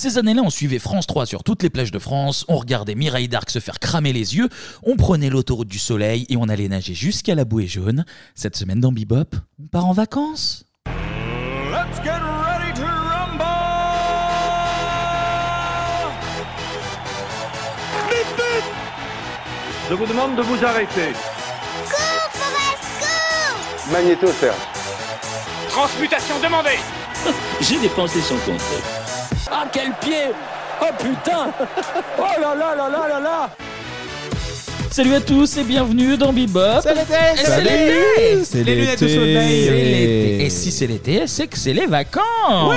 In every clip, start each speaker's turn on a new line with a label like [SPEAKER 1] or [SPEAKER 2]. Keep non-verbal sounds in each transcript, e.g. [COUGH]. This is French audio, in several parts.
[SPEAKER 1] Ces années-là, on suivait France 3 sur toutes les plages de France, on regardait Mireille Darc se faire cramer les yeux, on prenait l'autoroute du soleil et on allait nager jusqu'à la bouée jaune. Cette semaine dans Bebop, on part en vacances.
[SPEAKER 2] Let's get ready to rumble! Vite, vite!
[SPEAKER 3] Je vous demande de vous arrêter.
[SPEAKER 4] Magnéto, Serge.
[SPEAKER 3] Transmutation demandée. [LAUGHS]
[SPEAKER 5] J'ai dépensé son compte.
[SPEAKER 6] Ah quel pied Oh putain Oh là là là là là là
[SPEAKER 1] Salut à tous et bienvenue dans Bebop.
[SPEAKER 7] C'est l'été.
[SPEAKER 1] Et C'est
[SPEAKER 7] Salut.
[SPEAKER 1] l'été
[SPEAKER 7] C'est Les lunettes de l'été. soleil.
[SPEAKER 1] C'est l'été. Et si c'est l'été, c'est que c'est les vacances.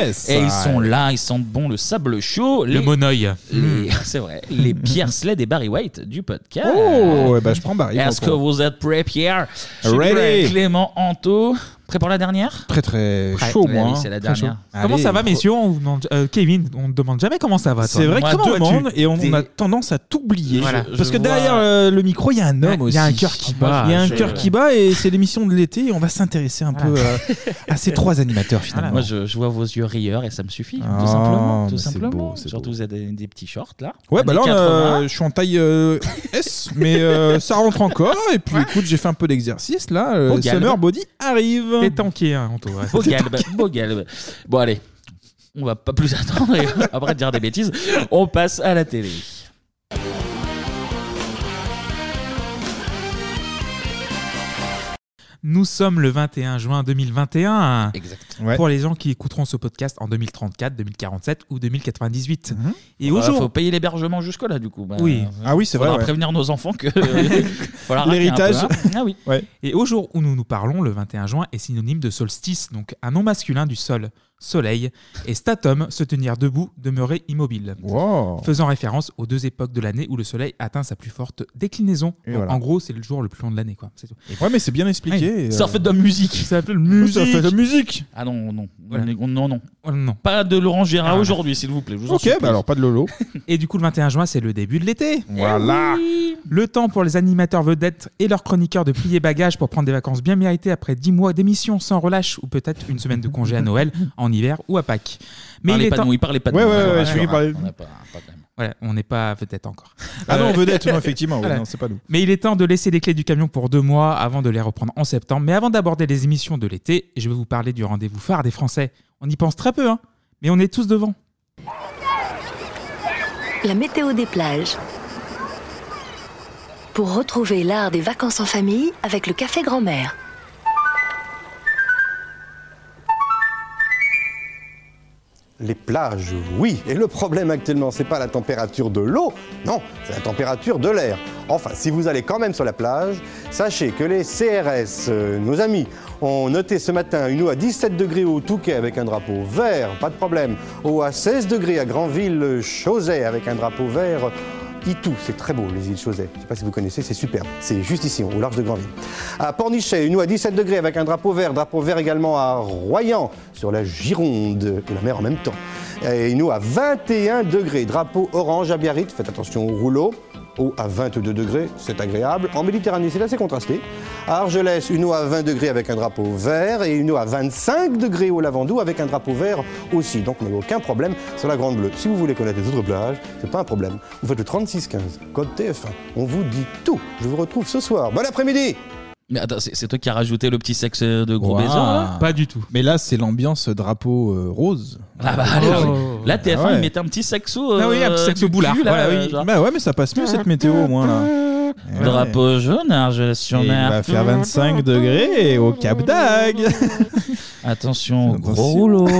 [SPEAKER 7] Yes.
[SPEAKER 1] Et ils sont là, ils sentent bon le sable chaud.
[SPEAKER 8] Le monoeil.
[SPEAKER 1] les- [LAUGHS] C'est vrai. Les Pierre Sled et Barry White du podcast.
[SPEAKER 7] Oh, eh ben, je prends Barry.
[SPEAKER 1] Est-ce que vous êtes prêts, Pierre? Je suis
[SPEAKER 7] Ready.
[SPEAKER 1] prêt. Clément Anto. Prêt pour la dernière?
[SPEAKER 7] Très très
[SPEAKER 1] Prêt.
[SPEAKER 7] chaud,
[SPEAKER 1] Ouais,
[SPEAKER 7] moi.
[SPEAKER 1] oui,
[SPEAKER 7] hein.
[SPEAKER 1] c'est la
[SPEAKER 7] Très
[SPEAKER 1] dernière.
[SPEAKER 7] chaud.
[SPEAKER 8] Comment
[SPEAKER 7] Allez,
[SPEAKER 8] ça va,
[SPEAKER 7] pro-
[SPEAKER 8] messieurs? On vous demande, euh, Kevin, on ne demande jamais comment ça va. toi.
[SPEAKER 7] C'est vrai qu'on demande et on a tendance à t'oublier.
[SPEAKER 8] Voilà.
[SPEAKER 7] Parce
[SPEAKER 1] Je
[SPEAKER 7] que
[SPEAKER 1] vois-
[SPEAKER 7] derrière euh, le micro, il y a un homme aussi.
[SPEAKER 8] Il y a un cœur qui bat.
[SPEAKER 7] Il y a un
[SPEAKER 8] Je-
[SPEAKER 7] cœur qui bat et c'est l'émission de l'été et on va s'intéresser un peu euh, [LAUGHS] à ces trois animateurs finalement.
[SPEAKER 1] Moi, je, je vois vos yeux rieurs et ça me suffit,
[SPEAKER 7] Ah,
[SPEAKER 1] tout simplement. Tout
[SPEAKER 7] mais c'est
[SPEAKER 1] simplement.
[SPEAKER 7] beau, c'est
[SPEAKER 1] Surtout, vous avez des, des petits shorts là.
[SPEAKER 7] Ouais, bah
[SPEAKER 1] Années
[SPEAKER 7] là, on a-
[SPEAKER 1] 80.
[SPEAKER 7] je suis en taille euh, S, mais euh, ça rentre encore. Et puis, écoute, j'ai fait un peu d'exercice. Là, euh,
[SPEAKER 1] galbe.
[SPEAKER 7] Summer Body arrive.
[SPEAKER 8] T'es tanké, hein, Anto. ouais.
[SPEAKER 1] Beau galbe, beau galbe. Bon, allez, on va pas plus attendre et [LAUGHS] après dire des bêtises, on passe à la télé.
[SPEAKER 8] Nous sommes le 21 juin 2021.
[SPEAKER 1] Exact.
[SPEAKER 7] Ouais.
[SPEAKER 8] Pour les gens qui écouteront ce podcast en 2034, 2047 ou 2098.
[SPEAKER 7] Mhm.
[SPEAKER 8] Et
[SPEAKER 1] Il
[SPEAKER 8] aujourd'hui,
[SPEAKER 1] faut payer l'hébergement jusque-là, du coup. Bah,
[SPEAKER 8] Oui.
[SPEAKER 7] Ah oui, c'est vrai.
[SPEAKER 1] faudra
[SPEAKER 7] ouais.
[SPEAKER 1] prévenir nos enfants que. [LAUGHS] Faudra raquer un
[SPEAKER 7] L'héritage.
[SPEAKER 1] peu, hein. Ah oui.
[SPEAKER 8] Et au jour où nous nous parlons, le 21 juin est synonyme de solstice, donc un nom masculin du sol, soleil, et statum, se tenir debout, demeurer immobile.
[SPEAKER 7] Wow.
[SPEAKER 8] Faisant référence aux deux époques de l'année où le soleil atteint sa plus forte déclinaison.
[SPEAKER 7] Et
[SPEAKER 8] Donc,
[SPEAKER 7] voilà.
[SPEAKER 8] En gros, c'est le jour le plus long de l'année, quoi. C'est tout.
[SPEAKER 7] Ouais, mais c'est bien expliqué. et,
[SPEAKER 1] Ça
[SPEAKER 7] euh,
[SPEAKER 1] fait de la musique.
[SPEAKER 8] Ça s'appelle
[SPEAKER 7] ça
[SPEAKER 8] musique.
[SPEAKER 7] fait de la musique.
[SPEAKER 1] Ah non, non.
[SPEAKER 8] Voilà.
[SPEAKER 1] Non, non.
[SPEAKER 8] Oh, non.
[SPEAKER 1] Pas de Laurent Gérard
[SPEAKER 8] Ah.
[SPEAKER 1] aujourd'hui, s'il vous plaît. Je vous en
[SPEAKER 7] Ok,
[SPEAKER 1] supplie.
[SPEAKER 7] bah alors pas de Lolo. [LAUGHS]
[SPEAKER 8] Et du coup, le 21 juin, c'est le début de l'été.
[SPEAKER 7] Voilà.
[SPEAKER 8] Le temps pour les animateurs vedettes et leurs chroniqueurs de plier bagages pour prendre des vacances bien méritées après 10 mois d'émission sans relâche ou peut-être une semaine de congé à Noël, en hiver ou à Pâques. Mais il est
[SPEAKER 1] pas
[SPEAKER 8] temps...
[SPEAKER 1] de nous, il parlait pas de
[SPEAKER 7] Ouais,
[SPEAKER 1] nous.
[SPEAKER 7] ouais, ouais,
[SPEAKER 1] on pas même.
[SPEAKER 8] Voilà, on n'est pas vedette encore.
[SPEAKER 7] Ah non,
[SPEAKER 8] Euh,
[SPEAKER 7] vedette, non, [LAUGHS] effectivement. oui,
[SPEAKER 8] Voilà.
[SPEAKER 7] non, c'est pas nous.
[SPEAKER 8] Mais il est temps de laisser les clés du camion pour deux mois avant de les reprendre en septembre. Mais avant d'aborder les émissions de l'été, je vais vous parler du rendez-vous phare des Français. On y pense très peu, hein, mais on est tous devant.
[SPEAKER 9] La météo des plages. Pour retrouver l'art des vacances en famille avec le café grand-mère.
[SPEAKER 4] Les plages, oui. Et le problème actuellement, c'est pas la température de l'eau, non, c'est la température de l'air. Enfin, si vous allez quand même sur la plage, sachez que les CRS, euh, nos amis, ont noté ce matin une eau à 17 degrés au Touquet avec un drapeau vert, pas de problème. Eau à 16 degrés à Granville-Chauzet avec un drapeau vert. Itou, c'est très beau, les îles Chauzet. Je ne sais pas si vous connaissez, c'est superbe. C'est juste ici, au large de Granville. À Pornichet, une eau à 17 degrés avec un drapeau vert. Drapeau vert également à Royan, sur la Gironde et la mer en même temps. Et une eau à 21 degrés. Drapeau orange à Biarritz, faites attention au rouleau. Eau à 22 degrés, c'est agréable. En Méditerranée, c'est assez contrasté. À Argelès, une eau à 20 degrés avec un drapeau vert et une eau à 25 degrés au Lavandou avec un drapeau vert aussi. Donc, on n'a aucun problème sur la Grande Bleue. Si vous voulez connaître les autres plages, c'est pas un problème. Vous faites le 3615, code TF1. On vous dit tout. Je vous retrouve ce soir. Bon après-midi
[SPEAKER 1] Mais attends, c'est c'est toi qui as rajouté le petit sexe de gros baiser là
[SPEAKER 8] Pas du tout.
[SPEAKER 7] Mais là, c'est l'ambiance drapeau euh, rose.
[SPEAKER 1] Ah bah allez,
[SPEAKER 8] Oh.
[SPEAKER 1] là TF1
[SPEAKER 7] Ah ouais.
[SPEAKER 1] il mettait un petit saxo.
[SPEAKER 8] Ah oui, un petit
[SPEAKER 1] euh,
[SPEAKER 8] saxo boulard.
[SPEAKER 1] cul, là,
[SPEAKER 8] Voilà, oui.
[SPEAKER 1] genre.
[SPEAKER 7] Bah ouais, mais ça passe mieux cette météo au moins là. Ouais.
[SPEAKER 1] Drapeau jaune, Argelès sur
[SPEAKER 7] Et il
[SPEAKER 1] mer.
[SPEAKER 7] va faire 25 degrés au Cap d'Agde. [LAUGHS]
[SPEAKER 1] Attention, gros rouleau. [LAUGHS]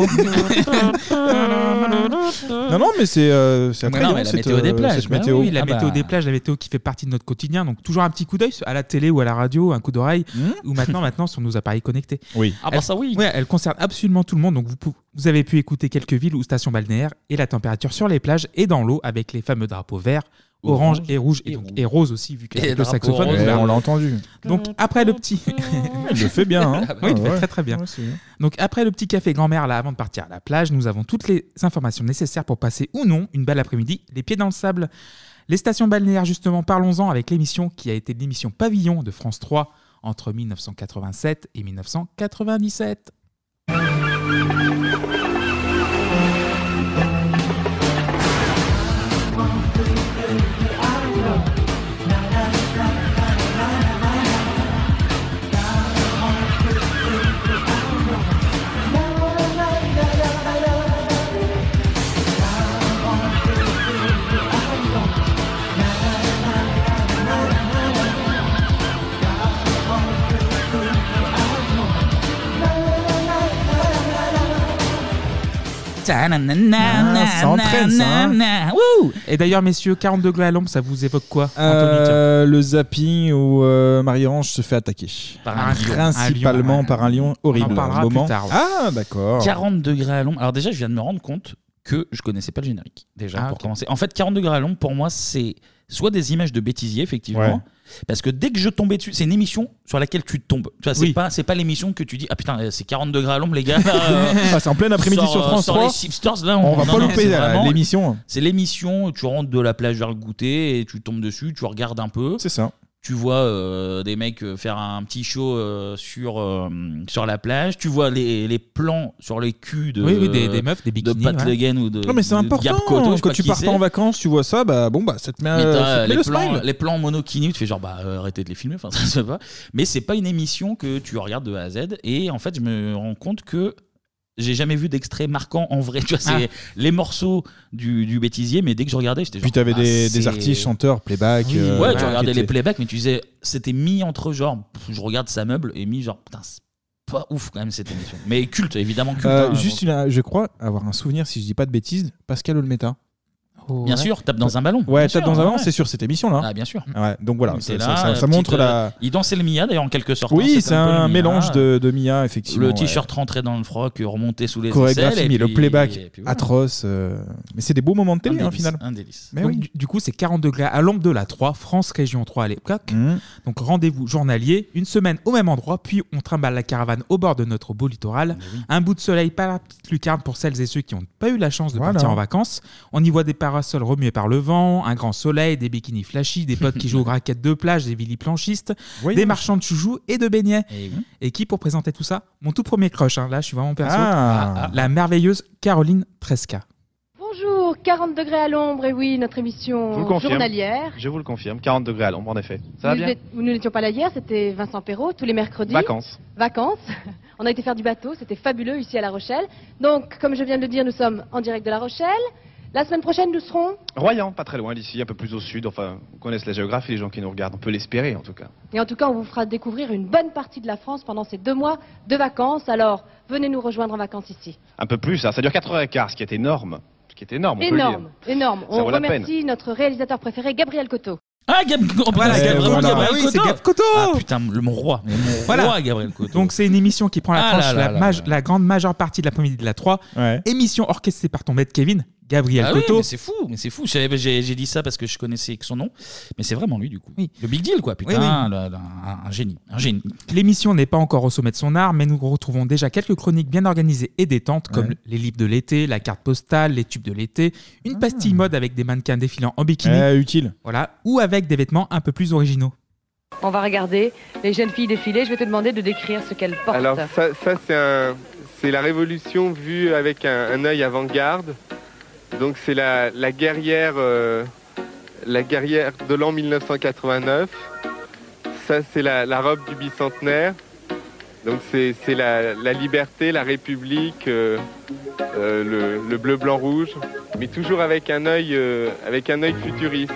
[SPEAKER 7] Non, non, mais c'est euh, c'est
[SPEAKER 1] Mais non,
[SPEAKER 7] attrayant,
[SPEAKER 1] mais la
[SPEAKER 7] cette,
[SPEAKER 1] météo des
[SPEAKER 7] euh,
[SPEAKER 1] plages,
[SPEAKER 7] cette
[SPEAKER 1] bah
[SPEAKER 7] météo.
[SPEAKER 8] Oui, la
[SPEAKER 1] Ah
[SPEAKER 8] météo
[SPEAKER 1] bah.
[SPEAKER 8] des plages, la météo qui fait partie de notre quotidien. Donc toujours un petit coup d'œil à la télé ou à la radio, un coup d'oreille,
[SPEAKER 7] Hmm
[SPEAKER 8] ou maintenant, maintenant sur nos appareils connectés.
[SPEAKER 7] Oui.
[SPEAKER 1] Ah bah ça oui.
[SPEAKER 8] Ouais, elle concerne absolument tout le monde. Donc vous, pou- vous avez pu écouter quelques villes ou stations balnéaires et la température sur les plages et dans l'eau avec les fameux drapeaux verts, orange,
[SPEAKER 1] Orange
[SPEAKER 8] et rouge et,
[SPEAKER 1] et
[SPEAKER 8] donc-
[SPEAKER 1] rouge.
[SPEAKER 8] et rose aussi vu que le saxophone.
[SPEAKER 1] rose.
[SPEAKER 7] On l'a entendu.
[SPEAKER 8] Donc après le petit,
[SPEAKER 7] Il le fait bien. Hein. [LAUGHS]
[SPEAKER 8] oui, il fait très très bien.
[SPEAKER 7] Ouais, c'est bien.
[SPEAKER 8] Donc après le petit café grand-mère là, avant de partir à la plage, nous avons toutes les informations nécessaires pour passer ou non une belle après-midi, les pieds dans le sable. Les stations balnéaires justement, parlons-en avec l'émission qui a été l'émission Pavillon de France 3 entre 1987 et 1997.
[SPEAKER 7] Ça entraîne, ça, hein.
[SPEAKER 8] Et d'ailleurs, messieurs, 40 degrés à l'ombre, ça vous évoque quoi Anthony, tiens.
[SPEAKER 7] Euh, le zapping où euh, Marie-Ange se fait attaquer.
[SPEAKER 1] Par un lion.
[SPEAKER 7] Principalement
[SPEAKER 1] Un lion,
[SPEAKER 7] par un lion horrible.
[SPEAKER 1] On en parlera
[SPEAKER 7] Moment.
[SPEAKER 1] plus tard.
[SPEAKER 7] Ah, d'accord.
[SPEAKER 1] 40 degrés à l'ombre. Alors déjà, je viens de me rendre compte que je connaissais pas le générique. Déjà,
[SPEAKER 7] Ah,
[SPEAKER 1] pour
[SPEAKER 7] ok.
[SPEAKER 1] commencer. En fait, 40 degrés à l'ombre, pour moi, c'est soit des images de bêtisier, effectivement.
[SPEAKER 7] Ouais.
[SPEAKER 1] Parce que dès que je tombais dessus, c'est une émission sur laquelle tu tombes. Tu vois, c'est
[SPEAKER 7] Oui.
[SPEAKER 1] pas, c'est pas l'émission que tu dis, ah putain, c'est 40 degrés à l'ombre, les gars. là, [LAUGHS] euh,
[SPEAKER 7] Ah, c'est en plein après-midi sur
[SPEAKER 1] euh,
[SPEAKER 7] France
[SPEAKER 1] sors
[SPEAKER 7] 3.
[SPEAKER 1] les Chipsters, là,
[SPEAKER 7] On va pas louper
[SPEAKER 1] c'est
[SPEAKER 7] la-
[SPEAKER 1] vraiment-
[SPEAKER 7] l'émission.
[SPEAKER 1] C'est l'émission, tu rentres de la plage vers le goûter et tu tombes dessus, tu regardes un peu.
[SPEAKER 7] C'est ça.
[SPEAKER 1] Tu vois euh, des mecs euh, faire un petit show euh, sur, euh, sur la plage. Tu vois les, les plans sur les culs de,
[SPEAKER 8] Oui, oui, des- des meufs, des bikinis,
[SPEAKER 1] de Pat
[SPEAKER 8] ouais.
[SPEAKER 1] Le Guen ou de,
[SPEAKER 7] Non, mais c'est
[SPEAKER 1] de
[SPEAKER 7] important.
[SPEAKER 1] Gab Koto, je sais
[SPEAKER 7] Quand
[SPEAKER 1] pas
[SPEAKER 7] tu
[SPEAKER 1] qui
[SPEAKER 7] pars
[SPEAKER 1] c'est.
[SPEAKER 7] en vacances, tu vois ça, bah bon, bah ça te met,
[SPEAKER 1] Mais
[SPEAKER 7] euh,
[SPEAKER 1] t'as
[SPEAKER 7] ça te met
[SPEAKER 1] les,
[SPEAKER 7] le
[SPEAKER 1] plans,
[SPEAKER 7] smile.
[SPEAKER 1] les plans monokini, tu fais genre bah euh, arrêtez de les filmer, enfin [LAUGHS] ça se fait pas. Mais c'est pas une émission que tu regardes de A à Z. Et en fait, je me rends compte que j'ai jamais vu d'extrait marquant en vrai. [LAUGHS] Tu vois, c'est
[SPEAKER 7] Ah.
[SPEAKER 1] les morceaux du, du bêtisier, mais dès que je regardais, j'étais genre.
[SPEAKER 7] Puis t'avais
[SPEAKER 1] ah,
[SPEAKER 7] des,
[SPEAKER 1] c'est-
[SPEAKER 7] des artistes, chanteurs, playback.
[SPEAKER 1] Oui,
[SPEAKER 7] euh,
[SPEAKER 1] ouais, tu
[SPEAKER 7] qui
[SPEAKER 1] regardais les
[SPEAKER 7] étaient-
[SPEAKER 1] playbacks, mais tu disais, c'était mis entre genre, pff, je regarde sa meuble et mis genre, putain, c'est pas ouf quand même cette émission. Mais culte, évidemment culte.
[SPEAKER 7] Euh,
[SPEAKER 1] hein,
[SPEAKER 7] juste, une, je crois avoir un souvenir, si je dis pas de bêtises, Pascal Olmeta.
[SPEAKER 1] Bien sûr, tape dans un ballon.
[SPEAKER 7] Ouais,
[SPEAKER 1] Bien
[SPEAKER 7] tape
[SPEAKER 1] sûr,
[SPEAKER 7] dans un ballon,
[SPEAKER 1] ouais.
[SPEAKER 7] c'est sur cette émission-là.
[SPEAKER 1] Ah, bien sûr.
[SPEAKER 7] Ouais, donc voilà,
[SPEAKER 1] Il
[SPEAKER 7] ça,
[SPEAKER 1] était
[SPEAKER 7] ça-
[SPEAKER 1] là,
[SPEAKER 7] ça- ça montre
[SPEAKER 1] petite, euh,
[SPEAKER 7] la.
[SPEAKER 1] Il dansait le Mia d'ailleurs en quelque sorte.
[SPEAKER 7] Oui,
[SPEAKER 1] hein,
[SPEAKER 7] c'est
[SPEAKER 1] un
[SPEAKER 7] mélange de, de Mia, effectivement.
[SPEAKER 1] Le
[SPEAKER 7] ouais.
[SPEAKER 1] t-shirt rentré dans le froc, remonté sous les
[SPEAKER 7] chorégraphie,
[SPEAKER 1] aisselles, et
[SPEAKER 7] mais le playback
[SPEAKER 1] et puis voilà.
[SPEAKER 7] atroce. euh, Mais c'est des beaux moments de télé,
[SPEAKER 1] Un
[SPEAKER 7] hein, final.
[SPEAKER 1] un délice.
[SPEAKER 7] Mais
[SPEAKER 8] Donc,
[SPEAKER 7] oui.
[SPEAKER 8] du, du coup, c'est 40 degrés à l'ombre de la 3, France Région 3 à l'époque.
[SPEAKER 7] Mmh.
[SPEAKER 8] Donc rendez-vous journalier, une semaine au même endroit, puis on trimballe la caravane au bord de notre beau littoral. Un bout de soleil, pas la petite lucarne pour celles et ceux qui n'ont pas eu la chance de partir en vacances. On y voit des parasols remués par le vent, un grand soleil, des bikinis flashy, des potes qui jouent aux [LAUGHS] raquettes de plage, des villis planchistes,
[SPEAKER 7] Oui,
[SPEAKER 8] des marchands de chouchous et de beignets.
[SPEAKER 1] Et oui.
[SPEAKER 8] Et qui pour présenter tout ça Mon tout premier crush, hein. là je suis vraiment perso.
[SPEAKER 7] Ah.
[SPEAKER 8] La merveilleuse Caroline Tresca.
[SPEAKER 10] Bonjour, 40 degrés à l'ombre, et oui, notre émission journalière.
[SPEAKER 3] Je vous le confirme, 40 degrés à l'ombre en effet. Ça va
[SPEAKER 10] nous,
[SPEAKER 3] bien
[SPEAKER 10] nous n'étions pas là hier, c'était Vincent Perrault, tous les mercredis.
[SPEAKER 3] Vacances.
[SPEAKER 10] Vacances. [LAUGHS] On a été faire du bateau, c'était fabuleux ici à La Rochelle. Donc, comme je viens de le dire, nous sommes en direct de La Rochelle. La semaine prochaine, nous serons,
[SPEAKER 3] Royan, pas très loin d'ici, un peu plus au sud. Enfin, on connaît la géographie, les gens qui nous regardent. On peut l'espérer en tout cas.
[SPEAKER 10] et en tout cas, on vous fera découvrir une bonne partie de la France pendant ces deux mois de vacances. Alors, venez nous rejoindre en vacances ici.
[SPEAKER 3] Un peu plus, hein. ça dure 4h15, ce qui est énorme. Ce qui est énorme, on peut le dire.
[SPEAKER 10] Énorme, énorme.
[SPEAKER 3] Ça
[SPEAKER 10] On
[SPEAKER 3] vaut la
[SPEAKER 10] remercie notre réalisateur préféré, Gabriel Coteau.
[SPEAKER 1] Ah, Gab... oh,
[SPEAKER 8] Voilà,
[SPEAKER 1] putain, c'est
[SPEAKER 8] Gab-
[SPEAKER 1] vraiment
[SPEAKER 8] voilà.
[SPEAKER 1] Gabriel
[SPEAKER 8] Ah oui,
[SPEAKER 1] Coto.
[SPEAKER 8] c'est Gab Coto.
[SPEAKER 1] Ah putain, le, mon roi. Mon
[SPEAKER 8] Voilà.
[SPEAKER 1] roi, Gabriel Coto.
[SPEAKER 8] Donc c'est une émission qui prend la
[SPEAKER 1] Ah
[SPEAKER 8] tranche
[SPEAKER 1] là là
[SPEAKER 8] la,
[SPEAKER 1] là
[SPEAKER 8] maj-
[SPEAKER 1] là.
[SPEAKER 8] la grande majeure partie de l'après-midi de la 3. Émission orchestrée par ton maître Kevin, Gabriel
[SPEAKER 1] Ah oui, mais c'est fou, mais c'est fou. J'ai j'ai- j'ai dit ça parce que je connaissais que son nom, mais c'est vraiment lui du coup. Le big deal quoi, putain,
[SPEAKER 8] Oui, oui.
[SPEAKER 1] le- le- un, un génie, un génie.
[SPEAKER 8] L'émission n'est pas encore au sommet de son art, mais nous retrouvons déjà quelques chroniques bien organisées et détentes, comme
[SPEAKER 7] Ouais.
[SPEAKER 8] les livres de l'été, la carte postale, les tubes de l'été, une pastille mode avec des mannequins défilant en bikini.
[SPEAKER 7] Eh, utile.
[SPEAKER 8] Voilà, ou avec des vêtements un peu plus originaux.
[SPEAKER 10] On va regarder les jeunes filles défiler. Je vais te demander de décrire ce qu'elles portent.
[SPEAKER 11] Alors ça, ça c'est un, c'est la révolution vue avec un, un œil avant-garde. Donc c'est la, la guerrière, euh, la guerrière de l'an 1989. Ça c'est la, la robe du bicentenaire. Donc c'est, la, la liberté, la République, euh, euh, le, le bleu, blanc, rouge, mais toujours avec un œil, avec un œil futuriste.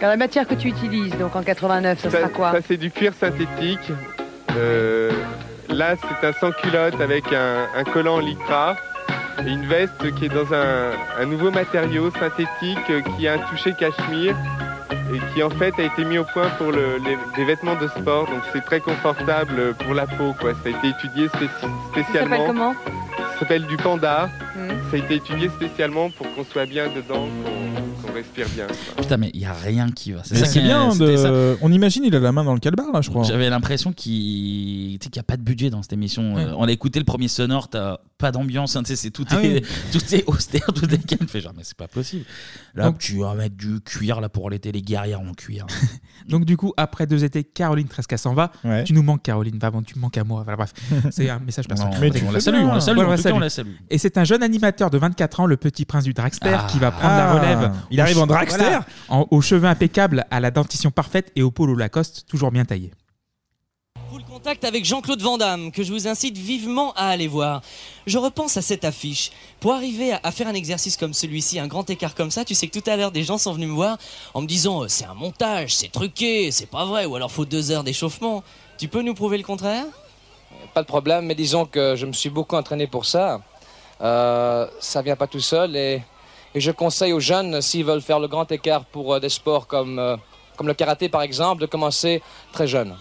[SPEAKER 10] La matière que tu utilises, donc en 89, ce
[SPEAKER 11] Ça,
[SPEAKER 10] sera quoi?
[SPEAKER 11] ça, c'est du cuir synthétique. Là, c'est un sans-culotte avec un, un collant en lycra une veste qui est dans un, un nouveau matériau synthétique euh, qui a un toucher cachemire et qui en fait a été mis au point pour le- les, vêtements de sport. Donc c'est très confortable pour la peau. Quoi. Ça a été étudié spéci-
[SPEAKER 10] Ça s'appelle
[SPEAKER 11] spécialement.
[SPEAKER 10] comment?
[SPEAKER 11] Ça s'appelle du panda.
[SPEAKER 10] Hmm.
[SPEAKER 11] Ça a été étudié spécialement pour qu'on soit bien dedans, qu'on respire bien. quoi.
[SPEAKER 1] Putain, mais il y a rien qui va.
[SPEAKER 7] Mais
[SPEAKER 1] ça
[SPEAKER 7] c'est
[SPEAKER 1] qui-
[SPEAKER 7] bien.
[SPEAKER 1] c'était ça.
[SPEAKER 7] De... On imagine, il a la main dans le calbar, là, je crois.
[SPEAKER 1] J'avais l'impression qu'il tu sais, qu'il a pas de budget dans cette émission.
[SPEAKER 7] Ouais.
[SPEAKER 1] Euh, on a écouté le premier sonore, t'as pas d'ambiance, hein, tu sais, c'est tout,
[SPEAKER 8] Ah
[SPEAKER 1] est,
[SPEAKER 8] oui. [LAUGHS]
[SPEAKER 1] tout est austère, tout est calme. Fait genre, mais c'est pas possible. Là,
[SPEAKER 8] Donc-
[SPEAKER 1] tu vas mettre du cuir là pour l'été, les guerrières en cuir. [LAUGHS]
[SPEAKER 8] Donc du coup, après deux étés, Caroline Tresca s'en va.
[SPEAKER 7] Ouais.
[SPEAKER 8] Tu nous manques, Caroline. Vraiment, tu me manques à moi. Voilà, bref, [LAUGHS] c'est un message personnel.
[SPEAKER 1] Non, mais tu on la fais salue, bien. on la salue, en tout cas, on la salue.
[SPEAKER 8] Et c'est un jeune animateur de 24 ans, le petit prince du dragster,
[SPEAKER 1] Ah.
[SPEAKER 8] qui va prendre
[SPEAKER 7] Ah.
[SPEAKER 8] la relève.
[SPEAKER 7] Il arrive en dragster
[SPEAKER 8] en- Aux cheveux impeccables, à la dentition parfaite et au polo Lacoste, toujours bien taillé.
[SPEAKER 12] Full contact avec Jean-Claude Van Damme, que je vous incite vivement à aller voir. Je repense à cette affiche. Pour arriver à, à faire un exercice comme celui-ci, un grand écart comme ça, tu sais que tout à l'heure, des gens sont venus me voir en me disant euh, c'est un montage, c'est truqué, c'est pas vrai, ou alors faut deux heures d'échauffement. Tu peux nous prouver le contraire?
[SPEAKER 13] Pas de problème, mais disons que je me suis beaucoup entraîné pour ça. Euh, ça vient pas tout seul et, et je conseille aux jeunes, s'ils veulent faire le grand écart pour euh, des sports comme, euh, comme le karaté par exemple, de commencer très jeune.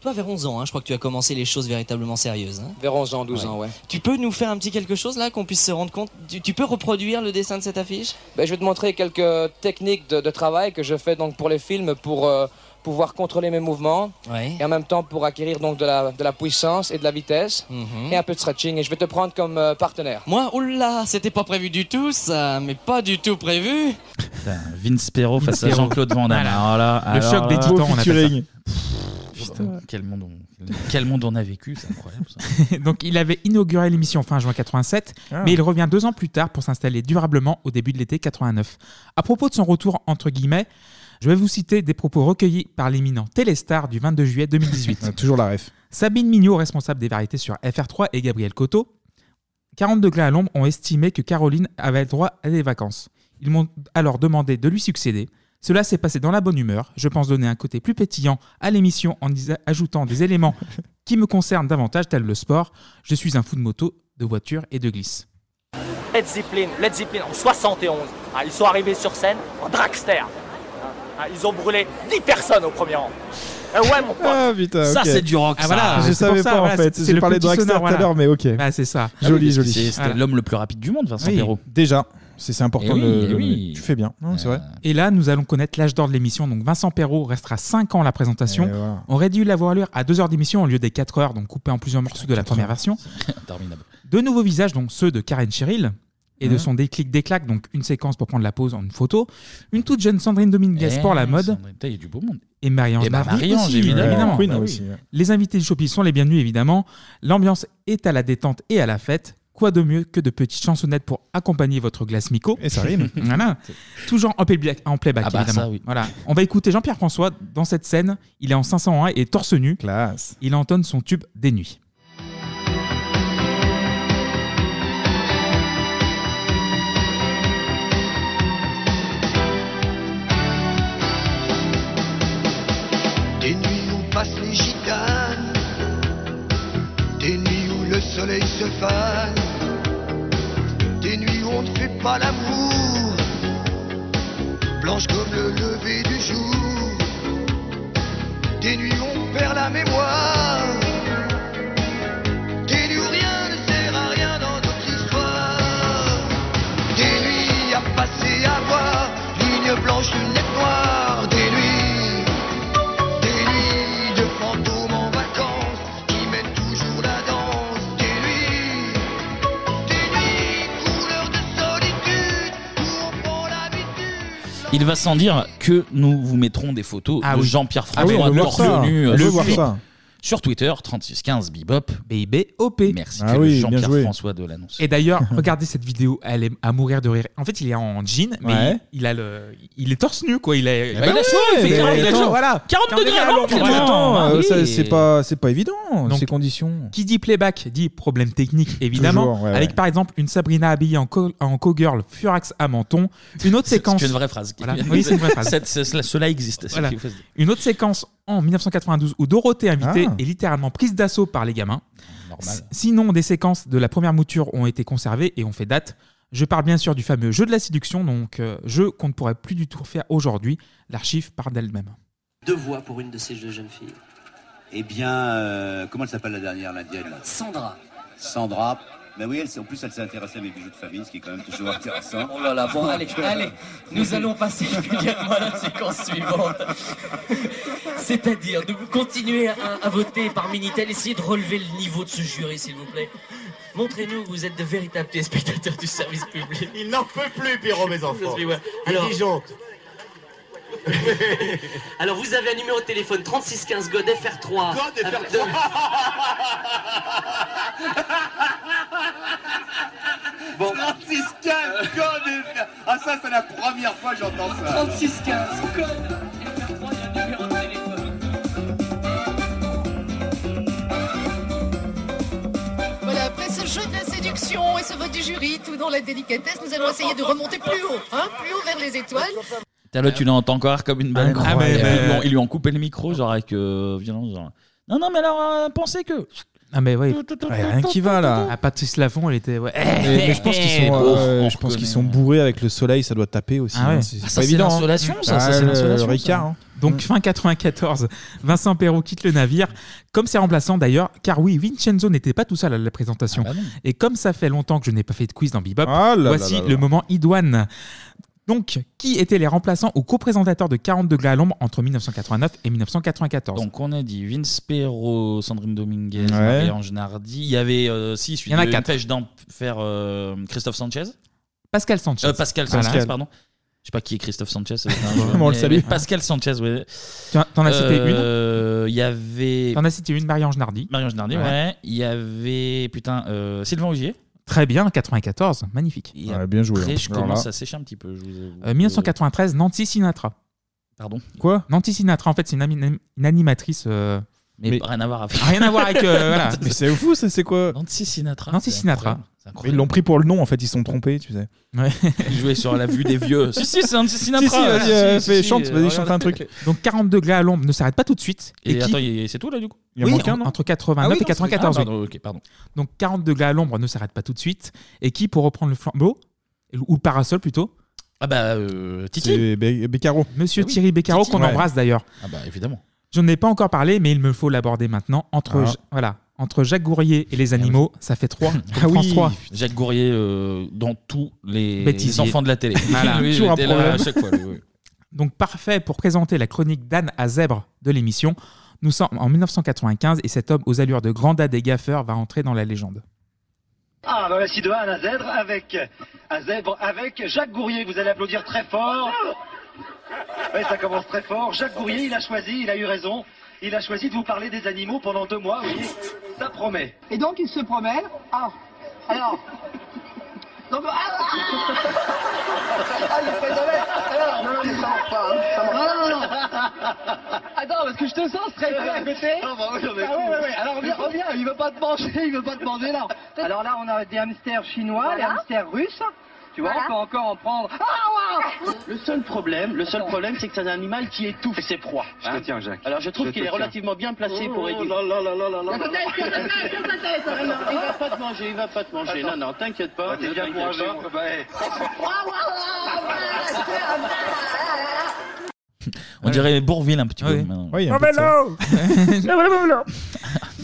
[SPEAKER 12] Toi, vers 11 ans, hein, je crois que tu as commencé les choses véritablement sérieuses. hein.
[SPEAKER 13] Vers 11 ans, 12 ans, ouais.
[SPEAKER 12] Tu peux nous faire un petit quelque chose là, qu'on puisse se rendre compte? Tu, tu peux reproduire le dessin de cette affiche?
[SPEAKER 13] Ben, je vais te montrer quelques techniques de, de travail que je fais donc pour les films pour euh, pouvoir contrôler mes mouvements et en même temps pour acquérir donc de la, de la puissance et de la vitesse et un peu de stretching et je vais te prendre comme euh, partenaire.
[SPEAKER 12] Moi, oula, c'était pas prévu du tout ça, mais pas du tout prévu.
[SPEAKER 1] Putain, Vince Perrault face à. Jean-Claude Van Damme.
[SPEAKER 8] Voilà. Le
[SPEAKER 1] alors
[SPEAKER 8] choc des titans, on appelle.
[SPEAKER 1] Putain, quel monde on, quel monde on a vécu, c'est incroyable ça. [LAUGHS]
[SPEAKER 8] Donc il avait inauguré l'émission fin juin 87,
[SPEAKER 1] Ah.
[SPEAKER 8] mais il revient deux ans plus tard pour s'installer durablement au début de l'été 89. À propos de son retour entre guillemets, je vais vous citer des propos recueillis par l'éminent Téléstar du 22 juillet 2018. [LAUGHS]
[SPEAKER 7] Toujours la ref.
[SPEAKER 8] Sabine Mignot, responsable des variétés sur FR3, et Gabriel Coteau, 40 degrés à l'ombre, ont estimé que Caroline avait le droit à des vacances. Ils m'ont alors demandé de lui succéder. Cela s'est passé dans la bonne humeur. Je pense donner un côté plus pétillant à l'émission en ajoutant des éléments [LAUGHS] qui me concernent davantage, tels le sport. Je suis un fou de moto, de voiture et de glisse.
[SPEAKER 14] Led Zeppelin, Led Zeppelin en 71. Ah, ils sont arrivés sur scène en dragster. Ah, ils ont brûlé 10 personnes au premier rang. Ah ouais, mon pote.
[SPEAKER 7] Ah putain,
[SPEAKER 1] Ça, c'est du rock,
[SPEAKER 8] Ah,
[SPEAKER 1] ça.
[SPEAKER 8] voilà,
[SPEAKER 7] Je savais
[SPEAKER 8] ça,
[SPEAKER 7] pas en
[SPEAKER 8] voilà,
[SPEAKER 7] fait. J'ai
[SPEAKER 8] le
[SPEAKER 7] parlé de
[SPEAKER 8] sonore,
[SPEAKER 7] tout à l'heure, mais ok.
[SPEAKER 8] Bah, c'est ça.
[SPEAKER 7] Joli,
[SPEAKER 1] Ah
[SPEAKER 7] joli.
[SPEAKER 1] C'était l'homme le plus rapide du monde, Vincent
[SPEAKER 8] Oui.
[SPEAKER 1] Perrault.
[SPEAKER 7] Déjà, c'est important
[SPEAKER 1] Eh
[SPEAKER 7] de
[SPEAKER 1] oui,
[SPEAKER 7] le-
[SPEAKER 1] eh oui.
[SPEAKER 7] Tu fais bien, non, c'est vrai.
[SPEAKER 8] Et là, nous allons connaître l'âge d'or de l'émission. Donc, Vincent Perrault restera 5 ans à la présentation.
[SPEAKER 7] Et voilà.
[SPEAKER 8] On aurait dû l'avoir lu à 2 heures d'émission au lieu des 4 heures, donc coupé en plusieurs morceaux de la première version. [LAUGHS]
[SPEAKER 1] Interminable.
[SPEAKER 8] De nouveaux visages, donc ceux de Karen Cheryl et de
[SPEAKER 1] Mhm.
[SPEAKER 8] son déclic déclac, donc une séquence pour prendre la pause en une photo. Une toute jeune Sandrine Dominguez
[SPEAKER 1] Eh,
[SPEAKER 8] pour la mode.
[SPEAKER 1] Sandrine, putain, Il y a du beau monde.
[SPEAKER 8] Et Marie-Ange
[SPEAKER 1] Eh ben,
[SPEAKER 8] Nardi
[SPEAKER 1] Marie-Ange,
[SPEAKER 8] aussi,
[SPEAKER 1] évidemment.
[SPEAKER 7] Queen
[SPEAKER 1] Bah oui.
[SPEAKER 7] aussi. ouais.
[SPEAKER 8] Les invités du Showbiz sont les bienvenus, évidemment. L'ambiance est à la détente et à la fête. Quoi de mieux que de petites chansonnettes pour accompagner votre glace Mico
[SPEAKER 7] Et ça rime. [LAUGHS]
[SPEAKER 8] voilà. Toujours en playback, en playback
[SPEAKER 1] Ah bah,
[SPEAKER 8] évidemment.
[SPEAKER 1] ça, oui.
[SPEAKER 8] Voilà. On va écouter Jean-Pierre François dans cette scène. Il est en 501 et torse nu.
[SPEAKER 7] Classe.
[SPEAKER 8] Il entonne son tube des nuits.
[SPEAKER 15] Soleil se fane, des nuits où on ne fait pas l'amour, blanches comme le lever du jour, des nuits où on perd la mémoire, des nuits où rien ne sert à rien dans notre histoire, des nuits à passer à voir, ligne blanche,
[SPEAKER 1] Il va sans dire que nous vous mettrons des photos
[SPEAKER 8] Ah
[SPEAKER 1] de
[SPEAKER 8] oui.
[SPEAKER 1] Jean-Pierre
[SPEAKER 7] Ah oui, on
[SPEAKER 1] François
[SPEAKER 7] veut voir
[SPEAKER 1] torse
[SPEAKER 7] ça.
[SPEAKER 1] nu
[SPEAKER 7] On veut
[SPEAKER 1] le
[SPEAKER 7] voir
[SPEAKER 1] clip
[SPEAKER 7] ça.
[SPEAKER 1] Sur Twitter 3615 Bebop.
[SPEAKER 8] BIBOP.
[SPEAKER 1] Merci
[SPEAKER 7] Ah
[SPEAKER 1] que
[SPEAKER 7] oui, bien
[SPEAKER 1] Jean-Pierre
[SPEAKER 7] joué.
[SPEAKER 1] François de l'annonce.
[SPEAKER 8] Et d'ailleurs, [LAUGHS] regardez cette vidéo, elle est à mourir de rire. En fait, il est en jean, mais
[SPEAKER 7] Ouais.
[SPEAKER 8] il, il a le, il est torse nu quoi. Il est,
[SPEAKER 1] bah, il a chaud, il fait
[SPEAKER 7] mais
[SPEAKER 1] 40 il a
[SPEAKER 7] attends,
[SPEAKER 1] chaud.
[SPEAKER 8] voilà.
[SPEAKER 1] 40 degrés à
[SPEAKER 8] l'ombre,
[SPEAKER 7] attends,
[SPEAKER 1] Ah
[SPEAKER 7] euh,
[SPEAKER 1] oui.
[SPEAKER 7] ça, c'est pas, c'est pas évident
[SPEAKER 8] Donc,
[SPEAKER 7] ces conditions.
[SPEAKER 8] Qui dit playback dit problème technique [LAUGHS] évidemment,
[SPEAKER 7] Toujours, ouais,
[SPEAKER 8] avec
[SPEAKER 7] ouais.
[SPEAKER 8] par exemple une Sabrina habillée en, co en co-girl furax à menton, une autre séquence. [LAUGHS]
[SPEAKER 1] c'est une vraie phrase.
[SPEAKER 8] Voilà. Oui, c'est une vraie phrase.
[SPEAKER 1] Cette- ce- cela, cela existe.
[SPEAKER 8] Voilà. Une autre séquence en 1992 où Dorothée invitée
[SPEAKER 7] Ah.
[SPEAKER 8] est littéralement prise d'assaut par les gamins. S- Sinon, des séquences de la première mouture ont été conservées et ont fait date. Je parle bien sûr du fameux jeu de la séduction, donc euh, jeu qu'on ne pourrait plus du tout faire aujourd'hui. L'archive part d'elle-même.
[SPEAKER 16] Deux voix pour une de ces deux jeunes filles.
[SPEAKER 17] Eh bien, euh, comment elle s'appelle la dernière, l'indienne là?
[SPEAKER 16] Sandra.
[SPEAKER 17] Sandra. Ben oui, elle, en plus, elle s'est intéressée à mes bijoux de famille, ce qui est quand même toujours intéressant.
[SPEAKER 16] Oh là là, bon, allez, allez, nous allons passer immédiatement à la séquence suivante. C'est-à-dire de continuer à, à voter par Minitel, essayez de relever le niveau de ce jury, s'il vous plaît. Montrez-nous que vous êtes de véritables téléspectateurs du service public.
[SPEAKER 18] Il n'en peut plus, Pierrot, mes enfants.
[SPEAKER 16] Oui, ouais. Alors. [LAUGHS] alors, vous avez un numéro de téléphone 3615 God FR3.
[SPEAKER 18] God
[SPEAKER 16] Avec
[SPEAKER 18] FR3. [LAUGHS]
[SPEAKER 16] Bon.
[SPEAKER 17] 36 15 code Ah, ça, c'est la première fois que j'entends ça.
[SPEAKER 16] 3615 code FR3, il y a un numéro de téléphone.
[SPEAKER 19] Voilà, après ce jeu de la séduction et ce vote du jury, tout dans la délicatesse, nous allons essayer de remonter plus haut, hein, plus haut vers les étoiles.
[SPEAKER 1] T'as là, tu l'entends encore comme une baleine. Puis, ils, lui ont, ils lui ont coupé le micro, genre avec euh, violence. Genre. Non, non, mais alors, euh, pensez que.
[SPEAKER 8] Ah mais ouais,
[SPEAKER 7] rien qui va là.
[SPEAKER 8] Ah, Patrice Laffont, elle était. Ouais.
[SPEAKER 7] Mais, mais je pense qu'ils sont, euh, je pense qu'ils sont bourrés avec le soleil, ça doit taper aussi.
[SPEAKER 8] Ah ouais.
[SPEAKER 7] hein, c'est
[SPEAKER 8] Ah,
[SPEAKER 7] c'est
[SPEAKER 8] ça,
[SPEAKER 7] pas
[SPEAKER 8] c'est
[SPEAKER 7] évident. hein.
[SPEAKER 8] l'insolation, ça, ça,
[SPEAKER 7] Ah,
[SPEAKER 8] c'est
[SPEAKER 7] le-
[SPEAKER 8] l'insolation,
[SPEAKER 7] le Ricard.
[SPEAKER 8] ça.
[SPEAKER 7] hein.
[SPEAKER 8] Donc fin 94, Vincent Perrault quitte le navire, comme ses remplaçants d'ailleurs, car oui, Vincenzo n'était pas tout seul à la présentation. Et comme ça fait longtemps que je n'ai pas fait de quiz dans Bebop,
[SPEAKER 7] Ah là
[SPEAKER 8] voici
[SPEAKER 7] là là
[SPEAKER 8] le moment idoine. Donc, qui étaient les remplaçants ou co-présentateurs de 40 degrés à l'ombre entre 1989 et 1994
[SPEAKER 1] Donc on a dit Vince Perro, Sandrine Dominguez,
[SPEAKER 8] Ouais.
[SPEAKER 1] Marie-Ange Nardi. Il y avait euh, si
[SPEAKER 8] Il y en a quatre.
[SPEAKER 1] Pêche d'enfer euh, Christophe Sanchez.
[SPEAKER 8] Pascal Sanchez.
[SPEAKER 1] Euh, Pascal. Sanchez, pardon. Je sais pas qui est Christophe Sanchez. c'est un joueur,
[SPEAKER 8] On le
[SPEAKER 1] mais-
[SPEAKER 8] salue.
[SPEAKER 1] mais Pascal Sanchez, ouais.
[SPEAKER 8] Tu en- t'en as cité
[SPEAKER 1] Euh, Il y avait.
[SPEAKER 8] T'en as cité une, Marie-Ange Nardi.
[SPEAKER 1] Marie-Ange Nardi,
[SPEAKER 8] Ouais.
[SPEAKER 1] ouais. Il y avait, putain, euh, Sylvain Augier.
[SPEAKER 8] Très bien, 94, magnifique.
[SPEAKER 1] Et
[SPEAKER 7] Ouais, bien joué,
[SPEAKER 1] après,
[SPEAKER 7] hein.
[SPEAKER 1] je
[SPEAKER 7] Alors
[SPEAKER 1] commence
[SPEAKER 7] là.
[SPEAKER 1] à sécher un petit peu. je vous avoue.
[SPEAKER 8] Euh, 1993, Nancy Sinatra.
[SPEAKER 1] Pardon
[SPEAKER 7] Quoi?
[SPEAKER 8] Nancy Sinatra, en fait, c'est une, ami- une animatrice. euh,
[SPEAKER 1] Mais, rien à voir avec.
[SPEAKER 8] Rien à voir avec. euh, [LAUGHS] voilà.
[SPEAKER 7] Mais c'est fou, ça, c'est quoi?
[SPEAKER 1] Nancy Sinatra.
[SPEAKER 8] Nancy Sinatra.
[SPEAKER 7] Ils l'ont pris pour le nom, en fait, ils se sont trompés, tu sais.
[SPEAKER 8] Ouais. [LAUGHS]
[SPEAKER 1] Il jouait sur la vue des vieux. si, si, c'est Nancy Sinatra.
[SPEAKER 7] Si, si, vas-y, euh,
[SPEAKER 1] si,
[SPEAKER 7] fais-
[SPEAKER 1] si,
[SPEAKER 7] chante,
[SPEAKER 1] euh,
[SPEAKER 7] vas-y,
[SPEAKER 1] regarde.
[SPEAKER 7] chante un truc.
[SPEAKER 8] Donc 40 degrés à l'ombre ne s'arrête pas tout de suite.
[SPEAKER 1] Et,
[SPEAKER 8] qui-
[SPEAKER 1] attends, c'est tout là du coup
[SPEAKER 7] Il y a
[SPEAKER 8] oui,
[SPEAKER 7] manqué un,
[SPEAKER 8] en-
[SPEAKER 7] non
[SPEAKER 8] entre 89
[SPEAKER 1] Ah oui,
[SPEAKER 8] et
[SPEAKER 1] non,
[SPEAKER 8] 94.
[SPEAKER 1] c'est-
[SPEAKER 8] oui.
[SPEAKER 1] ah, pardon, ok, pardon.
[SPEAKER 8] Donc 40 degrés à l'ombre ne s'arrête pas tout de suite. Et qui, pour reprendre le flambeau, ou le parasol plutôt
[SPEAKER 1] Ah bah, euh, Titi.
[SPEAKER 7] Beccaro.
[SPEAKER 8] Monsieur
[SPEAKER 1] Ah oui,
[SPEAKER 8] Thierry Beccaro, qu'on
[SPEAKER 1] Ouais.
[SPEAKER 8] embrasse d'ailleurs.
[SPEAKER 1] Ah bah, évidemment.
[SPEAKER 8] Je n'en ai pas encore parlé, mais il me faut l'aborder maintenant. Entre,
[SPEAKER 1] Ah.
[SPEAKER 8] Voilà, entre Jacques Gourrier et les animaux, ça fait 3. [LAUGHS]
[SPEAKER 1] Ah oui, Jacques Gourrier euh, dans tous les,
[SPEAKER 8] Bêtisier.
[SPEAKER 1] les enfants de la télé.
[SPEAKER 8] Voilà. [LAUGHS]
[SPEAKER 1] Lui, il
[SPEAKER 8] Toujours un
[SPEAKER 1] était là
[SPEAKER 8] problème.
[SPEAKER 1] à chaque fois. lui, oui. [LAUGHS]
[SPEAKER 8] Donc parfait pour présenter la chronique d'Anne à Zèbre de l'émission. Nous sommes en 1995 et cet homme aux allures de grand dad et gaffeur va entrer dans la légende.
[SPEAKER 20] Ah, bah voici de Anne à Zèbre avec, à Zèbre avec Jacques Gourrier. Vous allez applaudir très fort. Oui, ça commence très fort. Jacques Gourrier, il a choisi, il a eu raison. Il a choisi de vous parler des animaux pendant deux mois, voyez. Ça promet.
[SPEAKER 19] Et donc il se promène. Ah, alors. Donc, ah, ah, il fait jamais. Alors, non, non, mais ça marche pas. hein, ça marche pas. Non, non, non. Attends, parce que je te sens stressé à côté.
[SPEAKER 20] Ah, bah oui, on est
[SPEAKER 19] Ah,
[SPEAKER 20] fous.
[SPEAKER 19] ouais, ouais, ouais. Alors, reviens, reviens. Il veut pas te manger. Il veut pas te manger, là. Alors là, on a des hamsters chinois, des hamsters russes. Tu vois,
[SPEAKER 20] Voilà.
[SPEAKER 19] on peut encore en prendre. Ah,
[SPEAKER 20] Le seul problème, le seul problème, c'est que c'est un animal qui étouffe ses proies.
[SPEAKER 18] Je te tiens, Jacques.
[SPEAKER 20] Alors je trouve qu'il est
[SPEAKER 18] tiens.
[SPEAKER 20] relativement bien placé pour
[SPEAKER 18] Oh
[SPEAKER 20] aider. Non, non, Il va pas te manger, il va pas te manger. Non, non, t'inquiète pas.
[SPEAKER 18] T'es bien courageux.
[SPEAKER 1] On dirait Bourville un petit peu.
[SPEAKER 8] Oui.
[SPEAKER 1] maintenant.
[SPEAKER 7] Ouais, il y a un peu de ça. [LAUGHS]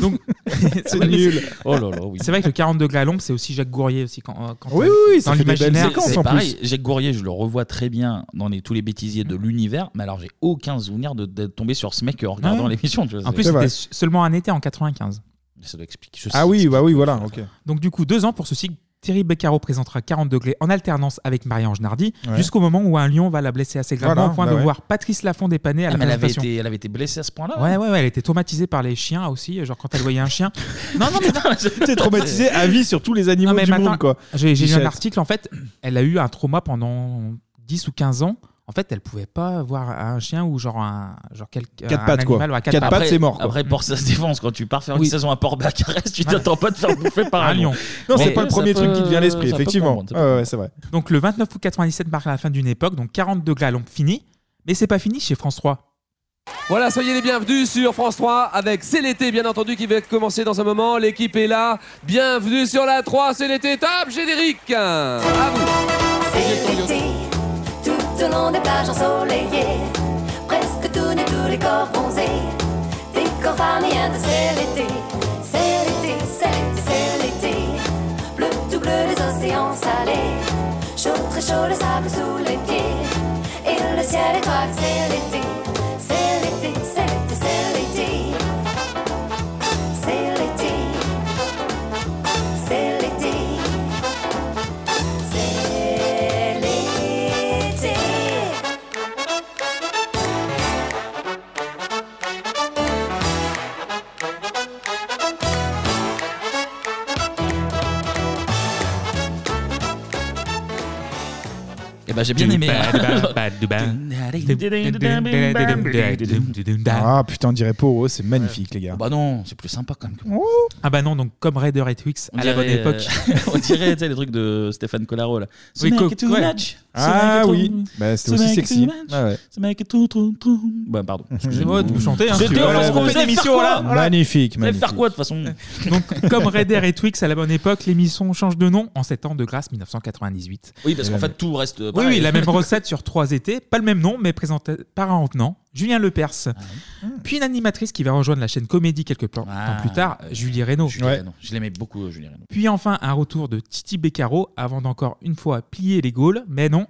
[SPEAKER 8] Donc, [LAUGHS]
[SPEAKER 7] C'est nul.
[SPEAKER 1] Oh là là, oui.
[SPEAKER 8] C'est vrai que le 40 degrés à l'ombre, c'est aussi Jacques Gourrier aussi quand, euh, quand
[SPEAKER 7] Oui, oui, ça
[SPEAKER 8] dans
[SPEAKER 7] fait des belles
[SPEAKER 8] l'imaginaire.
[SPEAKER 7] séquences,
[SPEAKER 8] c'est-
[SPEAKER 1] pareil,
[SPEAKER 7] plus.
[SPEAKER 1] Jacques Gourrier, je le revois très bien dans les, tous les bêtisiers de l'univers, mais alors j'ai aucun souvenir de- d'être tombé sur ce mec en regardant
[SPEAKER 8] Ouais.
[SPEAKER 1] l'émission. tu vois,
[SPEAKER 8] En
[SPEAKER 1] c'est-
[SPEAKER 8] plus, c'était seulement un été en 95.
[SPEAKER 1] ça doit expliquer.
[SPEAKER 7] Ah oui, bah oui, voilà, ok.
[SPEAKER 8] Donc du coup, deux ans pour ce cycle. Thierry Beccaro présentera 40 degrés en alternance avec Marie-Ange Nardi,
[SPEAKER 7] Ouais.
[SPEAKER 8] jusqu'au moment où un lion va la blesser assez gravement
[SPEAKER 7] Voilà,
[SPEAKER 8] au point
[SPEAKER 7] bah
[SPEAKER 8] de
[SPEAKER 7] ouais.
[SPEAKER 8] voir Patrice Laffont dépanner à
[SPEAKER 1] Ah,
[SPEAKER 8] la
[SPEAKER 1] mais elle avait,
[SPEAKER 8] présentation.
[SPEAKER 1] été, elle avait été blessée à ce point-là
[SPEAKER 8] Ouais, ouais, ouais, elle était traumatisée par les chiens aussi, genre quand elle voyait un chien. [LAUGHS] Non, non, mais non.
[SPEAKER 7] T'es [LAUGHS] traumatisé à vie sur tous les animaux du
[SPEAKER 8] maintenant,
[SPEAKER 7] monde, quoi.
[SPEAKER 8] J'ai j'ai lu un
[SPEAKER 7] Bichette.
[SPEAKER 8] article, en fait, elle a eu un trauma pendant 10 ou 15 ans. En fait, elle pouvait pas voir un chien ou genre un genre quel,
[SPEAKER 7] Quatre
[SPEAKER 8] un
[SPEAKER 7] pattes, quoi.
[SPEAKER 8] quatre
[SPEAKER 7] Quatre
[SPEAKER 8] pattes.
[SPEAKER 7] c'est mort, quoi.
[SPEAKER 1] Après, pour sa défense, quand tu pars faire
[SPEAKER 8] Oui.
[SPEAKER 1] une saison à Port-Bacarès, tu t'attends pas de faire bouffer par
[SPEAKER 8] Un
[SPEAKER 1] un lion.
[SPEAKER 8] lion.
[SPEAKER 7] Non, c'est
[SPEAKER 1] Mais
[SPEAKER 7] pas le
[SPEAKER 1] ça
[SPEAKER 7] premier truc
[SPEAKER 1] peut-
[SPEAKER 7] qui te vient à l'esprit,
[SPEAKER 1] ça peut
[SPEAKER 7] effectivement.
[SPEAKER 1] comprendre, ça peut
[SPEAKER 7] Ouais, ouais, c'est vrai.
[SPEAKER 8] Donc le 29 août 97 marque la fin d'une époque, donc 40 degrés à l'ombre fini. Mais c'est pas fini chez France 3.
[SPEAKER 21] Voilà, soyez les bienvenus sur France 3 avec C'est l'été, bien entendu, qui va commencer dans un moment. L'équipe est là. Bienvenue sur la 3, c'est l'été. Top générique À vous.
[SPEAKER 9] C'est l'été, tout au long des plages ensoleillées, presque tout nus, tous les corps bronzés, des corps familiers de c'est l'été, c'est l'été, c'est l'été, c'est l'été, bleu tout bleu les océans salés, chaud très chaud le sable sous les pieds, et le ciel étoile, c'est l'été, c'est l'été, c'est l'été,
[SPEAKER 1] ben, j'ai bien aimé. [LAUGHS]
[SPEAKER 7] Ah putain, on dirait Poro, c'est magnifique les gars.
[SPEAKER 1] Bah non, c'est plus sympa quand même.
[SPEAKER 8] Ah bah non, donc comme Raider et Twix
[SPEAKER 1] On
[SPEAKER 8] à la bonne époque.
[SPEAKER 1] euh, [LAUGHS] on dirait tu sais, les trucs de Stéphane Collaro là.
[SPEAKER 8] Oui, co- ouais.
[SPEAKER 7] Ah oui. Bah, c'était aussi sexy.
[SPEAKER 1] much.
[SPEAKER 7] Ah ouais.
[SPEAKER 1] Mec est tout, tout, tout. Bah pardon.
[SPEAKER 8] Excusez-moi, tu peux chanter. Hein, veux.
[SPEAKER 1] en façon qu'on
[SPEAKER 8] Vous
[SPEAKER 1] fait
[SPEAKER 8] faire
[SPEAKER 1] là.
[SPEAKER 8] quoi
[SPEAKER 7] Magnifique,
[SPEAKER 1] Vous allez faire quoi de toute façon
[SPEAKER 8] Donc, comme Raider et Twix à la bonne époque, l'émission change de nom en 7 ans de grâce 1998.
[SPEAKER 1] Oui, parce qu'en fait tout reste.
[SPEAKER 8] Oui,
[SPEAKER 1] pareil.
[SPEAKER 8] oui, la même [LAUGHS] recette sur trois étés, pas le même nom, mais présenté par un retenant, Julien Lepers. Puis une animatrice qui va rejoindre la chaîne Comédie quelques temps
[SPEAKER 1] Ah.
[SPEAKER 8] plus tard, Julie Reynaud.
[SPEAKER 1] Julie Reynaud. Je l'aimais beaucoup, euh, Julie Reynaud.
[SPEAKER 8] Puis enfin un retour de Titi Beccaro avant d'encore une fois plier les Gaules, mais non.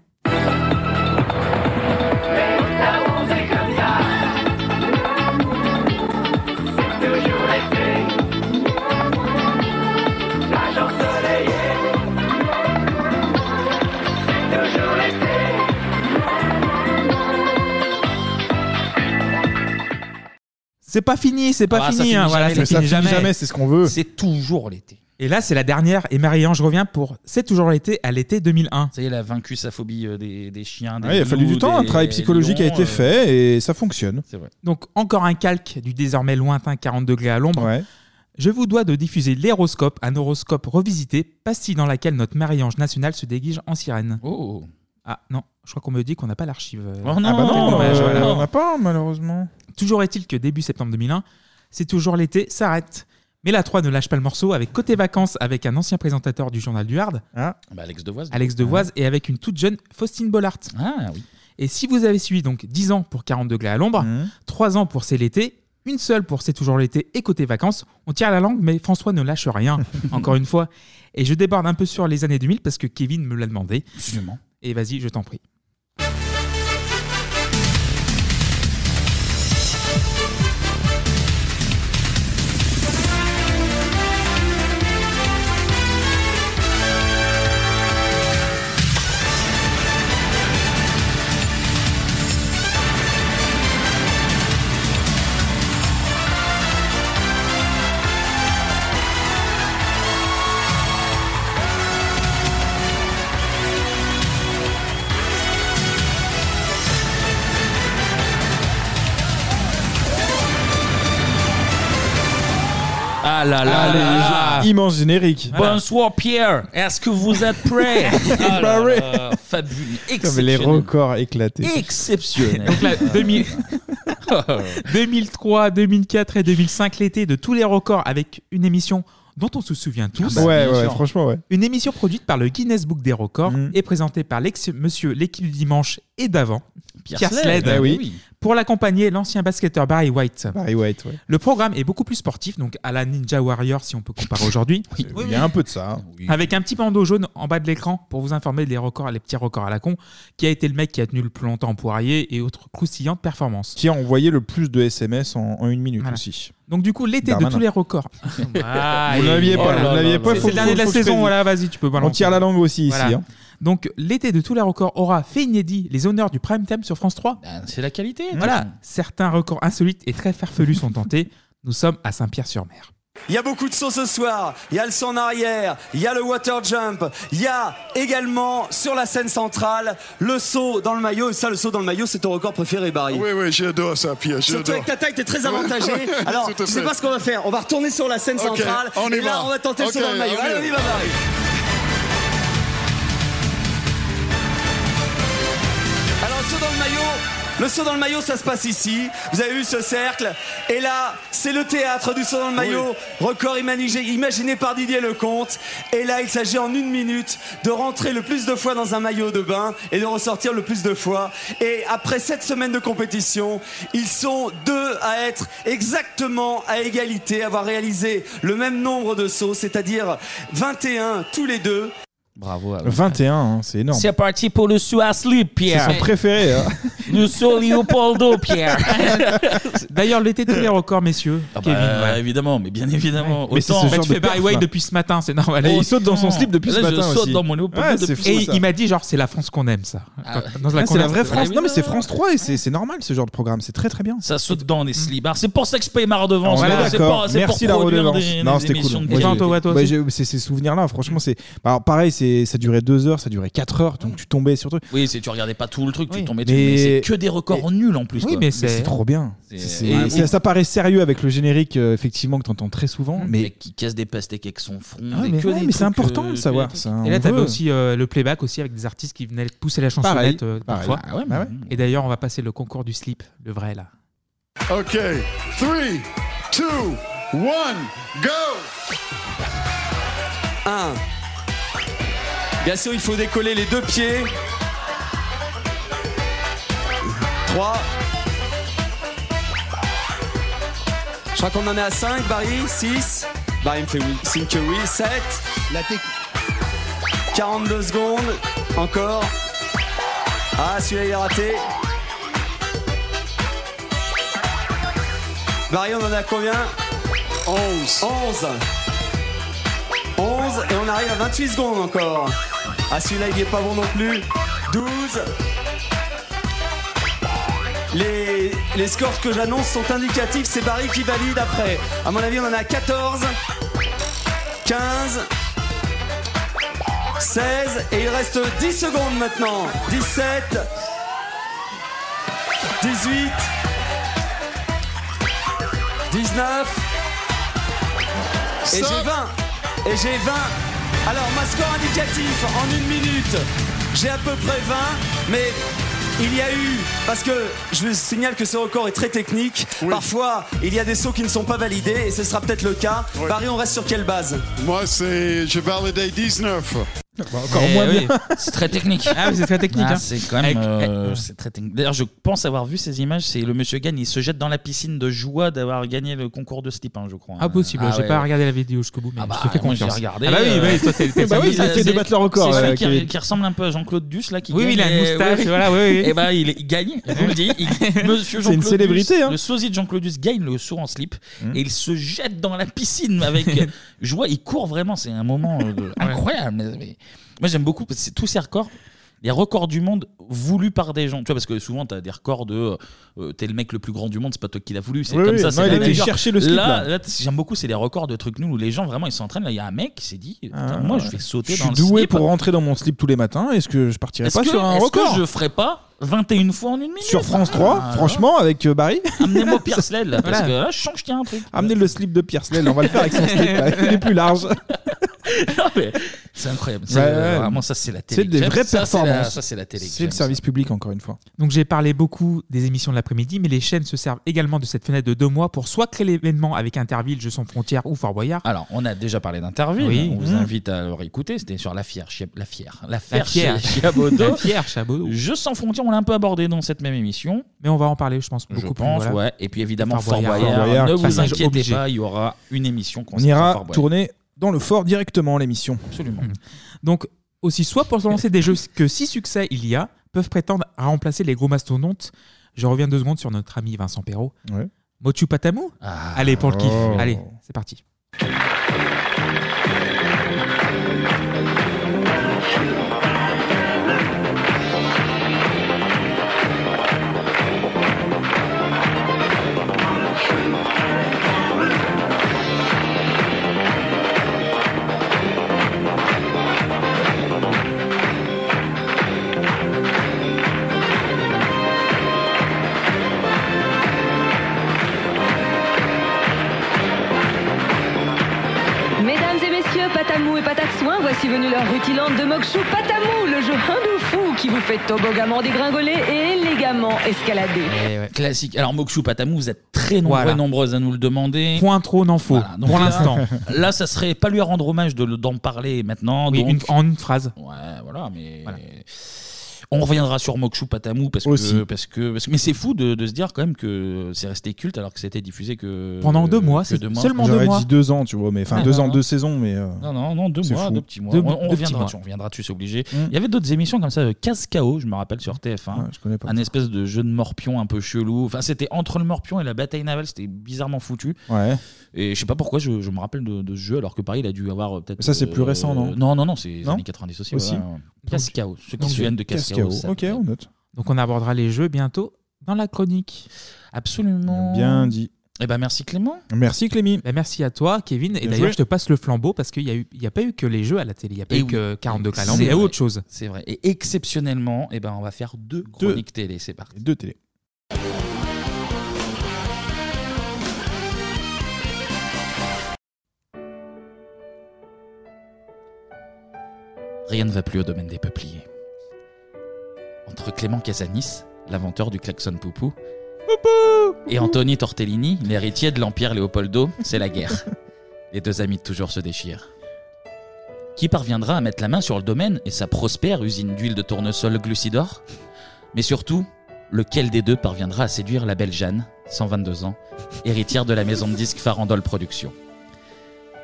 [SPEAKER 8] C'est pas fini, c'est pas
[SPEAKER 1] Ah, ça
[SPEAKER 8] fini.
[SPEAKER 1] finit
[SPEAKER 8] hein,
[SPEAKER 1] jamais,
[SPEAKER 8] voilà,
[SPEAKER 1] mais
[SPEAKER 8] ça
[SPEAKER 7] ça
[SPEAKER 8] finit
[SPEAKER 7] finit
[SPEAKER 8] jamais.
[SPEAKER 7] jamais, c'est ce qu'on veut.
[SPEAKER 1] C'est toujours l'été.
[SPEAKER 8] Et là, c'est la dernière. Et Marie-Ange revient pour C'est toujours l'été à l'été 2001.
[SPEAKER 1] Ça y est, elle a vaincu sa phobie euh, des, des chiens. Des
[SPEAKER 7] Ouais, il a fallu du temps, un
[SPEAKER 1] des
[SPEAKER 7] travail psychologique a
[SPEAKER 1] lions,
[SPEAKER 7] été
[SPEAKER 1] euh,
[SPEAKER 7] fait et ça fonctionne.
[SPEAKER 1] C'est vrai.
[SPEAKER 8] Donc, encore un calque du désormais lointain 40 degrés à l'ombre. Je vous dois de diffuser l'héroscope, un horoscope revisité, pastille dans laquelle notre Marie-Ange nationale se déguise en sirène.
[SPEAKER 1] Oh
[SPEAKER 8] Ah non, je crois qu'on me dit qu'on n'a pas l'archive. euh.
[SPEAKER 1] Oh non,
[SPEAKER 7] ah bah non,
[SPEAKER 8] dommage,
[SPEAKER 7] euh,
[SPEAKER 8] voilà.
[SPEAKER 7] on n'a pas malheureusement.
[SPEAKER 8] Toujours est-il que début septembre 2001, c'est toujours l'été, s'arrête. Mais la 3 ne lâche pas le morceau avec Côté Vacances avec un ancien présentateur du journal du Hard,
[SPEAKER 1] Bah, Alex Devoise.
[SPEAKER 8] Alex. Devoise, et avec une toute jeune Faustine Bollard.
[SPEAKER 1] Ah oui.
[SPEAKER 8] Et si vous avez suivi donc 10 ans pour 40 degrés à l'ombre, 3 ans pour C'est l'été, une seule pour C'est toujours l'été et côté vacances, on tire la langue, mais François ne lâche rien, [LAUGHS] encore une fois. Et je déborde un peu sur les années 2000 parce que Kevin me l'a demandé.
[SPEAKER 1] Absolument.
[SPEAKER 8] Et vas-y, je t'en prie.
[SPEAKER 1] Ah là là
[SPEAKER 7] Allez,
[SPEAKER 1] là.
[SPEAKER 7] immense générique.
[SPEAKER 1] Bonsoir Pierre, est-ce que vous êtes prêt [LAUGHS] Ah là
[SPEAKER 7] Bah
[SPEAKER 1] là, Fabuleux,
[SPEAKER 7] Comme les
[SPEAKER 1] exceptionnel.
[SPEAKER 7] records éclatés.
[SPEAKER 1] Exceptionnel.
[SPEAKER 8] Donc là, 2000 2003, 2004 et 2005, l'été de tous les records avec une émission dont on se souvient tous.
[SPEAKER 7] ouais, ouais, franchement, ouais.
[SPEAKER 8] Une émission produite par le Guinness Book des records
[SPEAKER 7] Mm.
[SPEAKER 8] et présentée par l'ex-monsieur l'équipe du dimanche et d'avant,
[SPEAKER 1] Pierre
[SPEAKER 8] Pierre,
[SPEAKER 1] Sled.
[SPEAKER 8] Sled.
[SPEAKER 1] Ah oui. Oui.
[SPEAKER 8] Pour l'accompagner, l'ancien basketteur Barry White.
[SPEAKER 7] Barry White, ouais.
[SPEAKER 8] Le programme est beaucoup plus sportif, donc à la Ninja Warrior si on peut comparer aujourd'hui.
[SPEAKER 7] Il y a un peu de ça.
[SPEAKER 8] Avec un petit bandeau jaune en bas de l'écran pour vous informer des records, les petits records à la con, qui a été le mec qui a tenu le plus longtemps en poirier et autres croustillantes performances.
[SPEAKER 7] Qui a envoyé le plus de SMS en, en une minute
[SPEAKER 8] Voilà.
[SPEAKER 7] aussi.
[SPEAKER 8] Donc du coup, l'été de
[SPEAKER 7] Darmanin.
[SPEAKER 8] tous les records. [LAUGHS]
[SPEAKER 7] Vous l'aviez pas, vous l'aviez pas.
[SPEAKER 8] C'est le dernier de la
[SPEAKER 7] faut que je
[SPEAKER 8] saison,
[SPEAKER 7] précise.
[SPEAKER 8] voilà, vas-y, tu peux balancer.
[SPEAKER 7] On tire la langue aussi
[SPEAKER 8] Voilà.
[SPEAKER 7] ici. hein.
[SPEAKER 8] Donc l'été de tous les records aura fait inédit les honneurs du prime time sur France 3.
[SPEAKER 1] C'est la qualité.
[SPEAKER 8] Voilà, certains records insolites et très farfelus sont tentés. Nous sommes à Saint-Pierre-sur-Mer.
[SPEAKER 6] Il y a beaucoup de sauts ce soir. Il y a le saut en arrière, il y a le water jump, il y a également sur la scène centrale le saut dans le maillot. Et ça, le saut dans le maillot, c'est ton record préféré, Barry.
[SPEAKER 18] Oui, oui, j'adore ça, Pierre,
[SPEAKER 6] Surtout avec ta taille, t'es très avantagé. [LAUGHS] Alors, tu sais
[SPEAKER 18] fait.
[SPEAKER 6] pas ce qu'on va faire. On va retourner sur la scène centrale.
[SPEAKER 18] on y
[SPEAKER 6] et là,
[SPEAKER 18] va.
[SPEAKER 6] on va tenter le saut dans le maillot.
[SPEAKER 18] on y
[SPEAKER 6] Allez, on y va,
[SPEAKER 18] va.
[SPEAKER 6] Barry. Le saut dans le maillot, ça se passe ici. Vous avez vu ce cercle. Et là, c'est le théâtre du saut dans le maillot. Record imaginé, par Didier Lecomte. Et là, il s'agit en une minute de rentrer le plus de fois dans un maillot de bain et de ressortir le plus de fois. Et après sept semaines de compétition, ils sont deux à être exactement à égalité, avoir réalisé le même nombre de sauts, c'est-à-dire 21 tous les deux.
[SPEAKER 1] Bravo. à-
[SPEAKER 7] 21, hein, c'est énorme.
[SPEAKER 1] C'est parti pour le à slip,
[SPEAKER 7] C'est
[SPEAKER 1] Pierre.
[SPEAKER 7] son préféré. hein. [LAUGHS]
[SPEAKER 1] Nous sommes Leopoldo, Pierre. [LAUGHS]
[SPEAKER 8] D'ailleurs, l'été tous les records, messieurs.
[SPEAKER 1] Ah bah,
[SPEAKER 8] Kevin, ouais.
[SPEAKER 1] Évidemment, mais bien évidemment.
[SPEAKER 8] Mais c'est ce genre tu fais Barry White depuis ce matin, c'est normal.
[SPEAKER 1] Et il saute dans son slip depuis ce
[SPEAKER 8] Là, je
[SPEAKER 1] matin
[SPEAKER 8] saute
[SPEAKER 1] aussi.
[SPEAKER 8] dans mon
[SPEAKER 1] Ouais,
[SPEAKER 8] depuis
[SPEAKER 1] c'est fou,
[SPEAKER 8] Et
[SPEAKER 1] ça.
[SPEAKER 8] il m'a dit, genre, c'est la France qu'on aime, ça.
[SPEAKER 1] Ah
[SPEAKER 7] Ah, c'est la vraie. France. Non, mais c'est France 3 et c'est c'est normal ce genre de programme. C'est très très bien.
[SPEAKER 1] Ça saute dans les slips. Alors, C'est pour ça que je paye ma redevance. C'est c'est
[SPEAKER 7] Merci la redevance. non, c'était cool. j'ai- c'est ces souvenirs-là. Franchement, c'est. Alors, pareil, c'est ça durait deux heures, ça durait 4 heures, donc tu tombais sur truc.
[SPEAKER 1] Oui, c'est tu regardais pas tout le truc, tu tombais
[SPEAKER 7] Mais-
[SPEAKER 1] dessus. Mais c'est que des records nuls en plus.
[SPEAKER 7] Oui,
[SPEAKER 1] quoi.
[SPEAKER 7] mais c'est trop bien.
[SPEAKER 1] C'est-
[SPEAKER 7] C'est-
[SPEAKER 1] Ouais,
[SPEAKER 7] ça, paraît sérieux avec le générique, euh, effectivement, que tu entends très souvent.
[SPEAKER 1] Mais
[SPEAKER 7] Mais
[SPEAKER 1] qui casse des pastèques avec son front.
[SPEAKER 7] Ah, mais
[SPEAKER 1] que
[SPEAKER 7] ouais,
[SPEAKER 1] des
[SPEAKER 7] mais c'est important
[SPEAKER 1] euh,
[SPEAKER 7] de
[SPEAKER 1] que
[SPEAKER 7] savoir.
[SPEAKER 8] Et là, t'avais aussi euh, le playback aussi avec des artistes qui venaient pousser la chansonnette euh, parfois.
[SPEAKER 7] Ah bah.
[SPEAKER 8] Et d'ailleurs, on va passer le concours du slip, le vrai là.
[SPEAKER 22] Ok, 3, 2, 1, go
[SPEAKER 6] 1. Bien sûr, il faut décoller les deux pieds. 3. Je crois qu'on en est à 5, Barry. 6. Barry me fait oui. signe que oui. 7. La 42 secondes. Encore. Ah, celui-là, il est raté. Barry, on en a combien? 11. 11. 11 et on arrive à 28 secondes encore. Ah celui-là il est pas bon non plus. 12. Les, les scores que j'annonce sont indicatifs, c'est Barry qui valide après. À mon avis on en a 14, 15, 16 et il reste 10 secondes maintenant. 17, 18, 19 et j'ai 20 et j'ai 20 alors ma score indicatif en une minute. J'ai à peu près 20 mais il y a eu parce que je vous signale que ce record est très technique. Parfois il y a des sauts qui ne sont pas validés et ce sera peut-être le cas. Barry on reste sur quelle base?
[SPEAKER 22] Moi, c'est. J'ai validé 19.
[SPEAKER 7] Encore
[SPEAKER 1] Eh
[SPEAKER 7] moins
[SPEAKER 1] oui,
[SPEAKER 7] bien.
[SPEAKER 1] C'est très technique.
[SPEAKER 8] Ah oui, c'est très technique,
[SPEAKER 1] Ah,
[SPEAKER 8] hein.
[SPEAKER 1] c'est quand même.
[SPEAKER 8] Avec-
[SPEAKER 1] euh, c'est très technique. D'ailleurs, je pense avoir vu ces images. C'est le monsieur gagne, il se jette dans la piscine de joie d'avoir gagné le concours de slip, hein, je crois.
[SPEAKER 8] Impossible,
[SPEAKER 1] Ah
[SPEAKER 8] j'ai pas regardé la vidéo jusqu'au bout, mais
[SPEAKER 1] Ah bah,
[SPEAKER 8] je te fais
[SPEAKER 1] moi, j'ai
[SPEAKER 8] confiance.
[SPEAKER 1] regardé.
[SPEAKER 8] Ah bah oui,
[SPEAKER 1] euh,
[SPEAKER 8] oui, toi t'es t'es
[SPEAKER 7] Bah oui, ça fait
[SPEAKER 8] c'est-
[SPEAKER 7] débattre le record,
[SPEAKER 1] C'est celui
[SPEAKER 7] euh,
[SPEAKER 1] qui,
[SPEAKER 7] Kevin.
[SPEAKER 1] qui ressemble un peu à Jean-Claude Duss là qui
[SPEAKER 8] Oui,
[SPEAKER 1] gagne.
[SPEAKER 8] oui, il a une
[SPEAKER 1] et-
[SPEAKER 8] moustache, voilà, oui, oui.
[SPEAKER 1] Et bah il, il gagne, je vous le dis. il- [LAUGHS] monsieur
[SPEAKER 7] C'est une
[SPEAKER 1] Jean-Claude
[SPEAKER 7] célébrité, hein.
[SPEAKER 1] Le sosie de Jean-Claude Duss gagne le saut en slip
[SPEAKER 7] Mmh.
[SPEAKER 1] et il se jette dans la piscine avec [LAUGHS] joie. Il court vraiment, c'est un moment euh, incroyable. Mais- mais- moi j'aime beaucoup parce que c'est tous ces records. Les records du monde voulus par des gens. Tu vois, parce que souvent, tu as des records de. euh, T'es le mec le plus grand du monde, c'est pas toi qui l'as voulu. C'est
[SPEAKER 7] Oui,
[SPEAKER 1] comme
[SPEAKER 7] oui,
[SPEAKER 1] ça.
[SPEAKER 7] non,
[SPEAKER 1] c'est
[SPEAKER 7] il
[SPEAKER 1] la
[SPEAKER 7] chercher le slip,
[SPEAKER 1] Là,
[SPEAKER 7] là.
[SPEAKER 1] là, t- j'aime beaucoup, c'est les records de trucs nous où les gens vraiment ils s'entraînent. Là, il y a un mec qui s'est dit Putain,
[SPEAKER 7] Ah,
[SPEAKER 1] Moi, je vais sauter
[SPEAKER 7] Je
[SPEAKER 1] dans
[SPEAKER 7] suis
[SPEAKER 1] le
[SPEAKER 7] doué
[SPEAKER 1] slip.
[SPEAKER 7] pour rentrer dans mon slip tous les matins. Est-ce que je partirais
[SPEAKER 1] Est-ce
[SPEAKER 7] pas
[SPEAKER 1] que,
[SPEAKER 7] sur un
[SPEAKER 1] est-ce
[SPEAKER 7] record?
[SPEAKER 1] que je ferais pas 21 fois en une minute
[SPEAKER 7] Sur France 3,
[SPEAKER 1] Ah,
[SPEAKER 7] franchement, avec euh, Barry. [LAUGHS]
[SPEAKER 1] Amenez-moi Pierre Sled, là, [LAUGHS] parce
[SPEAKER 7] Voilà.
[SPEAKER 1] que là, je sens qu'il y a un truc.
[SPEAKER 7] Amenez le slip de Pierre Sled, on va le faire avec son slip. là. Il est plus large. [LAUGHS]
[SPEAKER 1] Non, mais c'est incroyable. C'est,
[SPEAKER 7] Ouais,
[SPEAKER 1] euh,
[SPEAKER 7] ouais.
[SPEAKER 1] Vraiment, ça, c'est la télé.
[SPEAKER 7] C'est des
[SPEAKER 1] J'aime.
[SPEAKER 7] vraies
[SPEAKER 1] Ça, c'est la-
[SPEAKER 7] performances.
[SPEAKER 1] Ça, c'est la télé. que
[SPEAKER 7] C'est le service public, encore une fois.
[SPEAKER 8] Donc j'ai parlé beaucoup des émissions de l'après-midi, mais les chaînes se servent également de cette fenêtre de deux mois pour soit créer l'événement avec Interville, Jeux sans frontières ou Fort Boyard.
[SPEAKER 1] Alors, on a déjà parlé d'Interville.
[SPEAKER 8] Oui.
[SPEAKER 1] On vous
[SPEAKER 8] Mmh.
[SPEAKER 1] invite à le réécouter. C'était sur La Fière. Chia- La Fière.
[SPEAKER 8] La Fière.
[SPEAKER 1] Chia- Chiabodo.
[SPEAKER 8] La Fière, Chiabodo.
[SPEAKER 1] Jeux sans frontières, on l'a un peu abordé dans cette même émission.
[SPEAKER 8] Mais on va en parler, je pense, beaucoup
[SPEAKER 1] Je
[SPEAKER 8] plus,
[SPEAKER 1] pense,
[SPEAKER 8] voilà.
[SPEAKER 1] ouais. Et puis évidemment,
[SPEAKER 8] Fort
[SPEAKER 1] Fort
[SPEAKER 8] Boyard.
[SPEAKER 1] Boyard.
[SPEAKER 8] Fort Boyard,
[SPEAKER 1] Ne vous
[SPEAKER 8] passage
[SPEAKER 1] inquiétez
[SPEAKER 8] obligé.
[SPEAKER 1] pas, il y aura une émission
[SPEAKER 7] On ira tourner dans le fort directement, l'émission.
[SPEAKER 1] Absolument.
[SPEAKER 8] Donc, aussi, soit pour se lancer des jeux que si succès il y a, peuvent prétendre à remplacer les gros mastodontes. Je reviens deux secondes sur notre ami Vincent Perrault.
[SPEAKER 7] Ouais.
[SPEAKER 8] Mochu Patamu
[SPEAKER 1] Ah.
[SPEAKER 8] Allez, pour le kiff.
[SPEAKER 7] Oh.
[SPEAKER 8] Allez, c'est parti.
[SPEAKER 23] Patamou et Pataxouin, voici venu leur rutilante de Mokshu Patamou, le jeu hindou fou qui vous fait tobogamment dégringoler et élégamment escalader.
[SPEAKER 1] Classique. Alors, Mokshu Patamu, vous êtes très nombreux
[SPEAKER 8] Voilà.
[SPEAKER 1] et nombreuses à nous le demander.
[SPEAKER 8] Point trop n'en faut,
[SPEAKER 1] Voilà, donc
[SPEAKER 8] pour
[SPEAKER 1] là-
[SPEAKER 8] l'instant. [LAUGHS]
[SPEAKER 1] Là, ça serait pas lui rendre hommage de le- d'en parler maintenant.
[SPEAKER 8] Oui,
[SPEAKER 1] donc-
[SPEAKER 8] une- en une phrase.
[SPEAKER 1] Ouais, voilà, mais. On reviendra sur Mokshu Patamou parce que, parce que, parce que- mais c'est fou de, de se dire quand même que c'est resté culte alors que c'était diffusé que
[SPEAKER 8] Pendant deux mois,
[SPEAKER 1] que
[SPEAKER 8] c'est
[SPEAKER 1] deux mois.
[SPEAKER 8] seulement deux
[SPEAKER 7] J'aurais dit deux ans, tu vois, mais enfin
[SPEAKER 1] Ouais,
[SPEAKER 7] deux
[SPEAKER 1] non,
[SPEAKER 7] ans,
[SPEAKER 1] non.
[SPEAKER 7] deux saisons, mais. euh,
[SPEAKER 1] Non, non, non, deux
[SPEAKER 7] c'est
[SPEAKER 1] mois,
[SPEAKER 7] fou.
[SPEAKER 1] deux petits mois.
[SPEAKER 8] Deux-
[SPEAKER 1] on, on
[SPEAKER 8] deux petits
[SPEAKER 1] reviendra
[SPEAKER 8] mois.
[SPEAKER 1] dessus, on reviendra dessus, c'est obligé. Il y avait d'autres émissions comme ça, euh, Casse KO, je me rappelle sur TF1.
[SPEAKER 7] je connais pas.
[SPEAKER 1] Un espèce de jeu de morpion un peu chelou. Enfin, c'était entre le morpion et la bataille navale, c'était bizarrement foutu.
[SPEAKER 7] Ouais.
[SPEAKER 1] Et je sais pas pourquoi je, je me rappelle de, de ce jeu, alors que pareil, il a dû avoir euh, peut-être.
[SPEAKER 7] Ça, c'est plus récent, non?
[SPEAKER 1] Non, non, non, c'est les
[SPEAKER 7] Non?
[SPEAKER 1] années 90 aussi.
[SPEAKER 7] Aussi
[SPEAKER 1] ouais, ouais. Casse KO. Ceux qui se souviennent de ça-
[SPEAKER 7] Ok, on note.
[SPEAKER 8] Donc on abordera les jeux bientôt dans la chronique.
[SPEAKER 1] Absolument.
[SPEAKER 7] Bien dit.
[SPEAKER 1] Eh ben merci Clément.
[SPEAKER 7] Merci Clémy.
[SPEAKER 8] Bah, merci à toi Kevin. Et d'ailleurs je te passe le flambeau parce qu'il n'y a, a pas eu que les jeux à la télé. Il n'y a pas
[SPEAKER 1] Et
[SPEAKER 8] eu
[SPEAKER 1] oui.
[SPEAKER 8] que 42 calendes. Il y a autre chose.
[SPEAKER 1] C'est vrai. Et exceptionnellement, eh ben, on va faire deux chroniques télé. C'est parti.
[SPEAKER 7] Deux télé.
[SPEAKER 1] Rien ne va plus au domaine des peupliers. Entre Clément Casanis, l'inventeur du klaxon poupou, et Anthony Tortellini, l'héritier de l'Empire Léopoldo, c'est la guerre. [LAUGHS] Les deux amis de toujours se déchirent. Qui parviendra à mettre la main sur le domaine et sa prospère usine d'huile de tournesol glucidor? Mais surtout, lequel des deux parviendra à séduire la belle Jeanne, 122 ans, héritière de la maison de disques Farandole Productions?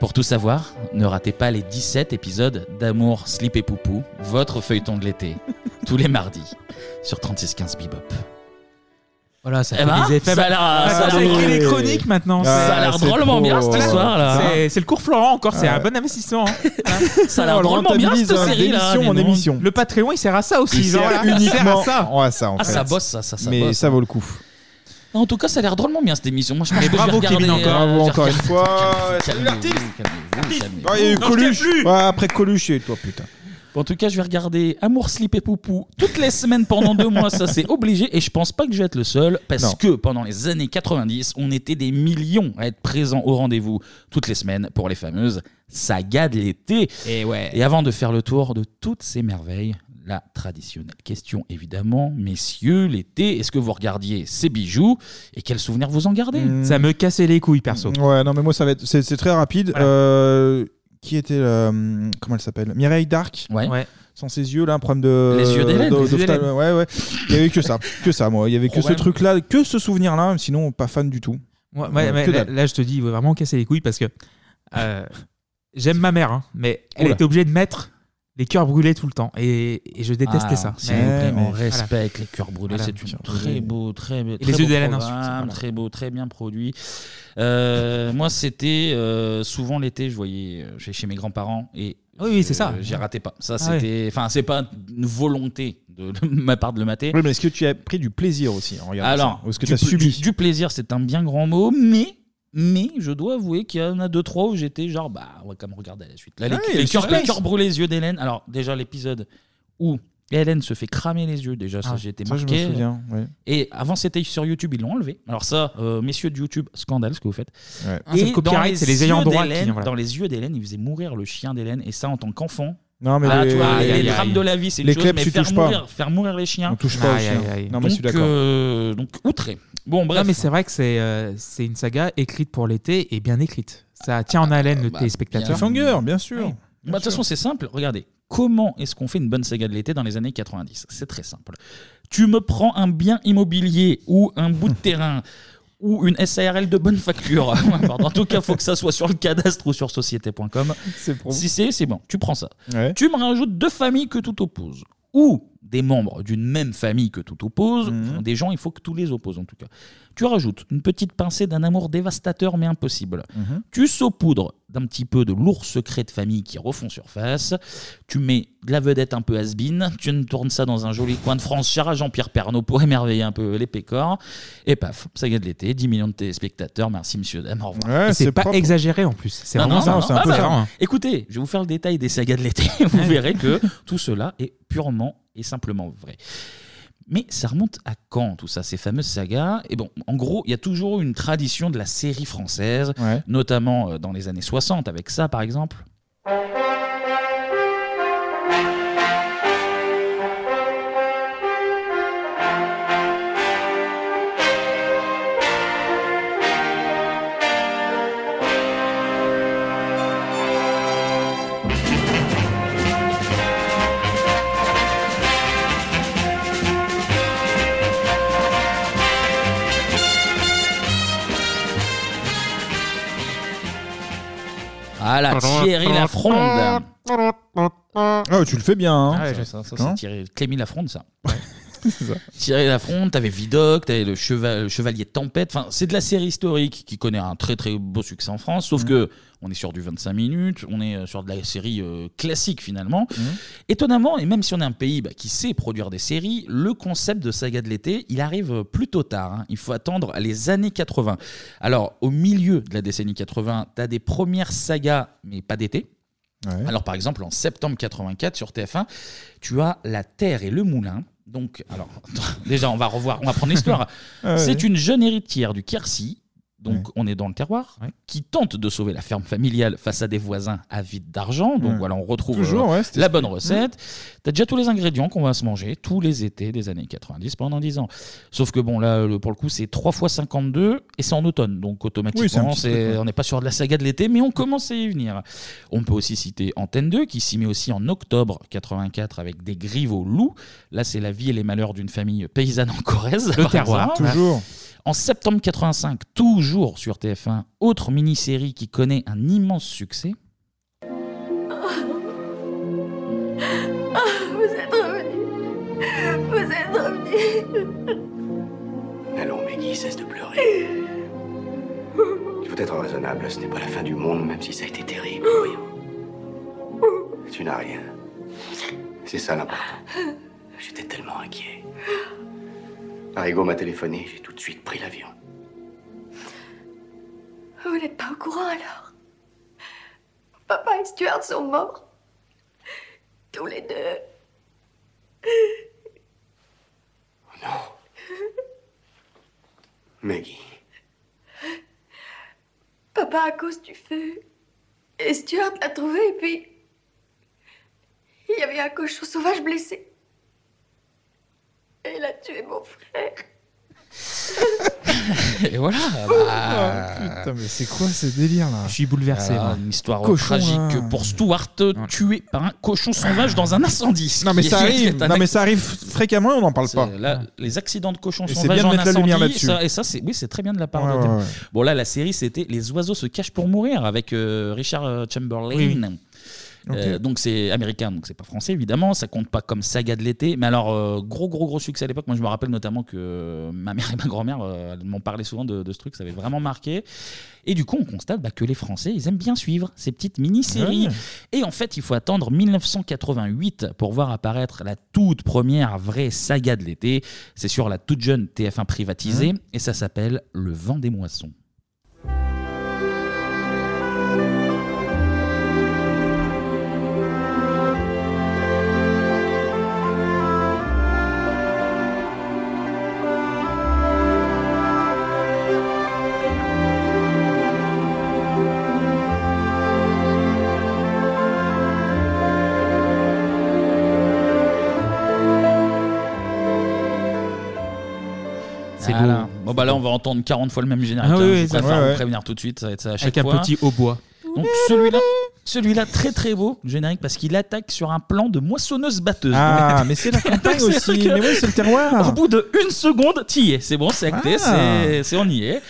[SPEAKER 1] Pour tout savoir, ne ratez pas les 17 épisodes d'Amour, Slip et Poupou, votre feuilleton de l'été, [LAUGHS] tous les mardis, sur 3615 Bebop.
[SPEAKER 8] Voilà, ça
[SPEAKER 1] Eh
[SPEAKER 8] fait
[SPEAKER 1] ben,
[SPEAKER 8] des effets.
[SPEAKER 1] ça a l'air- ça a
[SPEAKER 8] c'est
[SPEAKER 1] l'air-
[SPEAKER 8] écrit les chroniques maintenant.
[SPEAKER 1] Ça a l'air
[SPEAKER 8] c'est
[SPEAKER 1] drôlement
[SPEAKER 8] trop-
[SPEAKER 1] bien, cette histoire, là.
[SPEAKER 8] C'est- C'est le cours Florent encore, c'est
[SPEAKER 1] Ouais.
[SPEAKER 8] un bon investissement. hein. [LAUGHS]
[SPEAKER 1] Ça a l'air drôlement bien cette
[SPEAKER 7] hein,
[SPEAKER 1] série là. donc.
[SPEAKER 7] émission.
[SPEAKER 8] Le Patreon il sert à ça aussi.
[SPEAKER 7] Il
[SPEAKER 8] genre,
[SPEAKER 7] sert
[SPEAKER 8] là, il sert
[SPEAKER 7] uniquement
[SPEAKER 8] à ça.
[SPEAKER 7] Ouais, ça, en
[SPEAKER 1] Ah,
[SPEAKER 7] fait.
[SPEAKER 1] ça bosse, ça, ça, ça
[SPEAKER 7] Mais
[SPEAKER 1] bosse.
[SPEAKER 7] ça vaut le coup.
[SPEAKER 1] Non, en tout cas, ça a l'air drôlement bien cette émission. Moi, je pense
[SPEAKER 8] Et
[SPEAKER 1] que
[SPEAKER 8] bravo,
[SPEAKER 1] je vais regarder.
[SPEAKER 8] Kevin, encore.
[SPEAKER 1] euh,
[SPEAKER 7] Bravo
[SPEAKER 1] je vais
[SPEAKER 7] encore une
[SPEAKER 1] regarder-
[SPEAKER 7] fois.
[SPEAKER 1] Calmez-vous,
[SPEAKER 7] Salut l'artiste.
[SPEAKER 1] calmez-vous, calmez-vous.
[SPEAKER 7] Ah, il y a eu
[SPEAKER 8] Non, je
[SPEAKER 7] Coluche.
[SPEAKER 8] plus.
[SPEAKER 7] Ouais, après Coluche, et toi, putain.
[SPEAKER 1] En tout cas, je vais regarder Amour, Slip et Poupou toutes les semaines pendant deux mois. Ça, c'est obligé. Et je pense pas que je vais être le seul. Parce
[SPEAKER 7] Non.
[SPEAKER 1] que pendant les années 90, on était des millions à être présents au rendez-vous toutes les semaines pour les fameuses sagas de l'été.
[SPEAKER 8] Et ouais.
[SPEAKER 1] Et avant de faire le tour de toutes ces merveilles, la traditionnelle question évidemment, messieurs, l'été, est-ce que vous regardiez ces bijoux et quels souvenirs vous en gardez
[SPEAKER 8] Ça me cassait les couilles perso.
[SPEAKER 7] Ouais, non, mais moi, ça va être. C'est c'est très rapide. Euh, qui était. euh, comment elle s'appelle? Mireille Darc.
[SPEAKER 1] Ouais.
[SPEAKER 8] Ouais.
[SPEAKER 7] Sans ses yeux, là, un problème de.
[SPEAKER 1] Les yeux d'Hélène,
[SPEAKER 7] de-
[SPEAKER 1] les yeux
[SPEAKER 7] d'ophtal-
[SPEAKER 1] d'Hélène.
[SPEAKER 7] Ouais, ouais. Il y avait que ça. Que ça, moi. Il y avait que ce
[SPEAKER 1] Problème.
[SPEAKER 7] truc-là, que ce souvenir-là. Sinon, pas fan du tout.
[SPEAKER 8] Ouais, ouais,
[SPEAKER 7] Euh,
[SPEAKER 8] mais
[SPEAKER 7] que
[SPEAKER 8] là,
[SPEAKER 7] dalle.
[SPEAKER 8] là, je te dis, il va vraiment casser les couilles parce que euh, j'aime ma mère, hein, mais elle
[SPEAKER 7] Oula.
[SPEAKER 8] était obligée de mettre les cœurs brûlés tout le temps et, et je détestais
[SPEAKER 1] Ah,
[SPEAKER 8] ça.
[SPEAKER 1] S'il
[SPEAKER 8] Mais-
[SPEAKER 1] vous plaît,
[SPEAKER 8] mais
[SPEAKER 1] on
[SPEAKER 8] voilà.
[SPEAKER 1] respecte les cœurs brûlés.
[SPEAKER 8] Voilà.
[SPEAKER 1] c'est une très beau, très, très
[SPEAKER 8] les
[SPEAKER 1] beau
[SPEAKER 8] yeux d'Hélène
[SPEAKER 1] programme,
[SPEAKER 8] ensuite, voilà.
[SPEAKER 1] Très beau, très bien produit. Euh, moi, c'était euh, souvent l'été, je voyais euh, chez, chez mes grands-parents et
[SPEAKER 8] Oui, oui, c'est ça.
[SPEAKER 1] J'y ratais pas. Ça,
[SPEAKER 8] Ah
[SPEAKER 1] c'était. Enfin, c'est pas une volonté de, de [LAUGHS] ma part de le mater.
[SPEAKER 7] Oui, mais est-ce que tu as pris du plaisir aussi en regardant
[SPEAKER 1] Alors,
[SPEAKER 7] ça? Ou est-ce que tu as subi?
[SPEAKER 1] du, du plaisir, c'est un bien grand mot, mais. Mais je dois avouer qu'il y en a deux, trois où j'étais genre, bah, on va quand même regarder la suite. Là, les,
[SPEAKER 7] Ah
[SPEAKER 1] les
[SPEAKER 7] le
[SPEAKER 1] cœurs,
[SPEAKER 7] suspense.
[SPEAKER 1] les cœurs brûlés, les yeux d'Hélène. Alors, déjà, l'épisode où Hélène se fait cramer les yeux, déjà, ça,
[SPEAKER 7] Ah,
[SPEAKER 1] j'ai été
[SPEAKER 7] ça, je me
[SPEAKER 1] marqué.
[SPEAKER 7] souviens, ouais.
[SPEAKER 1] Et avant, c'était sur YouTube, ils l'ont enlevé. Alors, ça, euh, messieurs de YouTube, scandale ce que vous faites.
[SPEAKER 7] Ouais.
[SPEAKER 8] Ah, c'est le copyright, c'est les ayants
[SPEAKER 1] yeux
[SPEAKER 8] droit qui-
[SPEAKER 1] d'Hélène-
[SPEAKER 8] voilà.
[SPEAKER 1] Dans les yeux d'Hélène, il faisait mourir le chien d'Hélène, et ça, en tant qu'enfant.
[SPEAKER 7] Non, mais
[SPEAKER 1] Ah,
[SPEAKER 7] les-
[SPEAKER 1] tu vois,
[SPEAKER 7] Aïe,
[SPEAKER 1] les,
[SPEAKER 7] aïe,
[SPEAKER 1] les
[SPEAKER 7] aïe.
[SPEAKER 1] drames de la vie, c'est une
[SPEAKER 7] Les
[SPEAKER 1] chose,
[SPEAKER 7] kleps,
[SPEAKER 1] mais
[SPEAKER 7] tu
[SPEAKER 1] faire
[SPEAKER 7] touches pas.
[SPEAKER 1] mourir, faire mourir les chiens.
[SPEAKER 7] On touche pas aux
[SPEAKER 8] Aïe,
[SPEAKER 7] chiens.
[SPEAKER 8] aïe, aïe.
[SPEAKER 7] Non, mais je suis
[SPEAKER 1] donc,
[SPEAKER 7] d'accord.
[SPEAKER 1] euh, donc, outré. Bon, bref.
[SPEAKER 8] Non, mais c'est vrai que c'est euh, c'est une saga écrite pour l'été et bien écrite. Ça tient en haleine le
[SPEAKER 1] bah,
[SPEAKER 8] téléspectateur.
[SPEAKER 1] bien.
[SPEAKER 7] Cliffhanger, bien sûr.
[SPEAKER 1] Oui. Bah, De toute façon, c'est simple. Regardez, comment est-ce qu'on fait une bonne saga de l'été dans les années 90 C'est très simple. Tu me prends un bien immobilier ou un bout de [LAUGHS] terrain ou une SARL de bonne facture. [LAUGHS] Pardon. En tout cas, il faut que ça soit sur le cadastre ou sur société.com. Si c'est, c'est bon. Tu prends ça.
[SPEAKER 7] Ouais.
[SPEAKER 1] Tu me rajoutes deux familles que tout oppose. Ou des membres d'une même famille que tout oppose.
[SPEAKER 7] Mhm.
[SPEAKER 1] Enfin, des gens, il faut que tous les opposent en tout cas. Tu rajoutes une petite pincée d'un amour dévastateur mais impossible.
[SPEAKER 7] Mhm.
[SPEAKER 1] Tu saupoudres d'un petit peu de lourds secrets de famille qui refont surface. Tu mets de la vedette un peu has Tu me tournes ça dans un joli coin de France, cher à Jean-Pierre Pernaud pour émerveiller un peu les pécores. Et paf, ça gagne de l'été, 10 millions de téléspectateurs. Merci, monsieur, dame. Au revoir.
[SPEAKER 8] Et c'est pas exagéré en plus. C'est
[SPEAKER 1] Non,
[SPEAKER 8] vraiment
[SPEAKER 1] non,
[SPEAKER 8] ça.
[SPEAKER 1] non,
[SPEAKER 8] c'est
[SPEAKER 1] non,
[SPEAKER 8] un peu
[SPEAKER 1] bah,
[SPEAKER 8] ça.
[SPEAKER 1] Écoutez, je vais vous faire le détail des sagas de l'été. [LAUGHS] vous verrez que tout cela est purement et simplement vrai. Mais ça remonte à quand tout ça, ces fameuses sagas? Et bon, en gros, il y a toujours une tradition de la série française, notamment euh, dans les années 60, avec ça par exemple. Voilà, Thierry Lafronde.
[SPEAKER 7] Ah, tu le fais bien. Hein.
[SPEAKER 1] Ah ouais, ça, ça, c'est
[SPEAKER 7] Hein
[SPEAKER 1] Thierry, Clémy Lafronde, ça. [LAUGHS] [LAUGHS] Thierry Lafronde, t'avais Vidocq, t'avais le, cheva- le Chevalier de Tempête. Enfin, c'est de la série historique qui connaît un très très beau succès en France. Sauf que on est sur du 25 minutes, on est euh, sur de la série euh, classique finalement. Étonnamment, et même si on est un pays bah, qui sait produire des séries, le concept de saga de l'été, il arrive euh, plutôt tard. hein. Il faut attendre les années 80. Alors, au milieu de la décennie 80, t'as des premières sagas, mais pas d'été. Alors par exemple en septembre 84 sur TF1, tu as La Terre et le Moulin. Donc alors [LAUGHS] déjà on va revoir, on va prendre l'histoire.
[SPEAKER 7] Ah ouais.
[SPEAKER 1] C'est une jeune héritière du Quercy. Donc on est dans le terroir, qui tente de sauver la ferme familiale face à des voisins avides d'argent. Donc
[SPEAKER 7] Ouais.
[SPEAKER 1] voilà, on retrouve
[SPEAKER 7] Toujours,
[SPEAKER 1] euh, la bonne recette. T'as déjà tous les ingrédients qu'on va se manger tous les étés des années 90 pendant 10 ans. Sauf que bon là, le- pour le coup, c'est 3 fois 52 et c'est en automne. Donc
[SPEAKER 7] Oui, c'est un
[SPEAKER 1] automatiquement,
[SPEAKER 7] petit
[SPEAKER 1] c'est-
[SPEAKER 7] truc, ouais.
[SPEAKER 1] on n'est pas sur de la saga de l'été, mais on commence à y venir. On peut aussi citer Antenne 2 qui s'y met aussi en octobre 84 avec des grives au loup. Là, c'est la vie et les malheurs d'une famille paysanne [LAUGHS] en Corrèze.
[SPEAKER 8] Le
[SPEAKER 1] par
[SPEAKER 8] terroir.
[SPEAKER 7] Toujours.
[SPEAKER 1] En septembre 85, toujours sur TF1, autre mini-série qui connaît un immense succès.
[SPEAKER 9] Ah, vous êtes revenu. Vous êtes revenu.
[SPEAKER 24] Allons, Maggie, cesse de pleurer. Il faut être raisonnable, ce n'est pas la fin du monde, même si ça a été terrible, voyons. Tu n'as rien. C'est ça l'important. J'étais tellement inquiet. Arrigo m'a téléphoné, j'ai tout de suite pris l'avion.
[SPEAKER 9] Vous n'êtes pas au courant alors Papa et Stuart sont morts. Tous les deux.
[SPEAKER 24] Maggie,
[SPEAKER 9] Papa à cause du feu. Et Stuart l'a trouvé et puis... Il y avait un cochon sauvage blessé. Et il a tué mon frère. [LAUGHS]
[SPEAKER 1] Et voilà.
[SPEAKER 7] Oh,
[SPEAKER 1] bah,
[SPEAKER 7] putain, mais c'est quoi ce délire là
[SPEAKER 8] Je suis bouleversé. moi.
[SPEAKER 1] une histoire
[SPEAKER 7] Cochon,
[SPEAKER 1] tragique
[SPEAKER 7] hein.
[SPEAKER 1] pour Stuart, tué par un cochon sauvage dans un incendie. ce
[SPEAKER 7] Non mais ça arrive, non mais ça arrive fréquemment et on n'en parle pas.
[SPEAKER 1] Là, les accidents de cochons
[SPEAKER 7] Et c'est
[SPEAKER 1] sauvages
[SPEAKER 7] bien de
[SPEAKER 1] en
[SPEAKER 7] mettre la lumière là-dessus.
[SPEAKER 1] ça- et ça, c'est oui, c'est très bien de la part
[SPEAKER 7] Ouais,
[SPEAKER 1] de.
[SPEAKER 7] ouais, ouais.
[SPEAKER 1] Bon là, la série, c'était Les oiseaux se cachent pour mourir avec euh, Richard euh, Chamberlain.
[SPEAKER 8] Oui,
[SPEAKER 1] Euh, donc c'est américain, donc c'est pas français évidemment, ça compte pas comme saga de l'été, mais alors euh, gros gros gros succès à l'époque. Moi je me rappelle notamment que ma mère et ma grand-mère euh, m'ont parlé souvent de, de ce truc, ça avait vraiment marqué. Et du coup on constate bah, que les Français ils aiment bien suivre ces petites mini-séries. Et en fait il faut attendre 1988 pour voir apparaître la toute première vraie saga de l'été. C'est sur la toute jeune TF1 privatisée et ça s'appelle Le vent des moissons.
[SPEAKER 8] C'est
[SPEAKER 1] Voilà.
[SPEAKER 8] beau.
[SPEAKER 1] Bon bah là on va entendre 40 fois le même générique.
[SPEAKER 8] Ah
[SPEAKER 1] hein,
[SPEAKER 8] oui,
[SPEAKER 1] je
[SPEAKER 8] ça
[SPEAKER 1] préfère
[SPEAKER 8] va.
[SPEAKER 1] vous prévenir tout de suite, ça va être ça à chaque
[SPEAKER 8] Avec un
[SPEAKER 1] fois.
[SPEAKER 8] petit hautbois.
[SPEAKER 1] Donc celui-là, celui-là très très beau le générique parce qu'il attaque sur un plan de moissonneuse batteuse.
[SPEAKER 7] Ah, mais c'est la campagne [LAUGHS]
[SPEAKER 1] C'est
[SPEAKER 7] aussi. Mais oui, c'est le terroir.
[SPEAKER 1] Au bout de une seconde, t'y es. C'est bon, c'est acté,
[SPEAKER 7] Ah.
[SPEAKER 1] c'est- c'est on y est.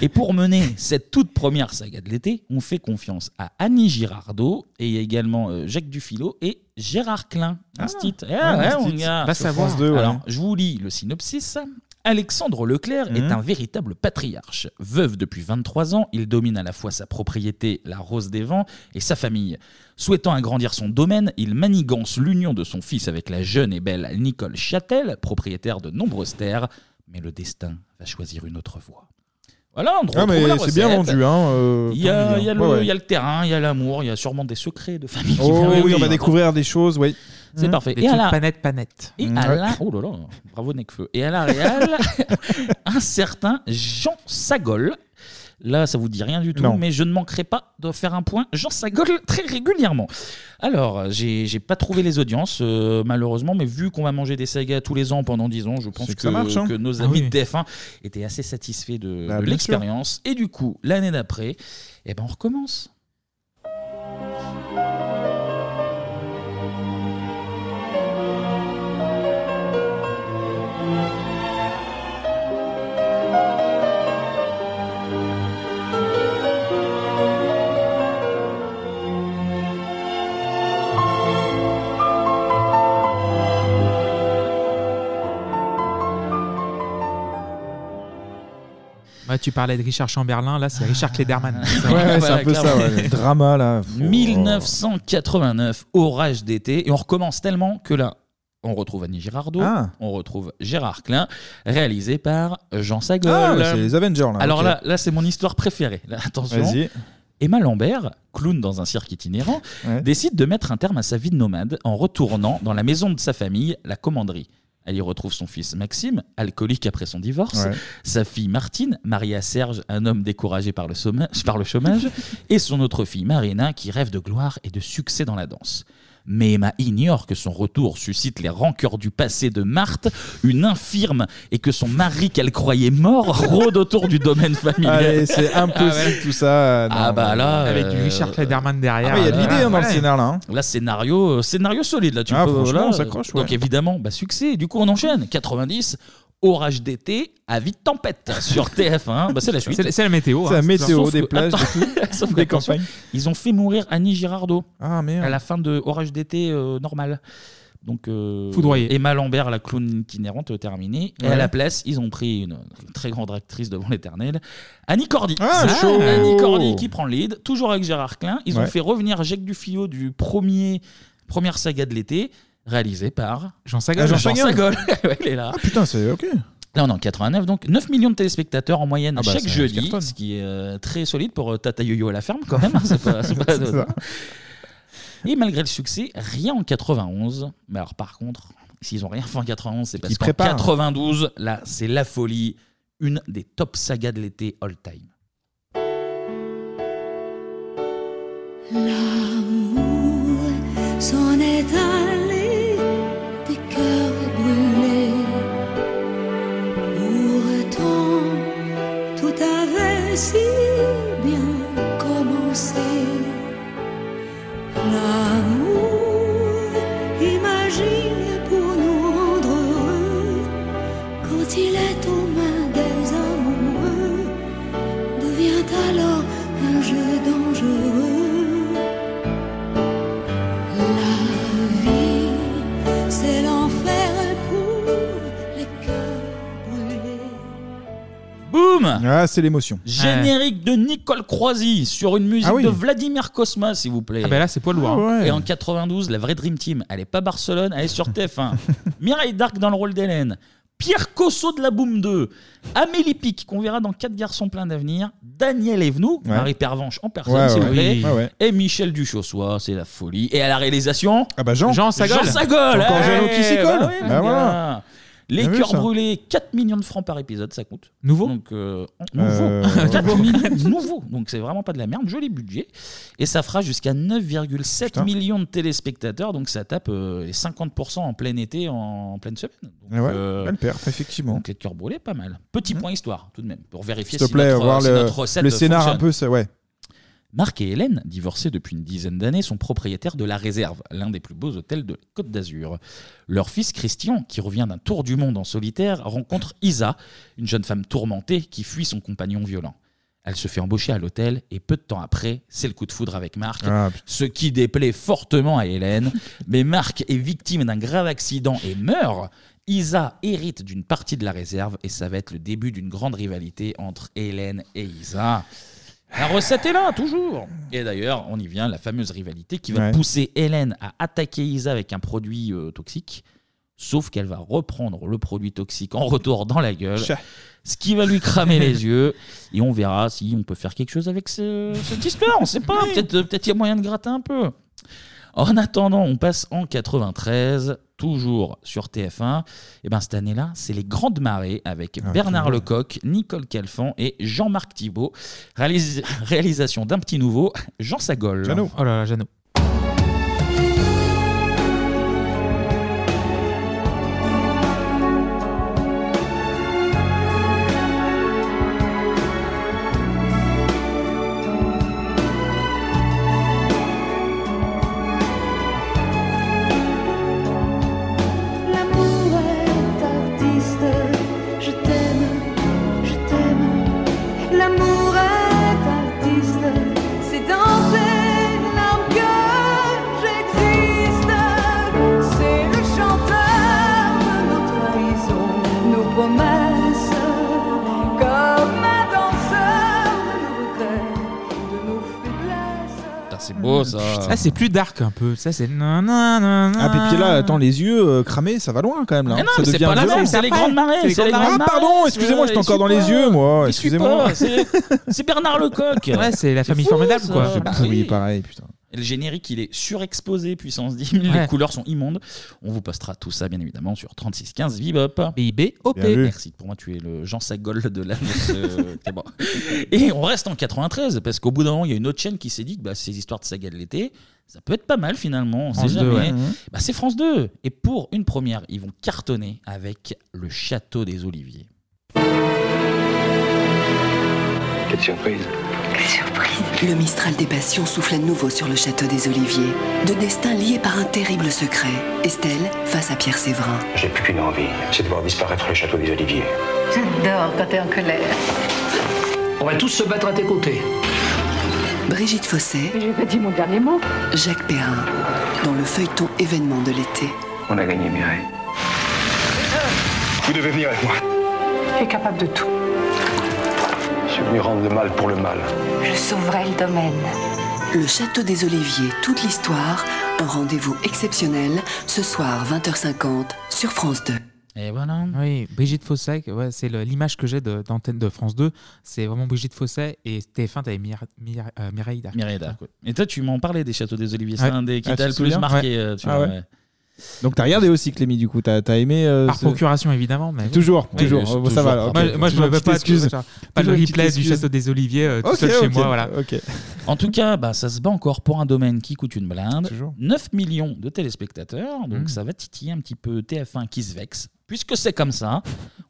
[SPEAKER 1] Et pour mener cette toute première saga de l'été, on fait confiance à Annie Girardot et il y a également euh, Jacques Dufilo et Gérard Klein. Un stit. Eh
[SPEAKER 7] ouais,
[SPEAKER 1] ouais,
[SPEAKER 7] un
[SPEAKER 1] gars.
[SPEAKER 7] Va savoir. France 2, ouais.
[SPEAKER 1] Alors, je vous lis le synopsis. Alexandre Leclerc est
[SPEAKER 7] Mhm.
[SPEAKER 1] un véritable patriarche. Veuf depuis 23 ans, il domine à la fois sa propriété, la Rose des Vents, et sa famille. Souhaitant agrandir son domaine, il manigance l'union de son fils avec la jeune et belle Nicole Châtel, propriétaire de nombreuses terres. Mais le destin va choisir une autre voie. Voilà, on
[SPEAKER 7] Ah,
[SPEAKER 1] retrouve
[SPEAKER 7] mais
[SPEAKER 1] la
[SPEAKER 7] c'est bien
[SPEAKER 1] recette.
[SPEAKER 7] vendu, hein, euh,
[SPEAKER 1] il, y a,
[SPEAKER 7] tant mieux.
[SPEAKER 1] il y a le,
[SPEAKER 7] Ouais, ouais.
[SPEAKER 1] il y a le terrain, il y a l'amour, il y a sûrement des secrets de famille. qui
[SPEAKER 7] Oh
[SPEAKER 1] viennent
[SPEAKER 7] oui, on va découvrir des choses, oui.
[SPEAKER 1] C'est
[SPEAKER 7] Mmh.
[SPEAKER 1] parfait.
[SPEAKER 8] Des
[SPEAKER 1] Et à la-
[SPEAKER 8] panette, panette.
[SPEAKER 1] et
[SPEAKER 8] Mmh.
[SPEAKER 1] à
[SPEAKER 8] Ouais.
[SPEAKER 1] la... Oh là là, bravo Necfeu. Et à la Real, [LAUGHS] un certain Jean Sagol. Là, ça vous dit rien du tout,
[SPEAKER 7] Non.
[SPEAKER 1] mais je ne manquerai pas de faire un point Jean Sagol très régulièrement. Alors, j'ai j'ai pas trouvé les audiences, euh, malheureusement, mais vu qu'on va manger des sagas tous les ans pendant 10 ans, je pense
[SPEAKER 7] C'est
[SPEAKER 1] que,
[SPEAKER 7] que ça marche, hein.
[SPEAKER 1] que nos
[SPEAKER 7] Ah
[SPEAKER 1] amis
[SPEAKER 7] oui.
[SPEAKER 1] de TF1 étaient assez satisfaits de,
[SPEAKER 7] Bah,
[SPEAKER 1] de
[SPEAKER 7] bien
[SPEAKER 1] l'expérience. Et du coup, l'année d'après, eh ben, on recommence.
[SPEAKER 8] Ouais, tu parlais de Richard Chamberlain, là c'est Richard Klederman.
[SPEAKER 7] Ouais, ouais, c'est un peu ça, ouais. Le drama là.
[SPEAKER 1] 1989, orage d'été, et on recommence tellement que là, on retrouve Annie Girardot,
[SPEAKER 7] Ah.
[SPEAKER 1] on retrouve Gérard Klein, réalisé par Jean Sagol.
[SPEAKER 7] Ah, ouais, c'est les Avengers, là,
[SPEAKER 1] Alors
[SPEAKER 7] ok.
[SPEAKER 1] là, là c'est mon histoire préférée. Là, attention.
[SPEAKER 7] Vas-y.
[SPEAKER 1] Emma Lambert, clown dans un cirque itinérant, décide de mettre un terme à sa vie de nomade en retournant dans la maison de sa famille, la commanderie. Elle y retrouve son fils Maxime, alcoolique après son divorce,
[SPEAKER 7] Ouais.
[SPEAKER 1] sa fille Martine, mariée à Serge, un homme découragé par le, sommage- [LAUGHS] par le chômage, et son autre fille Marina, qui rêve de gloire et de succès dans la danse. Mais Emma ignore que son retour suscite les rancœurs du passé de Marthe, une infirme, et que son mari qu'elle croyait mort [LAUGHS] rôde autour du domaine familial.
[SPEAKER 7] Allez, c'est impossible tout ça. euh, non,
[SPEAKER 1] Ah bah là,
[SPEAKER 8] Avec du
[SPEAKER 1] euh,
[SPEAKER 8] Richard Klederman derrière.
[SPEAKER 7] Ah, il y a de l'idée hein, dans le
[SPEAKER 8] Ouais.
[SPEAKER 7] scénar là. hein.
[SPEAKER 1] Là, scénario, euh, scénario solide. Là, tu
[SPEAKER 7] Ah,
[SPEAKER 1] peux,
[SPEAKER 7] franchement,
[SPEAKER 1] là,
[SPEAKER 7] on s'accroche,
[SPEAKER 1] Donc évidemment, bah, succès. Du coup, on enchaîne. 90, orage d'été, avis de tempête sur [LAUGHS] TF1. Bah, c'est la suite.
[SPEAKER 8] C'est- c'est la météo,
[SPEAKER 7] C'est la hein, météo,
[SPEAKER 1] Sauf
[SPEAKER 7] des
[SPEAKER 1] que-
[SPEAKER 7] plages, tout. [LAUGHS]
[SPEAKER 1] sauf
[SPEAKER 7] Des campagnes.
[SPEAKER 1] Ils ont fait mourir Annie Girardot
[SPEAKER 7] Ah merde.
[SPEAKER 1] à la fin de orage d'été euh, normal. Donc, euh,
[SPEAKER 8] Foudroyé.
[SPEAKER 1] Emma Lambert, la clown itinérante, euh, terminée. Et
[SPEAKER 8] Ouais.
[SPEAKER 1] à la place, ils ont pris une, une très grande actrice devant l'éternel, Annie Cordy.
[SPEAKER 7] Ah, chaud.
[SPEAKER 1] Annie Cordy qui prend le lead, toujours avec Gérard Klein. Ils ont
[SPEAKER 7] Ouais.
[SPEAKER 1] fait revenir Jacques Dufillot du premier, première saga de l'été, réalisé par
[SPEAKER 8] Jean Sagol.
[SPEAKER 7] Ah, Jean
[SPEAKER 1] Jean
[SPEAKER 7] Sagol. [LAUGHS]
[SPEAKER 1] Ouais, il est là.
[SPEAKER 7] Ah putain, c'est ok.
[SPEAKER 1] Là, on est en 89, donc 9 millions de téléspectateurs en moyenne
[SPEAKER 7] Ah bah,
[SPEAKER 1] chaque
[SPEAKER 7] ça
[SPEAKER 1] jeudi,
[SPEAKER 7] cartonne.
[SPEAKER 1] ce qui est euh, très solide pour euh, Tata Yo-Yo à la ferme quand même. hein, c'est pas, c'est [LAUGHS] pas
[SPEAKER 7] C'est
[SPEAKER 1] anodin.
[SPEAKER 7] ça.
[SPEAKER 1] Et malgré le succès, rien en 91. Mais alors, par contre, s'ils ont rien fait en 91, c'est parce
[SPEAKER 7] Qu'ils
[SPEAKER 1] qu'en
[SPEAKER 7] préparent.
[SPEAKER 1] 92, là, c'est la folie. Une des top sagas de l'été all time.
[SPEAKER 9] L'amour si bien commencé.
[SPEAKER 7] Ah, c'est l'émotion.
[SPEAKER 1] Générique de Nicole Croisy sur une musique
[SPEAKER 7] Ah oui.
[SPEAKER 1] de Vladimir Kosma, s'il vous plaît.
[SPEAKER 8] Ah bah là, c'est poids lourd, hein.
[SPEAKER 7] Ah ouais.
[SPEAKER 1] Et en 92, la vraie Dream Team, elle est pas Barcelone, elle est sur [LAUGHS] TF1. Mireille Darc dans le rôle d'Hélène. Pierre Cosso de la Boom 2, Amélie Pic, qu'on verra dans 4 garçons pleins d'avenir, Daniel Evenou,
[SPEAKER 7] Ouais.
[SPEAKER 1] Marie Pervenche en personne,
[SPEAKER 7] Ouais,
[SPEAKER 1] s'il
[SPEAKER 7] ouais.
[SPEAKER 1] vous plaît,
[SPEAKER 7] Oui. Ouais, ouais.
[SPEAKER 1] et Michel Duchossois, c'est la folie. Et à la réalisation,
[SPEAKER 7] Ah bah Jean.
[SPEAKER 8] Jean Sagol.
[SPEAKER 1] Jean Sagol.
[SPEAKER 7] Encore Jeannot qui s'y colle.
[SPEAKER 1] bah
[SPEAKER 7] Bah voilà.
[SPEAKER 1] Les cœurs
[SPEAKER 7] ça.
[SPEAKER 1] brûlés, 4 millions de francs par épisode, ça coûte.
[SPEAKER 8] Nouveau
[SPEAKER 1] Donc, euh, nouveau. [LAUGHS]
[SPEAKER 7] Euh,
[SPEAKER 1] 4 millions nouveau. Donc, c'est vraiment pas de la merde. Joli budget. Et ça fera jusqu'à 9,7
[SPEAKER 7] Putain.
[SPEAKER 1] millions de téléspectateurs. Donc, ça tape euh, les 50% en plein été, en, pleine semaine. Donc,
[SPEAKER 7] ouais,
[SPEAKER 1] euh,
[SPEAKER 7] belle perf, effectivement.
[SPEAKER 1] donc, les cœurs brûlés, pas mal. Petit point histoire, tout de même, pour vérifier
[SPEAKER 7] S'il te
[SPEAKER 1] si,
[SPEAKER 7] plaît,
[SPEAKER 1] notre,
[SPEAKER 7] voir
[SPEAKER 1] si
[SPEAKER 7] le,
[SPEAKER 1] notre recette
[SPEAKER 7] le scénar un peu, ça, ouais.
[SPEAKER 1] Marc et Hélène, divorcés depuis une dizaine d'années, sont propriétaires de La Réserve, l'un des plus beaux hôtels de la Côte d'Azur. Leur fils Christian, qui revient d'un tour du monde en solitaire, rencontre Isa, une jeune femme tourmentée qui fuit son compagnon violent. Elle se fait embaucher à l'hôtel et peu de temps après, c'est le coup de foudre avec Marc,
[SPEAKER 7] Ah, putain.
[SPEAKER 1] ce qui déplaît fortement à Hélène. [LAUGHS] Mais Marc est victime d'un grave accident et meurt. Isa hérite d'une partie de la réserve et ça va être le début d'une grande rivalité entre Hélène et Isa. La recette est là, toujours. Et d'ailleurs, on y vient, la fameuse rivalité qui va
[SPEAKER 7] Ouais.
[SPEAKER 1] pousser Hélène à attaquer Isa avec un produit euh, toxique. Sauf qu'elle va reprendre le produit toxique en retour dans la gueule, ce qui va lui cramer les yeux. Et on verra si on peut faire quelque chose avec ce- cette histoire. On sait pas. Peut-être peut-être il y a moyen de gratter un peu. En attendant, on passe en 93, toujours sur TF1. Et ben cette année-là, c'est les Grandes Marées avec
[SPEAKER 7] Ah,
[SPEAKER 1] Bernard. Lecoq, Nicole Calfan et Jean-Marc Thibault. Réalis- réalisation d'un petit nouveau, Jean Sagol.
[SPEAKER 7] Jeannot.
[SPEAKER 8] Oh là là, Jeannot.
[SPEAKER 1] Oh, ça.
[SPEAKER 8] Ah, c'est plus dark un peu. Ça, c'est. Ah,
[SPEAKER 7] Ah, puis puis là, attends, les yeux euh, cramés, ça va loin quand même là.
[SPEAKER 1] Mais non,
[SPEAKER 7] Ça
[SPEAKER 1] mais c'est
[SPEAKER 7] devient
[SPEAKER 1] pas la
[SPEAKER 7] violent.
[SPEAKER 1] même, c'est les grandes marées. C'est les grandes
[SPEAKER 7] Ah,
[SPEAKER 1] marées.
[SPEAKER 7] pardon, excusez-moi, j'étais encore dans les yeux, moi.
[SPEAKER 1] Il suit
[SPEAKER 7] Excusez-moi.
[SPEAKER 1] pas, C'est c'est Bernard Lecoq.
[SPEAKER 8] Ouais, c'est la famille formidable,
[SPEAKER 1] ça.
[SPEAKER 8] quoi.
[SPEAKER 7] C'est pourri,
[SPEAKER 1] oui.
[SPEAKER 7] pareil, putain.
[SPEAKER 1] Et le générique, il est surexposé, puissance 10 000.
[SPEAKER 8] Ouais.
[SPEAKER 1] Les couleurs sont immondes. On vous postera tout ça, bien évidemment, sur 3615 Bebop.
[SPEAKER 8] B-I-B-O-P.
[SPEAKER 1] Bien vu. Merci. Pour moi, tu es le Jean Sagol de la. euh, bon. [LAUGHS] Et on reste en 93, parce qu'au bout d'un moment, il y a une autre chaîne qui s'est dit que bah, ces histoires de saga de l'été, ça peut être pas mal finalement. On sait
[SPEAKER 8] France 2,
[SPEAKER 1] jamais.
[SPEAKER 8] ouais.
[SPEAKER 1] Bah, c'est France 2. Et pour une première, ils vont cartonner avec le Château des Oliviers.
[SPEAKER 24] Quelle surprise?
[SPEAKER 25] Le Mistral des passions souffle à nouveau sur le château des Oliviers. Deux destins liés par un terrible secret. Estelle face à Pierre Séverin.
[SPEAKER 24] J'ai plus qu'une envie, c'est de voir disparaître le château des Oliviers.
[SPEAKER 19] J'adore quand t'es en colère.
[SPEAKER 24] On va tous se battre à tes côtés.
[SPEAKER 25] Brigitte Fosset.
[SPEAKER 19] J'ai pas dit mon dernier mot.
[SPEAKER 25] Jacques Perrin. Dans le feuilleton événement de l'été.
[SPEAKER 24] On a gagné, Mireille. Vous devez venir avec moi.
[SPEAKER 19] Tu es capable de tout.
[SPEAKER 24] Je suis venu rendre le mal pour le mal.
[SPEAKER 25] Je sauverai le domaine. Le château des Oliviers, toute l'histoire. Un rendez-vous exceptionnel ce soir 20h50 sur France 2.
[SPEAKER 1] Et voilà.
[SPEAKER 8] Oui, Brigitte Fosset, ouais, c'est l'image que j'ai d'antenne de France 2. C'est vraiment Brigitte Fosset et TF1, t'avais euh, Mireille Darc.
[SPEAKER 1] Mireille Darc. Et toi, tu m'en parlais des Châteaux des Oliviers. C'est
[SPEAKER 7] Ouais.
[SPEAKER 1] un des qui
[SPEAKER 7] Ah,
[SPEAKER 1] t'a
[SPEAKER 7] tu
[SPEAKER 1] le plus marqué.
[SPEAKER 7] Ouais.
[SPEAKER 1] euh, tu
[SPEAKER 7] Ah
[SPEAKER 1] vois,
[SPEAKER 7] ouais.
[SPEAKER 1] ouais.
[SPEAKER 7] Donc t'as regardé aussi Clémy du coup, t'as as aimé euh,
[SPEAKER 8] Par
[SPEAKER 7] ce-
[SPEAKER 8] procuration, évidemment. Mais
[SPEAKER 7] Toujours,
[SPEAKER 8] Oui,
[SPEAKER 7] toujours.
[SPEAKER 8] oui,
[SPEAKER 7] Oh,
[SPEAKER 8] toujours.
[SPEAKER 7] ça va. alors, ok.
[SPEAKER 8] Moi, moi, je
[SPEAKER 7] Toujours
[SPEAKER 8] ne veux
[SPEAKER 7] petite
[SPEAKER 8] pas,
[SPEAKER 7] excuse.
[SPEAKER 8] pas, pas le
[SPEAKER 7] Toujours une petite
[SPEAKER 8] replay du
[SPEAKER 7] excuse.
[SPEAKER 8] château des Oliviers euh, tout
[SPEAKER 7] Ok,
[SPEAKER 8] seul chez
[SPEAKER 7] ok,
[SPEAKER 8] moi. Voilà.
[SPEAKER 7] ok.
[SPEAKER 1] En tout cas, bah, ça se bat encore pour un domaine qui coûte une blinde. 9 millions de téléspectateurs, donc
[SPEAKER 8] Mm.
[SPEAKER 1] ça va titiller un petit peu TF1 qui se vexe. Puisque c'est comme ça,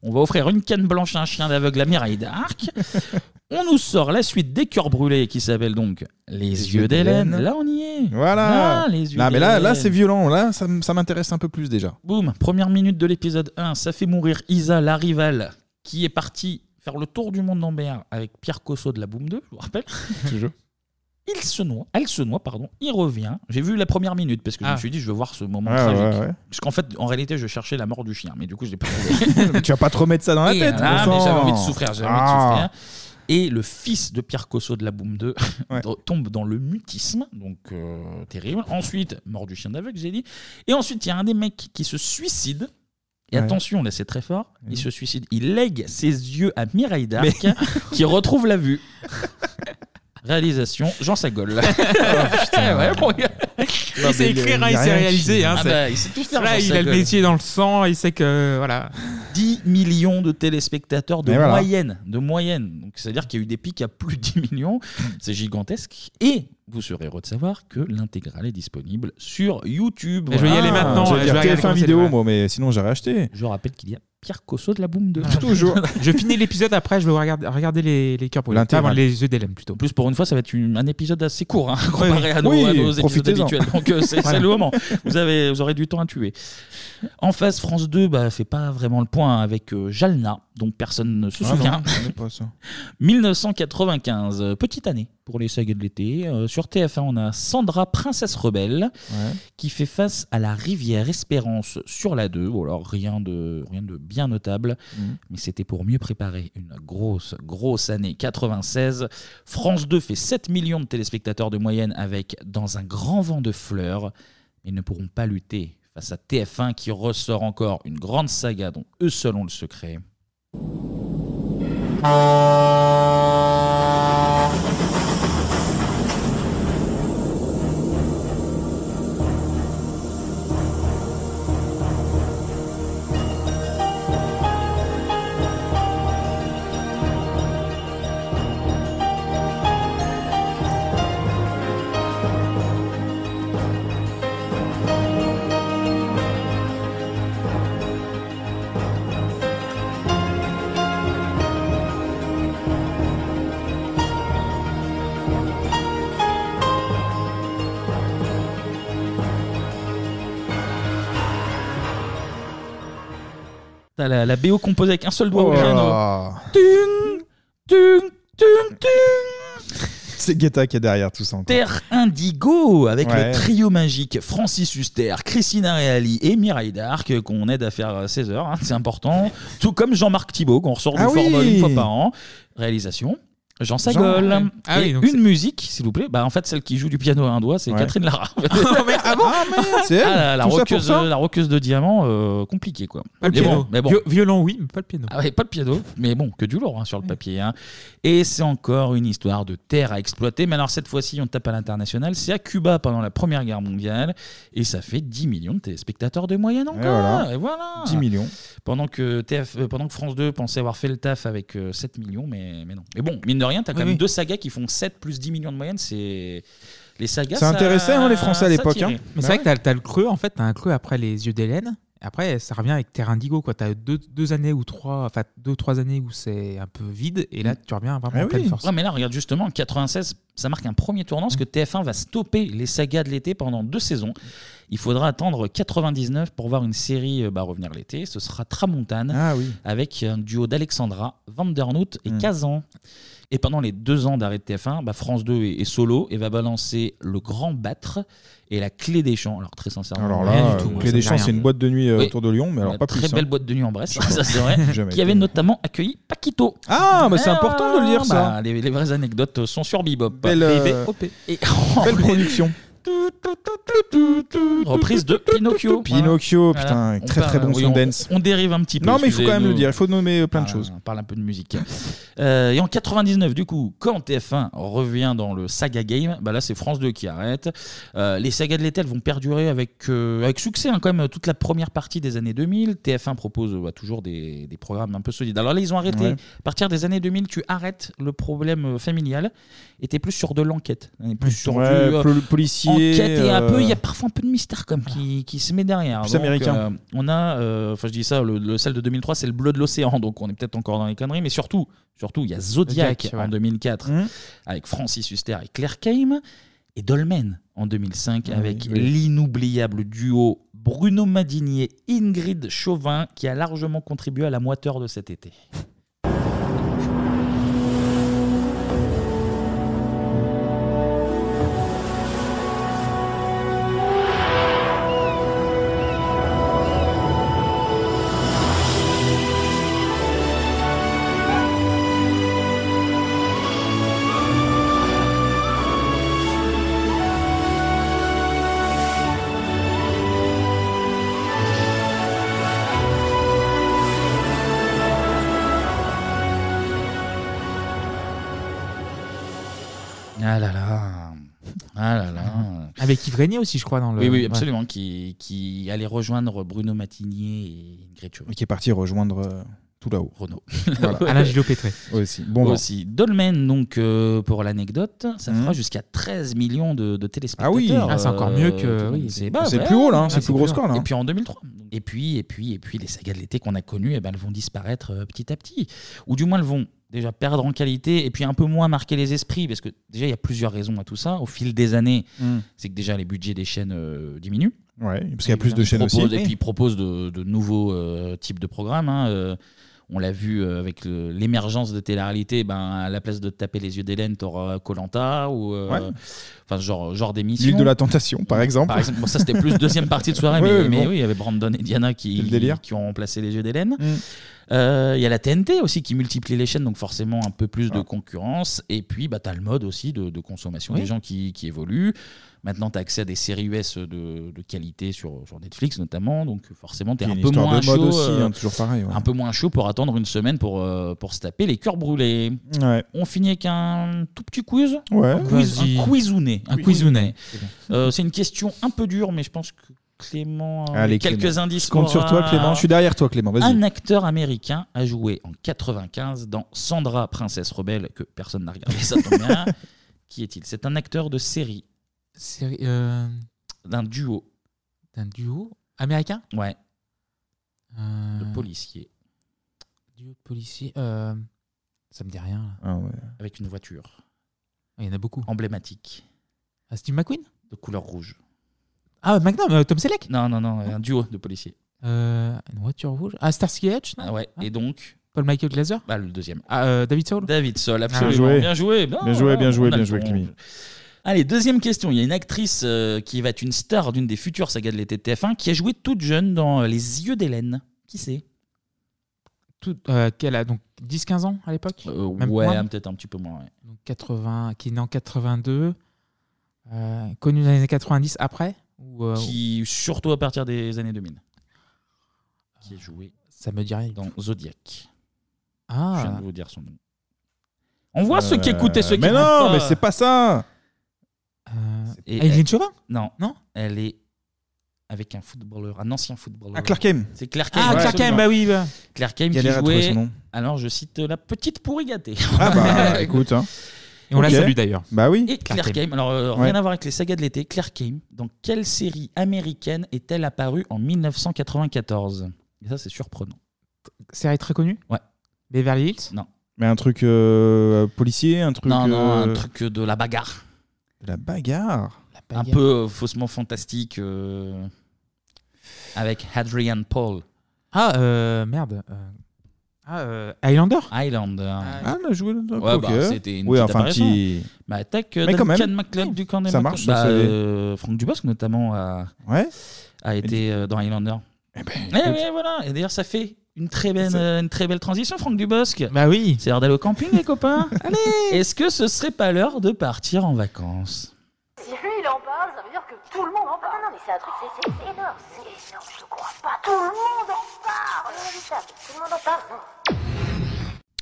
[SPEAKER 1] on va offrir une canne blanche à un chien d'aveugle à Mireille d'Arc. on nous sort la suite des cœurs brûlés qui s'appelle donc Les, yeux d'Hélène. Là, on y est.
[SPEAKER 7] Voilà.
[SPEAKER 1] Là, les yeux
[SPEAKER 7] Non, mais là, là
[SPEAKER 1] d'Hélène.
[SPEAKER 7] c'est violent. Là, ça, m- ça m'intéresse un peu plus déjà.
[SPEAKER 1] Boum, première minute de l'épisode 1, ça fait mourir Isa, la rivale, qui est partie faire le tour du monde en BR avec Pierre Cosso de la Boom 2, je vous rappelle. [LAUGHS]
[SPEAKER 7] Toujours.
[SPEAKER 1] Il se noie, elle se noie, pardon, il revient. J'ai vu la première minute parce que je
[SPEAKER 7] Ah.
[SPEAKER 1] me suis dit, je veux voir ce moment
[SPEAKER 7] Ouais,
[SPEAKER 1] tragique.
[SPEAKER 7] ouais, ouais.
[SPEAKER 1] Parce qu'en fait, en réalité, je cherchais la mort du chien, mais du coup, je l'ai pas trouvé. [LAUGHS]
[SPEAKER 7] tu vas pas trop mettre ça dans la
[SPEAKER 1] Et
[SPEAKER 7] tête.
[SPEAKER 1] voilà,
[SPEAKER 7] bon
[SPEAKER 1] mais
[SPEAKER 7] sang.
[SPEAKER 1] j'avais envie de souffrir, j'avais envie de
[SPEAKER 7] Ah.
[SPEAKER 1] souffrir. Et le fils de Pierre Cosso de la Boom 2 [LAUGHS] tombe dans le mutisme, donc euh, terrible. Ensuite, mort du chien d'aveugle, j'ai dit. Et ensuite, il y a un des mecs qui se suicide. Et
[SPEAKER 7] Ouais.
[SPEAKER 1] attention, là c'est très fort, il se suicide, il lègue ses yeux à Mireille Darc, [LAUGHS] qui retrouve la vue. Réalisation, Jean Sagol. [LAUGHS]
[SPEAKER 8] putain.
[SPEAKER 1] ouais, bon, gars.
[SPEAKER 8] Il sait écrire, hein, il sait réaliser. Hein,
[SPEAKER 1] Ah
[SPEAKER 8] c'est-
[SPEAKER 1] bah, il sait tout faire.
[SPEAKER 8] Là,
[SPEAKER 1] Jean
[SPEAKER 8] il a le
[SPEAKER 1] Sagol.
[SPEAKER 8] métier dans le sang, il sait que. Voilà.
[SPEAKER 1] 10 millions de téléspectateurs de
[SPEAKER 8] Mais voilà.
[SPEAKER 1] moyenne. De moyenne. Donc, c'est-à-dire qu'il y a eu des pics à plus de 10 millions. C'est gigantesque. Et vous serez heureux de savoir que l'intégrale est disponible sur YouTube.
[SPEAKER 8] Et je vais y aller maintenant,
[SPEAKER 7] J'allais
[SPEAKER 8] je
[SPEAKER 7] dire
[SPEAKER 8] vais regarder
[SPEAKER 7] TF1
[SPEAKER 8] comment c'est,
[SPEAKER 7] vidéo, moi, mais sinon j'aurais acheté.
[SPEAKER 1] Je rappelle qu'il y a Pierre Cosso de la Boom 2. [LAUGHS]
[SPEAKER 7] Toujours.
[SPEAKER 8] je finis l'épisode après, je vais regarder, regarder les, les cœurs brûlés.
[SPEAKER 1] L'intégrale.
[SPEAKER 8] Les d'Hélène plutôt.
[SPEAKER 1] En plus, pour une fois, ça va être une- un épisode assez court, hein, comparé à nos,
[SPEAKER 8] Oui,
[SPEAKER 1] à nos épisodes
[SPEAKER 8] profitez-en.
[SPEAKER 1] habituels. Donc, euh, c'est [LAUGHS]
[SPEAKER 8] Voilà.
[SPEAKER 1] c'est le moment. Vous, avez, vous aurez du temps à tuer. En face, France 2 bah, fait pas vraiment le point avec euh, Jalna, dont personne ne se
[SPEAKER 7] Ah
[SPEAKER 1] souvient.
[SPEAKER 7] non, je connais pas ça. [LAUGHS]
[SPEAKER 1] 1995, euh, petite année pour les sagas de l'été. Euh, sur TF1, on a Sandra, princesse rebelle, qui fait face à la rivière Espérance sur la 2. Bon, alors rien de, rien de bien notable,
[SPEAKER 7] Mhm.
[SPEAKER 1] mais c'était pour mieux préparer une grosse, grosse année 96. France 2 fait 7 millions de téléspectateurs de moyenne avec Dans un grand vent de fleurs, mais ne pourront pas lutter face à TF1 qui ressort encore une grande saga dont eux seuls ont le secret. Uh... T'as la, la BO composée avec un seul doigt au
[SPEAKER 7] Oh
[SPEAKER 1] piano. Tung, tung, tung, tung.
[SPEAKER 7] C'est Guetta qui est derrière tout ça. encore.
[SPEAKER 1] Terre Indigo avec
[SPEAKER 7] Ouais.
[SPEAKER 1] le trio magique Francis Huster, Christina Reali et Mireille Darc euh, qu'on aide à faire 16 heures, hein, c'est important. Tout comme Jean-Marc Thibault qu'on ressort du
[SPEAKER 7] Ah oui.
[SPEAKER 1] Une fois par an. Réalisation Jean Sagol.
[SPEAKER 8] Jean. Ah
[SPEAKER 1] Et
[SPEAKER 8] oui, donc
[SPEAKER 1] une musique, s'il vous plaît. Bah, en fait, celle qui joue du piano à un doigt, c'est
[SPEAKER 7] Ouais.
[SPEAKER 1] Catherine Lara. [LAUGHS]
[SPEAKER 8] ah bon
[SPEAKER 7] C'est elle
[SPEAKER 1] Ah, la, la
[SPEAKER 7] Tout ça pour
[SPEAKER 1] roqueuse,
[SPEAKER 7] ça
[SPEAKER 1] la roqueuse de diamant, euh, compliqué quoi.
[SPEAKER 8] Pas le
[SPEAKER 1] Mais
[SPEAKER 8] piano.
[SPEAKER 1] bon, mais bon.
[SPEAKER 8] Violon, oui, mais pas le piano.
[SPEAKER 1] Ah ouais, pas le piano, mais bon, que du lourd hein, sur le papier. hein. Et c'est encore une histoire de terre à exploiter. Mais alors cette fois-ci, on tape à l'international. C'est à Cuba pendant la Première Guerre mondiale. Et ça fait 10 millions de téléspectateurs de moyenne encore.
[SPEAKER 7] voilà.
[SPEAKER 1] Et voilà.
[SPEAKER 7] 10 millions.
[SPEAKER 1] Pendant que, TF, euh, pendant que France 2 pensait avoir fait le taf avec euh, 7 millions, mais, mais non. Mais bon, mine de rien, t'as quand
[SPEAKER 7] Oui,
[SPEAKER 1] même
[SPEAKER 7] oui.
[SPEAKER 1] deux sagas qui font 7 plus 10 millions de moyenne. C'est. Les sagas.
[SPEAKER 7] Ça intéressait, hein, les Français à l'époque, hein.
[SPEAKER 8] Mais c'est vrai que t'as, t'as le creux, en fait, t'as un creux après les yeux d'Hélène. Après, ça revient avec Terre Indigo, quoi. T'as deux, deux années ou trois, enfin deux, trois années où c'est un peu vide, et là, tu reviens vraiment en pleine force.
[SPEAKER 1] Ouais, mais là, regarde justement, en 96, ça marque un premier tournant, parce que TF1 va stopper les sagas de l'été pendant deux saisons. Il faudra attendre 99 pour voir une série euh, bah, revenir l'été. Ce sera Tramontane,
[SPEAKER 7] Ah
[SPEAKER 1] avec un duo d'Alexandra, Vandernoot et Kazan. Et pendant les deux ans d'arrêt de TF1, bah, France 2 est, est solo et va balancer Le Grand Battre et La Clé des Champs. Alors, très sincèrement,
[SPEAKER 7] Alors
[SPEAKER 1] rien du tout.
[SPEAKER 7] euh,
[SPEAKER 1] moi,
[SPEAKER 7] Clé
[SPEAKER 1] ça
[SPEAKER 7] des
[SPEAKER 1] me dit
[SPEAKER 7] Champs,
[SPEAKER 1] rien.
[SPEAKER 7] c'est une boîte de nuit euh,
[SPEAKER 1] Oui.
[SPEAKER 7] autour de Lyon, mais alors pas
[SPEAKER 1] Très
[SPEAKER 7] plus. hein.
[SPEAKER 1] belle boîte de nuit en Brest, [LAUGHS] ça c'est vrai.
[SPEAKER 7] Jamais
[SPEAKER 1] qui avait notamment accueilli Paquito.
[SPEAKER 7] Ah, bah c'est important de le dire, ça.
[SPEAKER 1] Bah, les, les vraies anecdotes sont sur Bebop.
[SPEAKER 7] Belle, euh,
[SPEAKER 1] BBOP. Et
[SPEAKER 7] Belle [LAUGHS] production.
[SPEAKER 1] Reprise de Pinocchio.
[SPEAKER 7] Pinocchio,
[SPEAKER 1] Voilà.
[SPEAKER 7] putain,
[SPEAKER 1] On
[SPEAKER 7] très très bon
[SPEAKER 1] oui,
[SPEAKER 7] son
[SPEAKER 1] on-
[SPEAKER 7] dance.
[SPEAKER 1] On dérive un petit peu.
[SPEAKER 7] Non, mais il faut quand même le dire, il faut nommer euh, plein de
[SPEAKER 1] Ah,
[SPEAKER 7] choses.
[SPEAKER 1] On parle un peu de musique. [LAUGHS] Euh, et en 99, du coup, quand TF1 revient dans le saga game, bah là c'est France 2 qui arrête. Euh, les sagas de l'été elles vont perdurer avec, euh, avec succès, hein, quand même, toute la première partie des années 2000. TF1 propose euh, bah, toujours des, des programmes un peu solides. Alors là, ils ont arrêté.
[SPEAKER 7] Ouais.
[SPEAKER 1] À partir des années 2000, tu arrêtes le problème euh, familial et t'es plus sur de l'enquête. On est plus sur
[SPEAKER 7] Ouais,
[SPEAKER 1] du euh,
[SPEAKER 7] pol- policier,
[SPEAKER 1] enquête et un
[SPEAKER 7] euh,
[SPEAKER 1] peu, il y a parfois un peu de mystère comme qui, qui se met derrière.
[SPEAKER 7] Plus
[SPEAKER 1] Donc,
[SPEAKER 7] américain.
[SPEAKER 1] euh, on a, euh, enfin je dis ça, le, le celle de 2003, c'est le bleu de l'océan, donc on est peut-être encore dans les conneries, mais surtout, surtout, il y a Zodiac,
[SPEAKER 8] Zodiac,
[SPEAKER 1] en
[SPEAKER 8] ouais.
[SPEAKER 1] 2004
[SPEAKER 7] Mmh.
[SPEAKER 1] avec Francis Huster et Claire Kame, et Dolmen en 2005
[SPEAKER 7] Oui,
[SPEAKER 1] avec
[SPEAKER 7] oui.
[SPEAKER 1] l'inoubliable duo Bruno Madinier, Ingrid Chauvin, qui a largement contribué à la moiteur de cet été. Ah là là.
[SPEAKER 8] Avec Yves Régnier aussi, je crois, dans le.
[SPEAKER 1] Oui, oui,
[SPEAKER 8] ouais.
[SPEAKER 1] absolument. Qui, qui allait rejoindre Bruno Matinier et.
[SPEAKER 7] Et qui est parti rejoindre euh, tout là-haut.
[SPEAKER 1] Renault. [LAUGHS]
[SPEAKER 7] Voilà.
[SPEAKER 8] Alain Gillot-Pétré.
[SPEAKER 7] Aussi. Bon vent.
[SPEAKER 1] aussi. Dolmen, donc, euh, pour l'anecdote, ça
[SPEAKER 7] Mhm.
[SPEAKER 1] fera jusqu'à 13 millions de, de téléspectateurs.
[SPEAKER 7] Ah oui.
[SPEAKER 8] Ah, c'est encore mieux que-
[SPEAKER 1] euh,
[SPEAKER 8] oui.
[SPEAKER 1] c'est
[SPEAKER 7] C'est plus haut, là, hein, c'est le plus gros score, là,
[SPEAKER 1] Et puis en 2003. Et puis, et puis, et puis, les sagas de l'été qu'on a connues, eh ben, elles vont disparaître euh, petit à petit. Ou du moins, elles vont déjà perdre en qualité et puis un peu moins marquer les esprits parce que déjà il y a plusieurs raisons à tout ça au fil des années
[SPEAKER 7] Mm.
[SPEAKER 1] c'est que déjà les budgets des chaînes euh, diminuent
[SPEAKER 7] Ouais, parce qu'il y a plus de chaînes aussi.
[SPEAKER 1] Et puis ils proposent de, de nouveaux euh, types de programmes. hein, euh, on l'a vu euh, avec l'émergence de télé-réalité, ben, à la place de te taper les yeux d'Hélène, t'auras Colanta ou euh,
[SPEAKER 7] Ouais.
[SPEAKER 1] enfin genre, genre d'émission.
[SPEAKER 7] L'île de la tentation, par exemple.
[SPEAKER 1] Par exemple, bon, ça c'était plus [LAUGHS] deuxième partie de soirée, mais,
[SPEAKER 7] ouais,
[SPEAKER 1] mais
[SPEAKER 7] bon.
[SPEAKER 1] oui, il y avait Brandon et Diana qui, ont remplacé les yeux d'Hélène.
[SPEAKER 7] Mm.
[SPEAKER 1] Euh, Il y a la TNT aussi qui multiplie les chaînes, donc forcément un peu plus de concurrence. Et puis, bah, tu as le mode aussi de, de consommation
[SPEAKER 8] Oui.
[SPEAKER 1] des gens qui, qui évoluent. Maintenant, tu as accès à des séries US de, de qualité sur, sur Netflix notamment. Donc, forcément, tu es un peu moins chaud.
[SPEAKER 7] aussi,
[SPEAKER 1] euh,
[SPEAKER 7] hein, toujours pareil, ouais.
[SPEAKER 1] Un peu moins chaud pour attendre une semaine pour, euh, pour se taper les cœurs brûlés.
[SPEAKER 7] Ouais.
[SPEAKER 1] On finit avec un tout petit quiz.
[SPEAKER 7] Ouais.
[SPEAKER 1] Un quiz,
[SPEAKER 8] Vas-y.
[SPEAKER 1] un quizounet. Un quizounet. Euh, C'est une question un peu dure, mais je pense que Clément a
[SPEAKER 7] Allez,
[SPEAKER 1] quelques
[SPEAKER 7] Clément.
[SPEAKER 1] indices.
[SPEAKER 7] Je compte sur toi, Clément. Je suis derrière toi, Clément. Vas-y.
[SPEAKER 1] Un acteur américain a joué en 95 dans Sandra, princesse rebelle, que personne n'a regardé, ça tombe bien. [LAUGHS] Qui est-il? C'est un acteur de série,
[SPEAKER 8] Série, euh,
[SPEAKER 1] d'un duo.
[SPEAKER 8] d'un duo américain?
[SPEAKER 1] Ouais,
[SPEAKER 8] Euh,
[SPEAKER 1] de policier,
[SPEAKER 8] Duo de policier. euh, ça me dit rien. là.
[SPEAKER 7] Ah ouais.
[SPEAKER 1] avec une voiture
[SPEAKER 8] Ah, Il y en a beaucoup.
[SPEAKER 1] emblématique,
[SPEAKER 8] Ah, Steve McQueen?
[SPEAKER 1] De couleur rouge.
[SPEAKER 8] Ah, Magnum, euh, Tom Selleck?
[SPEAKER 1] Non, non, non, un duo de policiers.
[SPEAKER 8] Euh, Une voiture rouge Ah, Starsky et Hutch non?
[SPEAKER 1] Ah ouais, et donc,
[SPEAKER 8] Paul Michael Glaser
[SPEAKER 1] bah, le deuxième.
[SPEAKER 8] Ah, euh, David Soul
[SPEAKER 1] David Sol, absolument.
[SPEAKER 7] joué.
[SPEAKER 1] Bien joué.
[SPEAKER 7] Bien joué, bien joué, bien joué. Clémy.
[SPEAKER 1] Allez, deuxième question. Il y a une actrice euh, qui va être une star d'une des futures sagas de l'été de TF1 qui a joué toute jeune dans Les Yeux d'Hélène. Qui c'est?
[SPEAKER 8] Tout, euh, qu'elle a donc 10-15 ans à l'époque?
[SPEAKER 1] Euh,
[SPEAKER 8] Même
[SPEAKER 1] ouais,
[SPEAKER 8] moins?
[SPEAKER 1] peut-être un petit peu moins. ouais.
[SPEAKER 8] Donc 80, qui est né en 82, euh, connu dans les années 90 après ou, euh,
[SPEAKER 1] Qui, surtout à partir des années 2000. Qui est joué
[SPEAKER 8] ça me dirait
[SPEAKER 1] dans Zodiac.
[SPEAKER 8] Ah.
[SPEAKER 1] Je viens de vous dire son nom. On voit ceux qui écoutent et ceux qui
[SPEAKER 7] Mais non,
[SPEAKER 1] pas.
[SPEAKER 7] mais c'est pas ça.
[SPEAKER 1] Et
[SPEAKER 8] Aileen
[SPEAKER 1] elle-
[SPEAKER 8] Chauvin
[SPEAKER 1] Non.
[SPEAKER 8] Non
[SPEAKER 1] Elle est avec un footballeur, un ancien footballeur.
[SPEAKER 7] Ah, Clark Kane.
[SPEAKER 1] C'est Clark
[SPEAKER 8] Ah,
[SPEAKER 1] Kane.
[SPEAKER 8] Clark
[SPEAKER 1] absolument.
[SPEAKER 8] Kane, bah oui, bah.
[SPEAKER 1] Clark Kane qui
[SPEAKER 7] Galère à trouver
[SPEAKER 1] jouait.
[SPEAKER 7] son nom.
[SPEAKER 1] Alors je cite la petite pourri gâtée.
[SPEAKER 7] Ah bah [LAUGHS] écoute. Hein.
[SPEAKER 8] Et on la
[SPEAKER 7] Ok.
[SPEAKER 8] salue d'ailleurs.
[SPEAKER 7] Bah oui.
[SPEAKER 1] Et Claire Kane, alors euh, rien à voir avec les sagas de l'été, Claire Kane, dans quelle série américaine est-elle apparue en 1994 Et ça c'est surprenant.
[SPEAKER 8] Série très connue?
[SPEAKER 1] Ouais.
[SPEAKER 8] Beverly Hills?
[SPEAKER 1] Non.
[SPEAKER 7] Mais un truc euh, policier, un truc.
[SPEAKER 1] non, non,
[SPEAKER 7] euh,
[SPEAKER 1] un truc de la bagarre.
[SPEAKER 7] De la bagarre.
[SPEAKER 1] Un peu euh, faussement fantastique. euh, avec Adrian Paul.
[SPEAKER 8] Ah, euh, merde. euh, Ah, euh, Highlander
[SPEAKER 1] Highlander.
[SPEAKER 7] Ah, on a joué dans
[SPEAKER 1] Ouais, bah, c'était une
[SPEAKER 7] Oui,
[SPEAKER 1] petite
[SPEAKER 7] enfin,
[SPEAKER 1] apparition.
[SPEAKER 7] petit-
[SPEAKER 1] Bah, tac, euh,
[SPEAKER 7] Mais quand
[SPEAKER 1] Duncan
[SPEAKER 7] même.
[SPEAKER 1] MacLeod du camp des
[SPEAKER 7] Ça
[SPEAKER 1] Mac-
[SPEAKER 7] marche,
[SPEAKER 1] Bah, euh, Franck Dubosc, notamment, a,
[SPEAKER 7] Ouais.
[SPEAKER 1] a été euh, dans Highlander. Eh ouais, voilà. Et d'ailleurs, ça fait une très belle, euh, une très belle transition, Franck Dubosc.
[SPEAKER 8] Bah oui.
[SPEAKER 1] C'est l'heure d'aller au camping, les copains. [LAUGHS] Allez. Est-ce que ce serait pas l'heure de partir en vacances?
[SPEAKER 9] Si lui il en parle, ça veut dire que tout le monde en parle. Non, non, mais c'est un truc, c'est énorme. C'est énorme, je crois pas. Tout le monde en parle. Inévitable. Tout le monde en parle.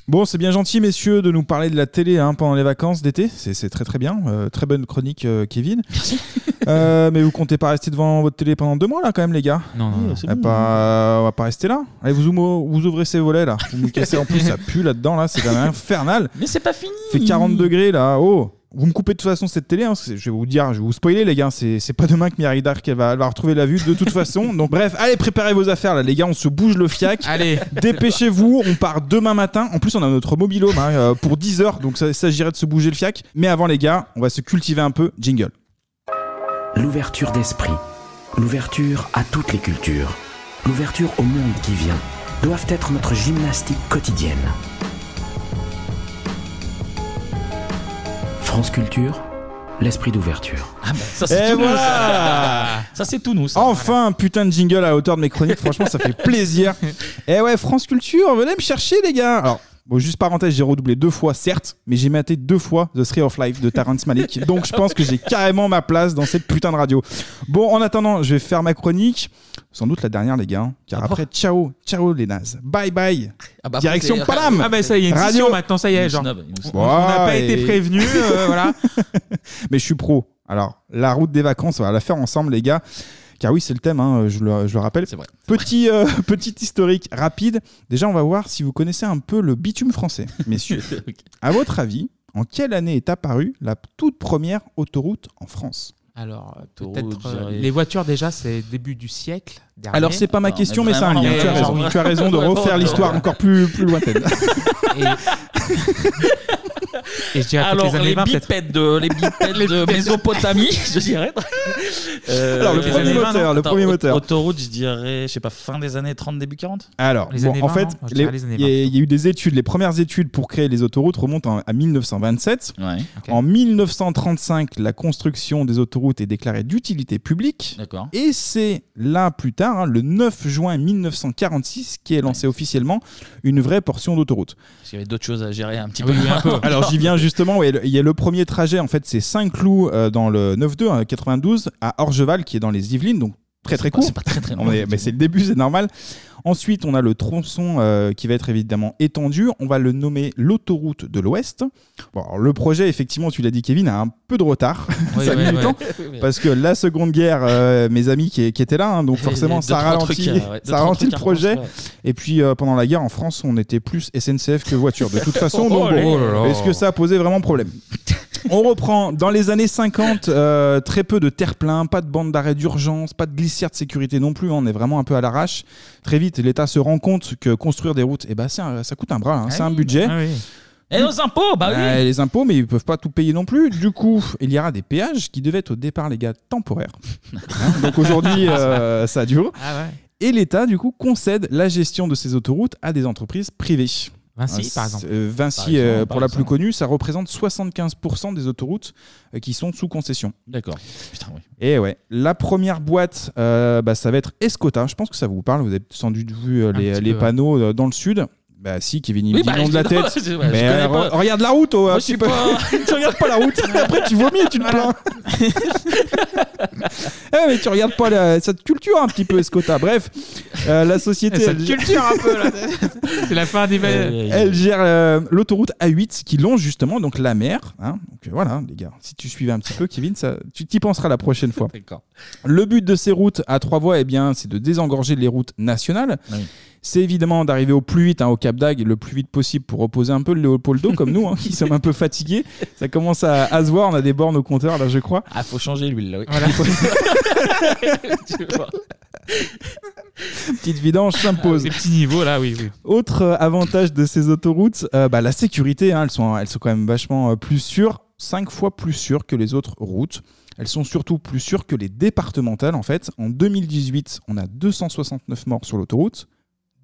[SPEAKER 7] Bon, c'est bien gentil, messieurs, de nous parler de la télé hein, pendant les vacances d'été. C'est très très bien. Euh, très bonne chronique, euh, Kevin. Merci. mais vous comptez pas rester devant votre télé pendant deux mois, là, quand même, les gars?
[SPEAKER 8] Non, non, non.
[SPEAKER 7] On va pas, on va pas rester là. Allez, vous, ouvrez- vous ouvrez ces volets, là. Vous me cassez. En plus, ça pue là-dedans, là. C'est quand même infernal.
[SPEAKER 1] Mais c'est pas fini.
[SPEAKER 7] Il fait 40 degrés, là. Oh vous me coupez de toute façon cette télé, hein, je vais vous dire, je vais vous spoiler les gars, c'est c'est pas demain que Miri Dark elle va, elle va retrouver la vue de toute façon. [LAUGHS] Donc bref, allez préparez vos affaires là les gars, on se bouge le fiac.
[SPEAKER 8] Allez,
[SPEAKER 7] dépêchez-vous, on part demain matin. En plus on a notre mobilhome hein, euh, pour 10 heures, donc ça s'agirait de se bouger le fiac. Mais avant les gars, on va se cultiver un peu. Jingle.
[SPEAKER 26] L'ouverture d'esprit, l'ouverture à toutes les cultures, l'ouverture au monde qui vient, doivent être notre gymnastique quotidienne. France Culture, l'esprit d'ouverture.
[SPEAKER 1] Ah bah, ça c'est
[SPEAKER 7] Et
[SPEAKER 1] tout nous.
[SPEAKER 7] voilà
[SPEAKER 1] Ça, Ça, c'est tout nous. ça.
[SPEAKER 7] Enfin, un putain de jingle à la hauteur de mes chroniques. Franchement, ça fait plaisir. [LAUGHS] Et ouais, France Culture, venez me chercher, les gars. Alors, bon, juste parenthèse, j'ai redoublé deux fois, certes, mais j'ai maté deux fois The Three of Life de Terrence Malick. [LAUGHS] Donc, je pense que j'ai carrément ma place dans cette putain de radio. Bon, en attendant, je vais faire ma chronique. Sans doute la dernière, les gars. Car après, ciao, ciao, les nazes. Bye bye.
[SPEAKER 8] Ah bah,
[SPEAKER 7] Direction Paname.
[SPEAKER 8] Ah bah ça y est, une scission maintenant, ça y est, genre. On on n'a pas été prévenus, euh, voilà. [LAUGHS]
[SPEAKER 7] Mais je suis pro. Alors, la route des vacances, on va la faire ensemble, les gars. Car oui, c'est le thème, hein, je, le, je le rappelle.
[SPEAKER 1] C'est vrai.
[SPEAKER 7] Petit, euh, [LAUGHS] petit historique rapide. Déjà, on va voir si vous connaissez un peu le bitume français, [LAUGHS] messieurs. À votre avis, en quelle année est apparue la toute première autoroute en France?
[SPEAKER 8] Alors, euh, peut-être. euh, les voitures, déjà, c'est début du siècle. dernier.
[SPEAKER 7] Alors, c'est pas ma question,
[SPEAKER 1] mais
[SPEAKER 7] mais c'est un lien. Tu as raison, tu as raison de [LAUGHS] refaire l'histoire encore plus, plus lointaine.
[SPEAKER 8] Et je dirais
[SPEAKER 1] Alors,
[SPEAKER 8] les années
[SPEAKER 1] les
[SPEAKER 8] 20, peut-être.
[SPEAKER 1] bipèdes de, les bipèdes [LAUGHS] de Mésopotamie, [LAUGHS] je dirais. Euh,
[SPEAKER 7] Alors, le premier
[SPEAKER 1] années 20,
[SPEAKER 7] moteur, le premier moteur.
[SPEAKER 1] Autoroute, je dirais, je sais pas, fin des années 30, début 40
[SPEAKER 7] Alors,
[SPEAKER 8] Les
[SPEAKER 7] bon,
[SPEAKER 8] années
[SPEAKER 7] en
[SPEAKER 8] 20,
[SPEAKER 7] fait, il y, a- il y a eu des études. Les premières études pour créer les autoroutes remontent en- à 1927. En 1935, la construction des autoroutes est déclarée d'utilité publique.
[SPEAKER 1] D'accord.
[SPEAKER 7] Et c'est là, plus tard, hein, le 9 juin 1946, qui est lancé officiellement une vraie portion d'autoroute.
[SPEAKER 1] Parce qu'il y avait d'autres choses à gérer un petit
[SPEAKER 8] Ah
[SPEAKER 1] peu.
[SPEAKER 8] oui, un peu. [LAUGHS]
[SPEAKER 7] Alors j'y viens justement, il y a le premier trajet, en fait c'est Saint-Cloud euh, dans le 9-2, hein, 92, à Orgeval qui est dans les Yvelines, donc très très court.
[SPEAKER 1] c'est pas très, très long,
[SPEAKER 7] mais c'est le début, c'est normal. Ensuite, on a le tronçon euh, qui va être évidemment étendu. On va le nommer l'autoroute de l'Ouest. Bon, alors, le projet, effectivement, tu l'as dit, Kevin, a un peu de retard. [LAUGHS]
[SPEAKER 8] Oui,
[SPEAKER 7] ça a
[SPEAKER 8] oui,
[SPEAKER 7] mis du temps. Parce que la Seconde Guerre, euh, mes amis qui, qui étaient là, hein, donc forcément,
[SPEAKER 1] deux,
[SPEAKER 7] ça ralentit,
[SPEAKER 1] trucs, euh, ouais,
[SPEAKER 7] ça ralentit le projet. Et puis, euh, pendant la guerre, en France, on était plus SNCF que voiture. De toute façon, [LAUGHS] donc,
[SPEAKER 8] Oh
[SPEAKER 7] bon, est-ce que ça a posé vraiment problème? [LAUGHS] on reprend. Dans les années 50, euh, très peu de terre-plein, pas de bande d'arrêt d'urgence, pas de glissière de sécurité non plus. hein, on est vraiment un peu à l'arrache. Très vite, l'État se rend compte que construire des routes, eh ben, c'est un- ça coûte un bras, hein, c'est un budget.
[SPEAKER 8] Ah.
[SPEAKER 1] Et nos impôts, bah oui.
[SPEAKER 7] Les impôts, mais ils peuvent pas tout payer non plus. Du coup, il y aura des péages qui devaient être au départ, les gars, temporaires. [LAUGHS] Hein, Donc aujourd'hui, euh, ça dure.
[SPEAKER 8] Ah.
[SPEAKER 7] Et l'État, du coup, concède la gestion de ces autoroutes à des entreprises privées.
[SPEAKER 8] Vinci,
[SPEAKER 7] Euh,
[SPEAKER 8] par exemple.
[SPEAKER 7] euh, Vinci,
[SPEAKER 1] Par exemple,
[SPEAKER 7] euh,
[SPEAKER 1] par
[SPEAKER 7] pour la
[SPEAKER 1] exemple.
[SPEAKER 7] plus connue, ça représente 75% des autoroutes euh, qui sont sous concession.
[SPEAKER 1] D'accord. Putain, oui.
[SPEAKER 7] Et ouais, la première boîte, euh, bah, ça va être Escota. Je pense que ça vous parle. Vous avez sans doute vu euh, les, les
[SPEAKER 8] peu,
[SPEAKER 7] panneaux euh, dans le sud. Bah si, Kevin, il
[SPEAKER 1] Oui,
[SPEAKER 7] me dit
[SPEAKER 1] bah,
[SPEAKER 7] non de la tête. [LAUGHS]
[SPEAKER 1] ouais,
[SPEAKER 7] mais euh, re- regarde la route, oh,
[SPEAKER 1] Moi,
[SPEAKER 7] peu.
[SPEAKER 1] pas- [LAUGHS]
[SPEAKER 7] tu regardes pas la route. [LAUGHS] Après, tu vomis et tu te plains. Eh, mais tu regardes pas la- cette culture un petit peu, Escota. Bref, euh, la société.
[SPEAKER 8] Cette
[SPEAKER 7] elle-
[SPEAKER 8] culture un peu, là. [LAUGHS] C'est la fin des
[SPEAKER 7] Elle gère euh, l'autoroute A8 qui longe justement donc la mer. hein. Donc euh, voilà, les gars, si tu suivais un petit peu, Kevin, ça, tu t'y penseras la prochaine fois.
[SPEAKER 1] D'accord.
[SPEAKER 7] Le but de ces routes à trois voies, eh bien, c'est de désengorger les routes nationales. C'est évidemment d'arriver au plus vite hein, au Cap d'Agde, le plus vite possible pour reposer un peu le Léopoldo, [LAUGHS] comme nous, hein, qui sommes un peu fatigués. Ça commence à, à se voir, on a des bornes au compteur là, je crois.
[SPEAKER 1] Ah, faut changer l'huile là, oui. [LAUGHS] Tu vois.
[SPEAKER 7] Petite vidange s'impose.
[SPEAKER 8] Ces petits niveaux là, oui, oui.
[SPEAKER 7] Autre euh, avantage de ces autoroutes, euh, bah, la sécurité. hein, elles, sont, elles sont quand même vachement euh, plus sûres, 5 fois plus sûres que les autres routes. Elles sont surtout plus sûres que les départementales en fait. En 2018, on a 269 morts sur l'autoroute,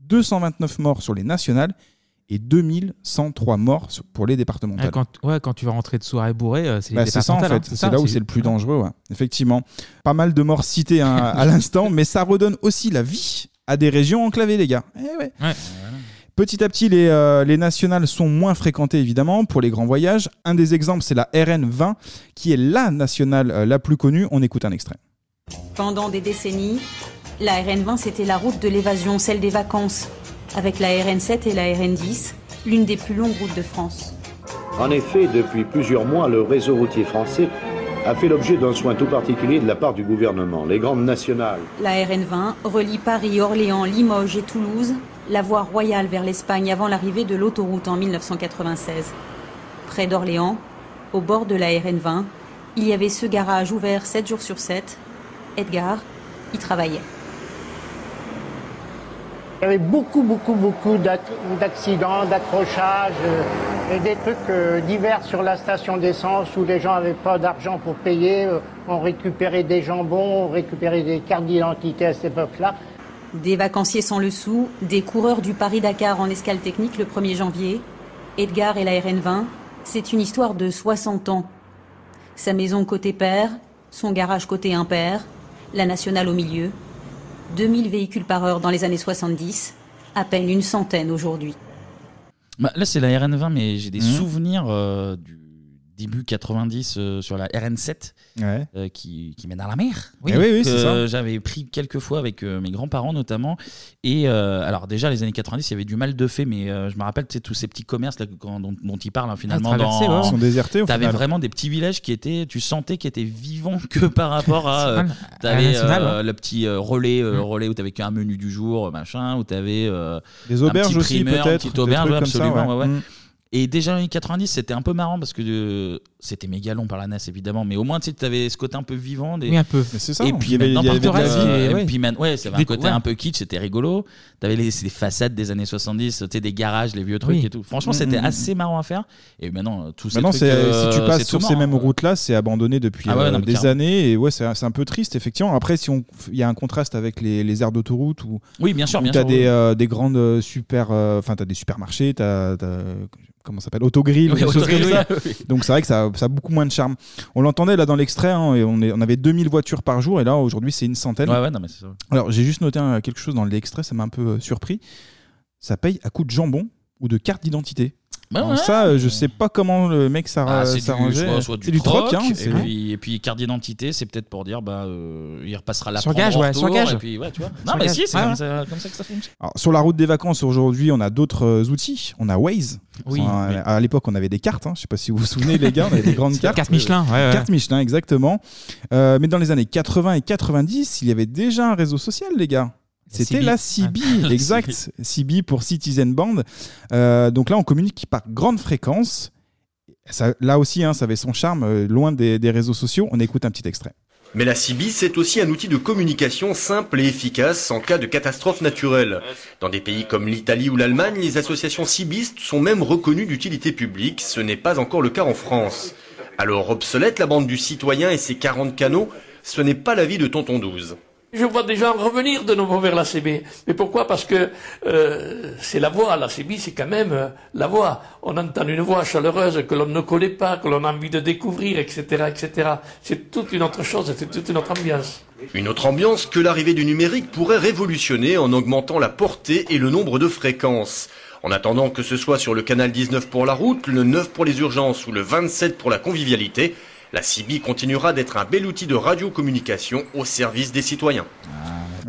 [SPEAKER 7] 229 morts sur les nationales et 2103 morts sur- pour les départementales.
[SPEAKER 8] Ouais, quand, ouais, quand tu vas rentrer de soirée bourré, euh, c'est les
[SPEAKER 7] c'est ça en
[SPEAKER 8] départementales,
[SPEAKER 7] fait,
[SPEAKER 8] hein,
[SPEAKER 7] c'est là où c'est le plus dangereux, ouais. effectivement. Pas mal de morts citées hein, à [LAUGHS] l'instant, mais ça redonne aussi la vie à des régions enclavées, les gars. Eh ouais. Petit à petit, les, euh, les nationales sont moins fréquentées évidemment pour les grands voyages. Un des exemples, c'est la RN20, qui est la nationale euh, la plus connue. On écoute un extrait.
[SPEAKER 27] Pendant des décennies, la RN20 c'était la route de l'évasion, celle des vacances, avec la RN7 et la RN10, l'une des plus longues routes de France.
[SPEAKER 28] En effet, depuis plusieurs mois, le réseau routier français a fait l'objet d'un soin tout particulier de la part du gouvernement. Les grandes nationales
[SPEAKER 27] La RN20 relie Paris, Orléans, Limoges et Toulouse, la voie royale vers l'Espagne avant l'arrivée de l'autoroute en 1996. Près d'Orléans, au bord de la RN20, il y avait ce garage ouvert 7 jours sur 7. Edgar y travaillait.
[SPEAKER 29] Il y avait beaucoup, beaucoup, beaucoup d'ac- d'accidents, d'accrochages euh, et des trucs euh, divers sur la station d'essence où les gens n'avaient pas d'argent pour payer. euh, on récupérait des jambons, on récupérait des cartes d'identité à cette époque-là.
[SPEAKER 27] Des vacanciers sans le sou, des coureurs du Paris-Dakar en escale technique le 1er janvier, Edgar et la RN20, c'est une histoire de 60 ans. Sa maison côté père, son garage côté impair, la nationale au milieu. 2000 véhicules par heure dans les années 70, à peine une centaine aujourd'hui.
[SPEAKER 1] Bah, là, c'est la RN20, mais j'ai des
[SPEAKER 7] Mhm.
[SPEAKER 1] souvenirs euh, du début 90 euh, sur la RN7
[SPEAKER 7] Ouais.
[SPEAKER 1] euh, qui, qui mène à la mer.
[SPEAKER 7] Eh oui, oui,
[SPEAKER 1] que
[SPEAKER 7] c'est ça.
[SPEAKER 1] J'avais pris quelques fois avec euh, mes grands-parents notamment. Et euh, alors, déjà, les années 90, il y avait du mal de fait, mais euh, je me rappelle tu sais, tous ces petits commerces là, quand- dont, dont ils parlent hein, finalement.
[SPEAKER 7] traversés,
[SPEAKER 1] dans...
[SPEAKER 7] ouais. Ils sont désertés, au
[SPEAKER 1] T'avais
[SPEAKER 7] final.
[SPEAKER 1] vraiment des petits villages qui étaient, tu sentais qu'ils étaient vivants que [LAUGHS] par rapport à. Euh, t'avais
[SPEAKER 8] nationale,
[SPEAKER 1] euh, le petit euh, relais, euh,
[SPEAKER 8] Mm.
[SPEAKER 1] relais où t'avais qu'un menu du jour, machin, où t'avais. euh,
[SPEAKER 7] Des
[SPEAKER 1] un
[SPEAKER 7] auberges
[SPEAKER 1] petit
[SPEAKER 7] aussi,
[SPEAKER 1] primeur,
[SPEAKER 7] peut-être,
[SPEAKER 1] petite
[SPEAKER 7] des
[SPEAKER 1] auberge,
[SPEAKER 7] trucs
[SPEAKER 1] ouais,
[SPEAKER 7] comme ça,
[SPEAKER 1] absolument.
[SPEAKER 7] ouais.
[SPEAKER 1] ouais, ouais.
[SPEAKER 7] Mm.
[SPEAKER 1] Et déjà dans les années 90, c'était un peu marrant parce que euh, c'était méga long par la NES évidemment, mais au moins tu avais ce côté un peu vivant. Des...
[SPEAKER 8] Oui, un peu.
[SPEAKER 7] Mais c'est ça,
[SPEAKER 1] Et
[SPEAKER 7] on-
[SPEAKER 1] puis
[SPEAKER 7] il y avait-
[SPEAKER 1] maintenant,
[SPEAKER 7] avait
[SPEAKER 1] par euh,
[SPEAKER 7] ouais.
[SPEAKER 1] et puis man- ouais, ça avait un
[SPEAKER 8] Des-
[SPEAKER 1] côté
[SPEAKER 8] ouais.
[SPEAKER 1] un peu kitsch, c'était rigolo. T'avais les, des façades des années 70, tu sais, des garages, les vieux trucs
[SPEAKER 7] Oui.
[SPEAKER 1] et tout. Franchement,
[SPEAKER 7] Mm,
[SPEAKER 1] c'était
[SPEAKER 7] mm,
[SPEAKER 1] assez marrant à faire. Et maintenant, euh, tous ces
[SPEAKER 7] Maintenant,
[SPEAKER 1] trucs,
[SPEAKER 7] c'est-
[SPEAKER 1] euh,
[SPEAKER 7] si tu passes sur
[SPEAKER 1] tout
[SPEAKER 7] ces mêmes
[SPEAKER 1] hein.
[SPEAKER 7] routes-là, c'est abandonné depuis
[SPEAKER 1] Ah ouais,
[SPEAKER 7] euh,
[SPEAKER 1] non,
[SPEAKER 7] des
[SPEAKER 1] carrément.
[SPEAKER 7] années. Et ouais, c'est c'est un peu triste, effectivement. Après, si on, il y a un contraste avec les, les aires d'autoroute où,
[SPEAKER 1] Oui, bien sûr,
[SPEAKER 7] t'as
[SPEAKER 1] sûr,
[SPEAKER 7] des, grandes super, enfin, t'as des supermarchés, t'as, t'as- comment ça s'appelle, autogrill,
[SPEAKER 1] Oui,
[SPEAKER 7] ça. Donc c'est vrai que ça, ça a beaucoup moins de charme. On l'entendait là dans l'extrait, hein, et on, est, on avait 2000 voitures par jour, et là aujourd'hui c'est une centaine.
[SPEAKER 1] Ouais, ouais, non, mais c'est ça.
[SPEAKER 7] Alors j'ai juste noté un- quelque chose dans l'extrait, ça m'a un peu euh, surpris. Ça paye à coup de jambon ou de carte d'identité.
[SPEAKER 1] Bah ouais.
[SPEAKER 7] ça, euh, je sais pas comment le mec s'arra-
[SPEAKER 1] Ah, c'est du,
[SPEAKER 7] s'arrangeait.
[SPEAKER 1] soit, soit
[SPEAKER 7] C'est du troc, hein,
[SPEAKER 1] et, puis, et puis carte d'identité, c'est peut-être pour dire bah euh, il repassera la
[SPEAKER 8] Sur
[SPEAKER 1] prendre
[SPEAKER 8] gage, ouais,
[SPEAKER 1] retour,
[SPEAKER 8] sur gage.
[SPEAKER 1] Et puis, ouais, tu vois.
[SPEAKER 8] Sur
[SPEAKER 1] Non, mais
[SPEAKER 8] gage.
[SPEAKER 1] si, c'est
[SPEAKER 8] Ouais,
[SPEAKER 1] comme,
[SPEAKER 8] ouais.
[SPEAKER 1] ça, comme ça que ça fonctionne.
[SPEAKER 7] Alors, sur la route des vacances aujourd'hui, on a d'autres euh, outils. On a Waze.
[SPEAKER 8] Oui.
[SPEAKER 7] Enfin, à- À l'époque, on avait des cartes. hein. Je sais pas si vous vous souvenez, les gars, on avait des grandes [LAUGHS] cartes.
[SPEAKER 8] Carte Michelin, ouais, ouais.
[SPEAKER 7] Carte Michelin, exactement. Euh, mais dans les années 80 et 90, il y avait déjà un réseau social, les gars. C'était la CB,
[SPEAKER 8] Ah. [LAUGHS]
[SPEAKER 7] exact. CB pour Citizen Band. Euh, donc là, on communique par grande fréquence. Ça- là aussi, hein, ça avait son charme, euh, loin des, des réseaux sociaux. On écoute un petit extrait.
[SPEAKER 30] Mais la CB, c'est aussi un outil de communication simple et efficace en cas de catastrophe naturelle. Dans des pays comme l'Italie ou l'Allemagne, les associations cibistes sont même reconnues d'utilité publique. Ce n'est pas encore le cas en France. Alors obsolète la bande du citoyen et ses 40 canaux, ce n'est pas l'avis de Tonton 12.
[SPEAKER 16] Je vois des gens revenir de nouveau vers la CB. Mais pourquoi? Parce que euh, c'est la voix. La CB, c'est quand même euh, la voix. On entend une voix chaleureuse que l'on ne connaît pas, que l'on a envie de découvrir, etc., etc. C'est toute une autre chose, c'est toute une autre ambiance.
[SPEAKER 30] Une autre ambiance que l'arrivée du numérique pourrait révolutionner en augmentant la portée et le nombre de fréquences. En attendant que ce soit sur le canal 19 pour la route, le 9 pour les urgences ou le 27 pour la convivialité, la CB continuera d'être un bel outil de radiocommunication au service des citoyens.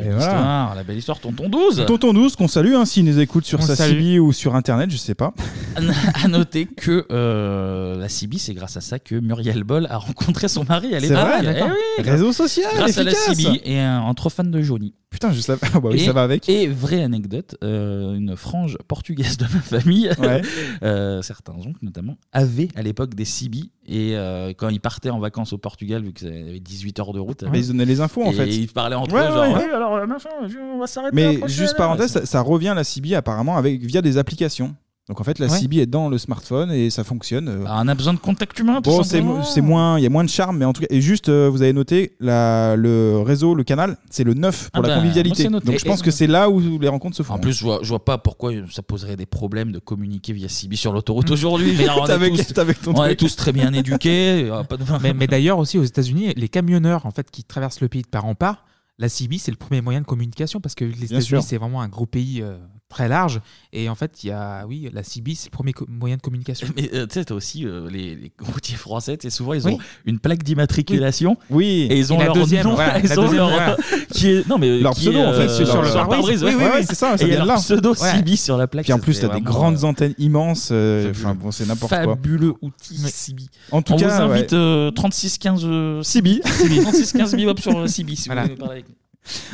[SPEAKER 7] Et
[SPEAKER 1] Belle
[SPEAKER 7] voilà.
[SPEAKER 1] histoire, la belle histoire, tonton 12.
[SPEAKER 7] Tonton 12, qu'on salue, hein, s'il nous écoute sur
[SPEAKER 1] On
[SPEAKER 7] sa
[SPEAKER 1] salue.
[SPEAKER 7] CB ou sur internet, je sais pas.
[SPEAKER 1] à noter que euh, la CB, c'est grâce à ça que Muriel Boll a rencontré son mari à
[SPEAKER 7] C'est
[SPEAKER 1] l'époque.
[SPEAKER 7] vrai,
[SPEAKER 1] Eh
[SPEAKER 7] d'accord.
[SPEAKER 1] oui,
[SPEAKER 7] Réseau social,
[SPEAKER 1] Grâce à la
[SPEAKER 7] efficace.
[SPEAKER 1] CB et un, un trop fan de Johnny.
[SPEAKER 7] Putain, je savais. [LAUGHS] Ah bah oui,
[SPEAKER 1] et,
[SPEAKER 7] ça va avec.
[SPEAKER 1] Et vraie anecdote, euh, une frange portugaise de ma famille,
[SPEAKER 7] Ouais. [LAUGHS]
[SPEAKER 1] euh, certains oncles notamment, avaient à l'époque des CB. Et euh, quand ils partaient en vacances au Portugal, vu qu'ils avaient 18 heures de route,
[SPEAKER 7] Mais ils donnaient les infos, en
[SPEAKER 1] et
[SPEAKER 7] fait.
[SPEAKER 1] ils parlaient entre
[SPEAKER 7] Ouais,
[SPEAKER 1] eux, genre,
[SPEAKER 7] ouais.
[SPEAKER 1] Alors machin, on va s'arrêter. la
[SPEAKER 7] Mais juste parenthèse, ça, ça revient la CB apparemment avec via des applications. Donc en fait, la
[SPEAKER 1] Ouais.
[SPEAKER 7] CB est dans le smartphone et ça fonctionne. euh.
[SPEAKER 1] on a besoin de contact humain. tout
[SPEAKER 7] Bon, c'est moins, il y a moins de charme, mais en tout cas, et juste, euh, vous avez noté la, le réseau, le canal, c'est le 9 pour
[SPEAKER 1] Ah
[SPEAKER 7] la
[SPEAKER 1] bah,
[SPEAKER 7] convivialité. Donc je pense
[SPEAKER 1] Et-
[SPEAKER 7] que c'est là où les rencontres se font.
[SPEAKER 1] En plus, je vois, je vois pas pourquoi ça poserait des problèmes de communiquer via CB sur l'autoroute aujourd'hui. Veux dire, on, [LAUGHS] est tous,
[SPEAKER 7] t'avais ton
[SPEAKER 1] on est
[SPEAKER 7] truc.
[SPEAKER 1] tous très bien éduqués. [LAUGHS]
[SPEAKER 8] mais, mais d'ailleurs aussi aux États-Unis, les camionneurs en fait qui traversent le pays de part en part, la CB c'est le premier moyen de communication parce que les États-Unis c'est vraiment un gros pays euh, très large et en fait il y a oui la CB c'est le premier moyen de communication.
[SPEAKER 1] Mais euh, tu sais, t'as aussi euh, les, les routiers français, tu sais, souvent ils
[SPEAKER 8] Oui.
[SPEAKER 1] ont une plaque d'immatriculation.
[SPEAKER 7] Oui.
[SPEAKER 1] Et ils ont
[SPEAKER 8] Et la
[SPEAKER 1] leur
[SPEAKER 8] deuxième,
[SPEAKER 1] nom,
[SPEAKER 8] voilà, [LAUGHS]
[SPEAKER 1] ils
[SPEAKER 8] la
[SPEAKER 1] ont
[SPEAKER 8] deuxième,
[SPEAKER 1] leur
[SPEAKER 8] voilà. [LAUGHS]
[SPEAKER 1] qui est non mais
[SPEAKER 7] Leur
[SPEAKER 1] qui
[SPEAKER 7] pseudo,
[SPEAKER 1] est,
[SPEAKER 7] en fait,
[SPEAKER 1] euh,
[SPEAKER 7] c'est sur le pare-brise. Oui, oui, oui, c'est ça, ça
[SPEAKER 1] Et il y a
[SPEAKER 7] vient de
[SPEAKER 1] leur
[SPEAKER 7] là.
[SPEAKER 1] pseudo
[SPEAKER 7] Ouais.
[SPEAKER 1] CB sur la plaque.
[SPEAKER 7] Puis en plus, t'as des grandes
[SPEAKER 1] euh,
[SPEAKER 7] antennes immenses. euh, Enfin bon, c'est n'importe quoi.
[SPEAKER 1] Fabuleux outil CB.
[SPEAKER 7] En tout
[SPEAKER 1] On
[SPEAKER 7] cas,
[SPEAKER 1] vous invite
[SPEAKER 7] ouais.
[SPEAKER 1] euh, 36 15 euh,
[SPEAKER 7] CB.
[SPEAKER 1] 36 15 bebop sur euh, CB si
[SPEAKER 7] Voilà.
[SPEAKER 1] vous voulez nous parler avec nous.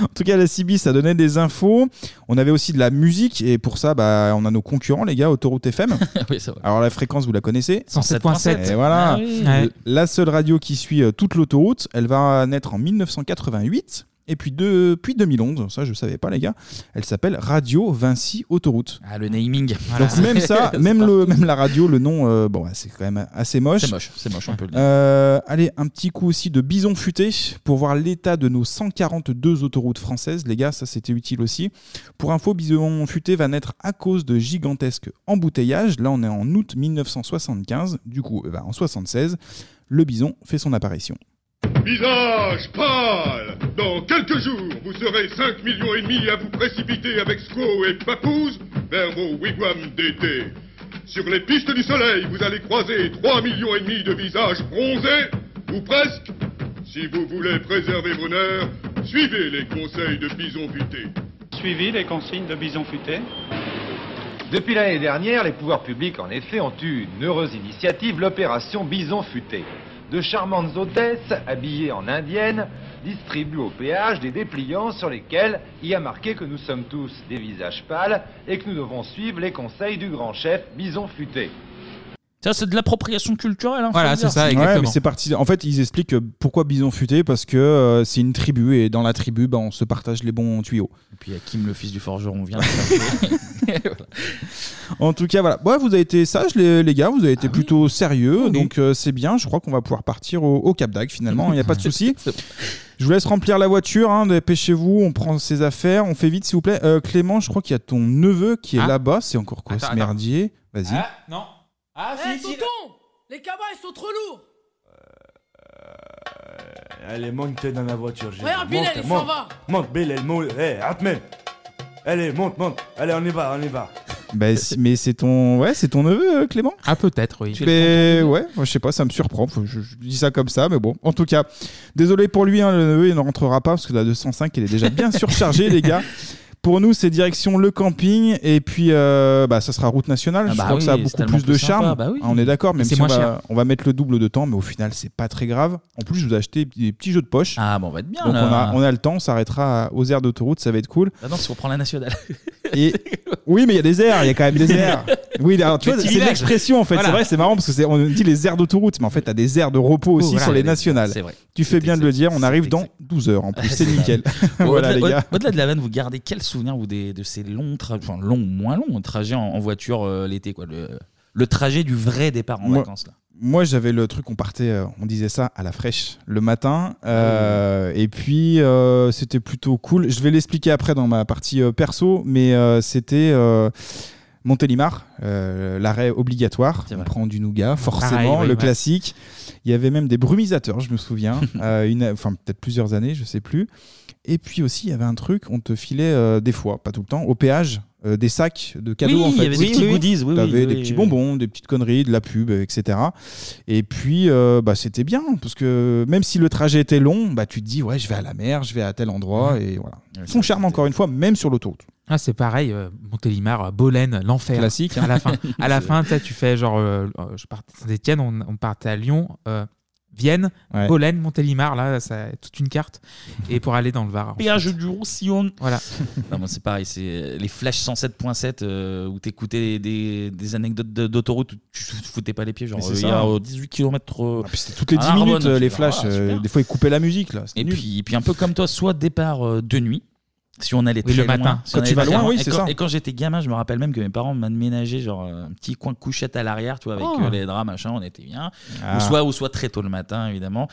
[SPEAKER 7] En tout cas, la CB, ça donnait des infos. On avait aussi de la musique et pour ça, bah, on a nos concurrents, les gars, Autoroute FM. [LAUGHS]
[SPEAKER 1] Oui, c'est vrai.
[SPEAKER 7] Alors la fréquence, vous la connaissez
[SPEAKER 8] 107.7.
[SPEAKER 7] Et voilà.
[SPEAKER 8] Ah oui. Ouais.
[SPEAKER 7] La seule radio qui suit euh, toute l'autoroute, elle va naître en 1988. Et puis depuis 2011, ça je savais pas les gars, elle s'appelle Radio Vinci Autoroute.
[SPEAKER 1] Ah, le naming.
[SPEAKER 7] Donc même [LAUGHS] ça, même, le, même la radio, le nom, euh, bon, ouais, c'est quand même assez moche.
[SPEAKER 1] C'est moche, c'est moche, on peut le dire.
[SPEAKER 7] Euh, allez, un petit coup aussi de bison futé pour voir l'état de nos 142 autoroutes françaises. Les gars, ça c'était utile aussi. Pour info, bison futé va naître à cause de gigantesques embouteillages. Là, on est en août 1975. Du coup, eh ben, en 76, le bison fait son apparition.
[SPEAKER 18] Visage pâle Dans quelques jours, vous serez 5 millions et demi à vous précipiter avec Squaw et Papouze vers vos wigwams d'été. Sur les pistes du soleil, vous allez croiser 3 millions et demi de visages bronzés, ou presque. Si vous voulez préserver vos nerfs, suivez les conseils de Bison Futé.
[SPEAKER 31] Suivi les consignes de Bison Futé.
[SPEAKER 32] Depuis l'année dernière, les pouvoirs publics, en effet, ont eu une heureuse initiative, l'opération Bison Futé. De charmantes hôtesses, habillées en indiennes, distribuent au péage des dépliants sur lesquels il y a marqué que nous sommes tous des visages pâles et que nous devons suivre les conseils du grand chef Bison Futé.
[SPEAKER 1] Ça, c'est de l'appropriation culturelle. hein, faut
[SPEAKER 8] Voilà,
[SPEAKER 1] le
[SPEAKER 8] c'est
[SPEAKER 1] dire.
[SPEAKER 8] ça,
[SPEAKER 7] Ouais, mais c'est parti. En fait, ils expliquent pourquoi bison futé parce que euh, c'est une tribu et dans la tribu, bah, on se partage les bons tuyaux.
[SPEAKER 1] Et puis il y a Kim, le fils du forgeron, vient. de faire- [LAUGHS]
[SPEAKER 7] En tout cas, voilà. Ouais, vous avez été sages, les, les gars. Vous avez
[SPEAKER 1] Ah
[SPEAKER 7] été plutôt sérieux. Donc, euh, c'est bien. Je crois qu'on va pouvoir partir au, au Cap d'Agde finalement. Il n'y a pas de souci. [LAUGHS] Je vous laisse remplir la voiture. Hein, Dépêchez-vous. On prend ses affaires. On fait vite, s'il vous plaît. Euh, Clément, je crois qu'il y a ton neveu qui est
[SPEAKER 8] Ah.
[SPEAKER 7] là-bas. C'est encore quoi
[SPEAKER 8] Attends,
[SPEAKER 7] ce
[SPEAKER 8] attends.
[SPEAKER 7] merdier? Vas-y.
[SPEAKER 8] Ah, non. Ah,
[SPEAKER 33] Eh, tonton Les cabas, ils sont trop lourds
[SPEAKER 34] Allez, monte dans la voiture. j'ai
[SPEAKER 33] Regarde,
[SPEAKER 34] Monte,
[SPEAKER 33] il s'en
[SPEAKER 34] monte.
[SPEAKER 33] va.
[SPEAKER 34] Monte, Bilal, monte. Hé, Atmen. Allez, monte, monte. Allez, on y va, on y va.
[SPEAKER 7] Bah, mais c'est ton, ouais, c'est ton neveu, euh, Clément?
[SPEAKER 8] Ah, peut-être, oui.
[SPEAKER 7] Mais ouais, je sais pas, ça me surprend. Je dis ça comme ça, mais bon. En tout cas, désolé pour lui, hein, le neveu, il ne rentrera pas parce que la 205, elle est déjà bien surchargée, [LAUGHS] les gars. Pour nous, c'est direction le camping et puis euh, bah, ça sera route nationale.
[SPEAKER 1] Ah
[SPEAKER 7] je
[SPEAKER 1] bah
[SPEAKER 7] crois que ça a
[SPEAKER 1] c'est
[SPEAKER 7] beaucoup plus de
[SPEAKER 1] sympa,
[SPEAKER 7] charme.
[SPEAKER 1] bah oui.
[SPEAKER 7] Ah, on est d'accord, même
[SPEAKER 8] c'est
[SPEAKER 7] si on va,
[SPEAKER 8] cher.
[SPEAKER 7] on va mettre le double de temps, mais au final, c'est pas très grave. En plus, je vous ai acheté des petits jeux de poche.
[SPEAKER 1] Ah bon, on va être bien
[SPEAKER 7] Donc
[SPEAKER 1] là.
[SPEAKER 7] on a, on a le temps, on s'arrêtera aux aires d'autoroute, ça va être cool.
[SPEAKER 1] Ah non, si on prend la nationale.
[SPEAKER 7] Et [LAUGHS] oui, mais il y a des airs, il y a quand même des airs. [LAUGHS] Oui, alors tu vois, c'est l'expression en fait.
[SPEAKER 1] Voilà.
[SPEAKER 7] C'est vrai, c'est marrant parce que c'est on dit les aires d'autoroute, mais en fait, t'as des aires de repos aussi
[SPEAKER 1] voilà.
[SPEAKER 7] sur les
[SPEAKER 1] C'est
[SPEAKER 7] nationales.
[SPEAKER 1] vrai.
[SPEAKER 7] Tu fais bien de le dire. On arrive dans 12 heures en plus, [LAUGHS] c'est nickel. voilà les gars.
[SPEAKER 1] Au-delà de la vanne, vous gardez quel souvenir vous des, de ces longs, tra- enfin longs moins longs trajets en, en voiture euh, l'été quoi, le, le trajet du vrai départ en
[SPEAKER 7] Moi-
[SPEAKER 1] vacances là.
[SPEAKER 7] Moi, j'avais le truc, on partait, euh, on disait ça à la fraîche le matin.
[SPEAKER 1] Ah
[SPEAKER 7] euh, Et puis, euh, c'était plutôt cool. Je vais l'expliquer après dans ma partie euh, perso, mais euh, c'était. euh, Montélimar, euh, l'arrêt obligatoire. On prend du nougat, forcément,
[SPEAKER 8] Pareil, oui,
[SPEAKER 7] le
[SPEAKER 8] ouais.
[SPEAKER 7] classique. Il y avait même des brumisateurs, je me souviens, [LAUGHS] euh, une, enfin peut-être plusieurs années, je sais plus. Et puis aussi, il y avait un truc, on te filait euh, des fois, pas tout le temps, au péage, euh, des sacs de cadeaux
[SPEAKER 1] Oui,
[SPEAKER 7] en
[SPEAKER 1] il y
[SPEAKER 7] fait.
[SPEAKER 1] avait des petits goodies, oui, oui,
[SPEAKER 7] T'avais des
[SPEAKER 1] oui,
[SPEAKER 7] petits
[SPEAKER 1] oui.
[SPEAKER 7] bonbons, des petites conneries, de la pub, etc. Et puis, euh, bah, c'était bien, parce que même si le trajet était long, bah, tu te dis, ouais, je vais à la mer, je vais à tel endroit, et voilà. Ils sont charmants encore une fois, même sur l'autoroute.
[SPEAKER 8] Ah, c'est pareil, euh, Montélimar, Bolène, l'enfer.
[SPEAKER 7] Classique, hein.
[SPEAKER 8] À la fin, à la [LAUGHS] fin tu fais genre, je partais à Saint-Etienne, on, on partait à Lyon, euh, Vienne,
[SPEAKER 7] Ouais.
[SPEAKER 8] Bolène, Montélimar, là, ça toute une carte. [LAUGHS] Et pour aller dans le Var.
[SPEAKER 1] Péage du Roussillon.
[SPEAKER 8] Voilà. [LAUGHS]
[SPEAKER 1] Non, moi, c'est pareil, c'est les flashs 107.7 euh, où t'écoutais des, des anecdotes de- d'autoroute où tu te foutais pas les pieds. Genre, euh, il
[SPEAKER 7] ça.
[SPEAKER 1] y a euh, 18 km.
[SPEAKER 7] c'était toutes les 10 minutes, euh, les flashs. euh, des fois, ils coupaient la musique. Là.
[SPEAKER 1] Et
[SPEAKER 7] nul.
[SPEAKER 1] puis, et puis, un peu comme toi, soit départ euh, de nuit. Si on allait
[SPEAKER 8] Oui,
[SPEAKER 1] très
[SPEAKER 8] le matin.
[SPEAKER 1] loin, si
[SPEAKER 7] Quand
[SPEAKER 1] on
[SPEAKER 7] tu vas
[SPEAKER 1] très
[SPEAKER 7] loin, oui,
[SPEAKER 1] et
[SPEAKER 7] c'est
[SPEAKER 1] quand-
[SPEAKER 7] ça.
[SPEAKER 1] Et quand j'étais gamin, je me rappelle même que mes parents m'aménageaient genre un petit coin couchette à l'arrière, tu vois, avec
[SPEAKER 8] Oh.
[SPEAKER 1] euh, les draps, machin, on était bien.
[SPEAKER 7] Ah.
[SPEAKER 1] Ou soit, ou soit très tôt le matin, évidemment.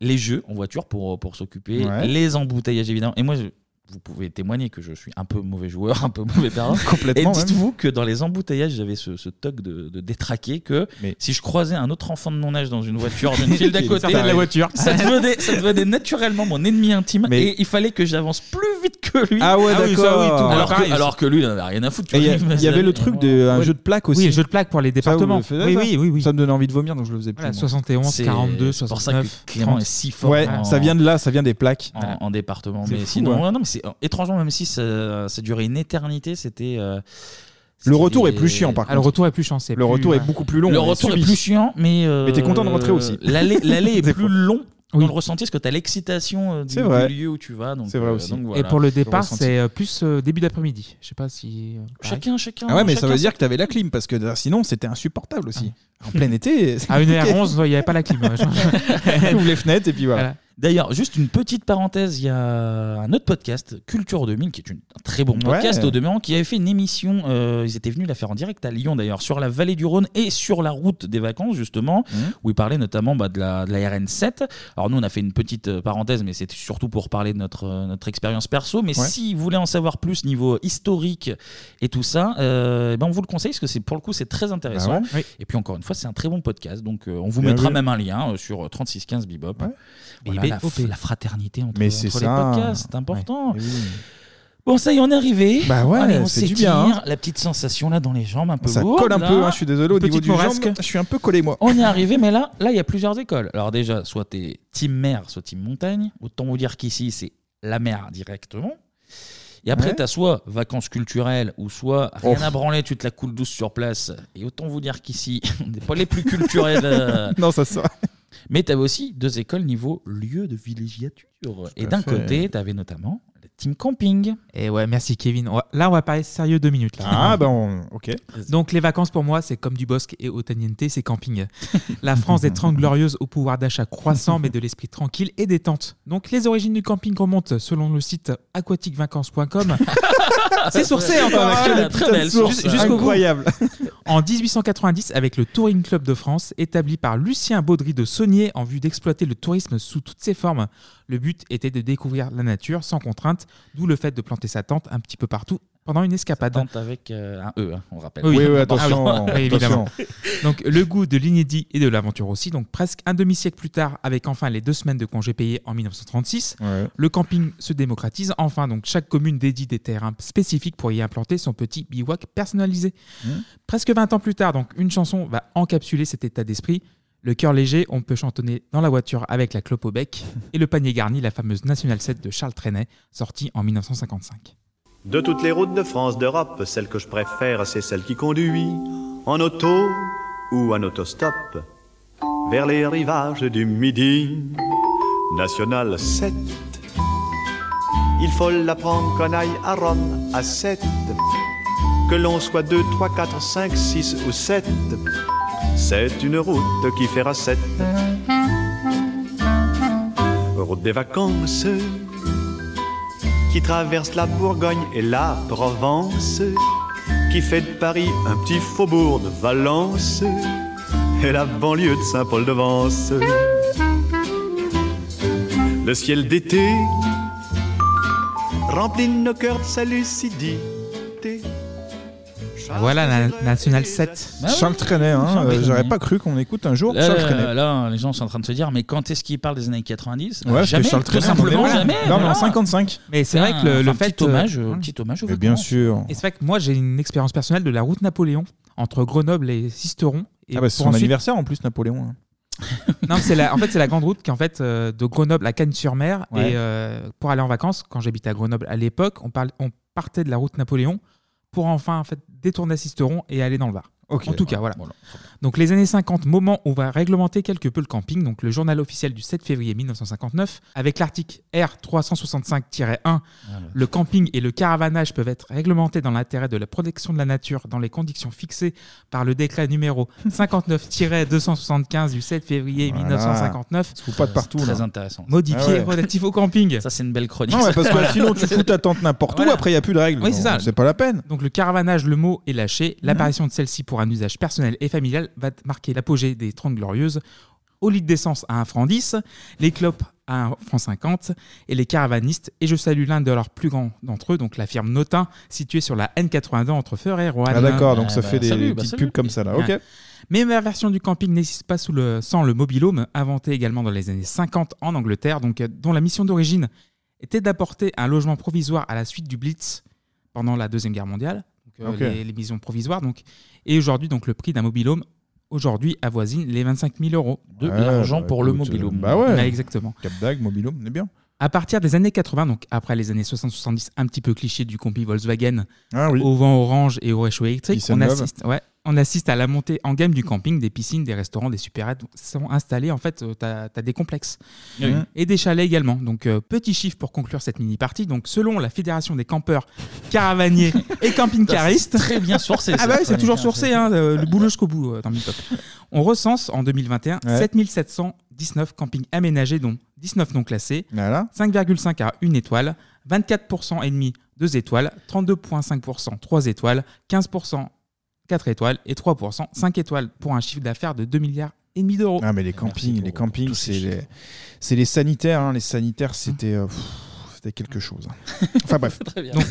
[SPEAKER 1] Les jeux en voiture pour, pour s'occuper,
[SPEAKER 7] Ouais.
[SPEAKER 1] les embouteillages, évidemment. Et moi, je- vous pouvez témoigner que je suis un peu mauvais joueur, [LAUGHS] un peu mauvais parent.
[SPEAKER 7] Complètement,
[SPEAKER 1] Et dites-vous que dans les embouteillages, j'avais ce, ce toc de, de détraquer que si je croisais un autre enfant de mon âge dans une voiture, d'une file [LAUGHS] d'à côté,
[SPEAKER 8] sortait de la voiture.
[SPEAKER 1] ça [LAUGHS] devenait, ça devenait naturellement mon ennemi intime. Et il fallait que j'avance plus vite que lui.
[SPEAKER 7] Ah ouais,
[SPEAKER 1] oui,
[SPEAKER 7] d'accord.
[SPEAKER 1] oui.
[SPEAKER 7] Ah,
[SPEAKER 1] alors, que, alors que lui, il n'en avait rien à foutre.
[SPEAKER 7] Il y, avait le truc de un
[SPEAKER 8] Ouais.
[SPEAKER 7] jeu de plaques aussi.
[SPEAKER 8] Oui, le jeu de plaques pour les départements. Oui,
[SPEAKER 7] ça
[SPEAKER 8] oui, oui, oui.
[SPEAKER 7] Ça me donnait envie de vomir, donc je le faisais plus.
[SPEAKER 8] Voilà,
[SPEAKER 7] moi.
[SPEAKER 8] 71,
[SPEAKER 1] C'est-
[SPEAKER 8] 42,
[SPEAKER 1] c'est pour ça que
[SPEAKER 8] 69.
[SPEAKER 1] Clément
[SPEAKER 8] 30.
[SPEAKER 1] est si fort.
[SPEAKER 7] Ouais, ça vient de là, ça vient des plaques.
[SPEAKER 1] en, en département.
[SPEAKER 7] C'est
[SPEAKER 1] Mais
[SPEAKER 7] fou,
[SPEAKER 1] sinon, non, mais c'est étrangement, même si ça, ça durait une éternité, c'était. euh,
[SPEAKER 7] Le retour est plus chiant par
[SPEAKER 8] Ah, le
[SPEAKER 7] contre.
[SPEAKER 8] retour est plus chiant. c'est
[SPEAKER 7] Le
[SPEAKER 8] plus-
[SPEAKER 7] retour est beaucoup plus long.
[SPEAKER 1] Le
[SPEAKER 7] on est
[SPEAKER 1] retour est
[SPEAKER 7] subi.
[SPEAKER 1] plus chiant, mais. euh,
[SPEAKER 7] Mais t'es content de rentrer aussi. [LAUGHS]
[SPEAKER 1] L'aller l'aller est
[SPEAKER 7] Des
[SPEAKER 1] plus
[SPEAKER 7] fois.
[SPEAKER 1] long dans le ressenti parce que t'as l'excitation euh, du,
[SPEAKER 7] C'est vrai.
[SPEAKER 1] du lieu où tu vas. donc,
[SPEAKER 7] C'est vrai
[SPEAKER 1] euh,
[SPEAKER 7] aussi.
[SPEAKER 1] donc
[SPEAKER 8] Et
[SPEAKER 1] voilà.
[SPEAKER 8] pour le départ, c'est euh, plus euh, début d'après-midi. Je sais pas si. euh, pareil.
[SPEAKER 1] Chacun, chacun.
[SPEAKER 7] Ah ouais, mais ça veut dire que t'avais la clim parce que euh, sinon c'était insupportable aussi. En plein été. c'est
[SPEAKER 8] À
[SPEAKER 7] compliqué.
[SPEAKER 8] 1h11, il n'y avait pas la clim. [LAUGHS]
[SPEAKER 7] Ouvre les fenêtres et puis voilà.
[SPEAKER 1] D'ailleurs, juste une petite parenthèse, il y a un autre podcast, Culture 2000, qui est une- un très bon podcast
[SPEAKER 7] Ouais.
[SPEAKER 1] au demeurant, qui avait fait une émission, euh, ils étaient venus la faire en direct à Lyon d'ailleurs, sur la vallée du Rhône et sur la route des vacances justement,
[SPEAKER 7] Mhm.
[SPEAKER 1] où ils parlaient notamment bah, de, la, de la RN7. Alors nous, on a fait une petite euh, parenthèse, mais c'était surtout pour parler de notre, euh, notre expérience perso. Mais
[SPEAKER 7] Ouais.
[SPEAKER 1] si vous voulez en savoir plus niveau historique et tout ça, euh, ben on vous le conseille parce que c'est pour le coup c'est très intéressant.
[SPEAKER 7] Ouais.
[SPEAKER 1] Et puis encore une fois, c'est un très bon podcast, donc euh, on vous
[SPEAKER 7] Bien
[SPEAKER 1] mettra
[SPEAKER 7] vu.
[SPEAKER 1] même un lien euh, sur 3615 Bebop. Voilà, la, la fraternité entre,
[SPEAKER 7] Mais
[SPEAKER 1] entre les
[SPEAKER 7] ça.
[SPEAKER 1] podcasts, c'est important.
[SPEAKER 7] Ouais. Oui.
[SPEAKER 1] Bon, ça y est, on est arrivé.
[SPEAKER 7] Bah ouais,
[SPEAKER 1] Allez, on s'étire.
[SPEAKER 7] bien, hein.
[SPEAKER 1] La petite sensation là dans les jambes, un peu
[SPEAKER 7] Ça
[SPEAKER 1] lourde,
[SPEAKER 7] colle un
[SPEAKER 1] là.
[SPEAKER 7] peu, hein, je suis désolé au niveau du jambe. Je suis un peu collé moi.
[SPEAKER 1] On est arrivé, mais là, là, il y a plusieurs écoles. Alors déjà, soit t'es team mer, soit team montagne. Autant vous dire qu'ici, c'est la mer directement. Et après,
[SPEAKER 7] Ouais.
[SPEAKER 1] t'as soit vacances culturelles ou soit rien
[SPEAKER 7] Oh.
[SPEAKER 1] à branler, tu te la coules douce sur place. Et autant vous dire qu'ici, [LAUGHS] on n'est pas les plus culturels. euh, [LAUGHS]
[SPEAKER 7] Non, ça ça.
[SPEAKER 1] Mais tu avais aussi deux écoles niveau lieu de villégiature. Et d'un côté, tu avais notamment le team camping.
[SPEAKER 8] Et ouais, merci Kevin. On va- Là, on va parler sérieux deux minutes. Là.
[SPEAKER 7] Ah bah on- ok.
[SPEAKER 8] Donc les vacances pour moi, c'est comme du bosque et Otaniente, c'est camping. [LAUGHS] La France des 30 glorieuses au pouvoir d'achat croissant, mais de l'esprit tranquille et détente. Donc les origines du camping remontent selon le site aquatiquevacances.com. [LAUGHS] [LAUGHS] c'est sourcé encore.
[SPEAKER 1] Ah, la
[SPEAKER 8] le-
[SPEAKER 1] très belle source.
[SPEAKER 8] jusqu'au bout.
[SPEAKER 7] Incroyable.
[SPEAKER 8] En 1890, avec le Touring Club de France, établi par Lucien Baudry de Saunier en vue d'exploiter le tourisme sous toutes ses formes. Le but était de découvrir la nature sans contrainte, d'où le fait de planter sa tente un petit peu partout pendant une escapade.
[SPEAKER 1] Tente avec euh, un E, hein, on rappelle.
[SPEAKER 7] Oui, oui, attention,
[SPEAKER 8] Ah oui, évidemment. Donc le goût de l'inédit et de l'aventure aussi. Donc presque un demi-siècle plus tard, avec enfin les deux semaines de congés payés en 1936,
[SPEAKER 7] Ouais.
[SPEAKER 8] le camping se démocratise. Enfin, donc chaque commune dédie des terrains spécifiques pour y implanter son petit bivouac personnalisé.
[SPEAKER 7] Mmh.
[SPEAKER 8] Presque 20 ans plus tard, donc une chanson va encapsuler cet état d'esprit. Le cœur léger, on peut chantonner dans la voiture avec la clope au bec et le panier garni, la fameuse National 7 de Charles Trenet, sortie en 1955.
[SPEAKER 35] De toutes les routes de France, d'Europe, celle que je préfère, c'est celle qui conduit en auto ou en autostop vers les rivages du Midi. National 7. Il faut la prendre qu'on aille à Rome à 7. Que l'on soit 2, 3, 4, 5, 6 ou 7. C'est une route qui fera 7. Route des vacances qui traverse la Bourgogne et la Provence, qui fait de Paris un petit faubourg de Valence et la banlieue de Saint-Paul-de-Vence. Le ciel d'été remplit nos cœurs de sa lucidité.
[SPEAKER 8] Ah, Voilà, la National 7.
[SPEAKER 1] Bah oui,
[SPEAKER 7] Charles Trenet, hein, euh,
[SPEAKER 1] Trenet.
[SPEAKER 7] j'aurais pas cru qu'on écoute un jour
[SPEAKER 1] Là,
[SPEAKER 7] Charles Trenet.
[SPEAKER 1] là, les gens sont en train de se dire, mais quand est-ce qu'il parle des années 90
[SPEAKER 7] Ouais,
[SPEAKER 1] Jamais,
[SPEAKER 7] Charles
[SPEAKER 1] tout
[SPEAKER 7] Trenet,
[SPEAKER 1] simplement jamais.
[SPEAKER 7] Non, mais en
[SPEAKER 1] voilà.
[SPEAKER 7] 55.
[SPEAKER 8] Mais c'est vrai que le,
[SPEAKER 1] Enfin,
[SPEAKER 8] le
[SPEAKER 1] un
[SPEAKER 8] fait.
[SPEAKER 1] petit hommage,
[SPEAKER 8] euh,
[SPEAKER 1] euh, petit hommage au
[SPEAKER 7] Mais bien sûr.
[SPEAKER 8] Et c'est vrai que moi, j'ai une expérience personnelle de la route Napoléon entre Grenoble et Sisteron. Et
[SPEAKER 7] Ah bah c'est son
[SPEAKER 8] ensuite-
[SPEAKER 7] anniversaire en plus, Napoléon. hein. [LAUGHS]
[SPEAKER 8] Non, c'est la, en fait, c'est la grande route qui, en fait, euh, de Grenoble à Cannes-sur-Mer.
[SPEAKER 7] Ouais.
[SPEAKER 8] Et euh, pour aller en vacances, quand j'habitais à Grenoble à l'époque, on, on partait de la route Napoléon pour enfin en fait, détourner Sisteron et aller dans le Var. En tout cas, voilà. Donc les années 50, moment où on va réglementer quelque peu le camping, donc le journal officiel du 7 février 1959, avec l'article R365-1, le camping et le caravanage peuvent être réglementés dans l'intérêt de la protection de la nature dans les conditions fixées par le décret numéro 59-275 du 7 février
[SPEAKER 7] Voilà.
[SPEAKER 8] 1959.
[SPEAKER 7] Se fout pas de partout,
[SPEAKER 1] Très
[SPEAKER 7] là.
[SPEAKER 1] intéressant.
[SPEAKER 8] Modifié
[SPEAKER 7] Ah ouais.
[SPEAKER 8] relatif au camping.
[SPEAKER 1] Ça, c'est une belle chronique.
[SPEAKER 7] Non, mais parce que
[SPEAKER 8] Voilà. [LAUGHS]
[SPEAKER 7] sinon tu fous ta tente n'importe où, après il n'y a plus de règles.
[SPEAKER 8] Oui, c'est ça.
[SPEAKER 7] C'est pas la peine.
[SPEAKER 8] Donc le caravanage, le mot est lâché. L'apparition de celle-ci pour un usage personnel et familial va marquer l'apogée des 30 glorieuses. Au litre d'essence à 1 franc 10, les clopes à 1 franc 50 et les caravanistes. Et je salue l'un de leurs plus grands d'entre eux, donc la firme Notin, située sur la N82 entre Feur et Roanne.
[SPEAKER 7] Ah d'accord, donc ça fait des petites pubs comme ça là. Ok.
[SPEAKER 8] Mais la version du camping n'existe pas sous le, sans le mobilhome, inventé également dans les années 50 en Angleterre, donc, euh, dont la mission d'origine était d'apporter un logement provisoire à la suite du Blitz pendant la Deuxième Guerre mondiale. Donc, euh, les, les missions provisoires. Donc, et aujourd'hui, donc, le prix d'un mobilhome aujourd'hui avoisine les 25 000 euros.
[SPEAKER 1] De l'argent pour le mobilhome.
[SPEAKER 7] Bah ouais.
[SPEAKER 8] exactement.
[SPEAKER 7] Cap d'Ag, mobilhome, on est bien.
[SPEAKER 8] À partir des années 80, donc après les années 60-70, un petit peu cliché du combi Volkswagen,
[SPEAKER 7] Ah oui.
[SPEAKER 8] au vent orange et au réchaud électrique,
[SPEAKER 7] Qui
[SPEAKER 8] on
[SPEAKER 7] s'énerve.
[SPEAKER 8] assiste, ouais, on assiste à la montée en gamme du camping, des piscines, des restaurants, des supérettes sont installés. En fait, tu as, des complexes
[SPEAKER 1] Oui.
[SPEAKER 8] et des chalets également. Donc, euh, petit chiffre pour conclure cette mini-partie. Donc, selon la Fédération des campeurs, caravaniers [LAUGHS] et camping-caristes.
[SPEAKER 1] C'est très bien sourcé, [LAUGHS]
[SPEAKER 8] Ah
[SPEAKER 1] ça,
[SPEAKER 8] bah oui, c'est toujours
[SPEAKER 1] hein,
[SPEAKER 8] sourcé, hein, le, le boulot jusqu'au bout euh, dans Meetup. On recense en 2021
[SPEAKER 7] Ouais.
[SPEAKER 8] 7719 campings aménagés, dont 19 non classés,
[SPEAKER 7] Voilà.
[SPEAKER 8] 5,5 à 1 étoile, 24% et demi 2 étoiles, 32,5% 3 étoiles, 15% 4 étoiles et 3% 5 étoiles pour un chiffre d'affaires de 2 milliards et demi d'euros.
[SPEAKER 7] Ah mais les campings, les campings, c'est les, c'est les sanitaires. hein. Les sanitaires, c'était, euh, pff, c'était quelque chose. hein. [LAUGHS] Enfin bref.
[SPEAKER 8] Donc,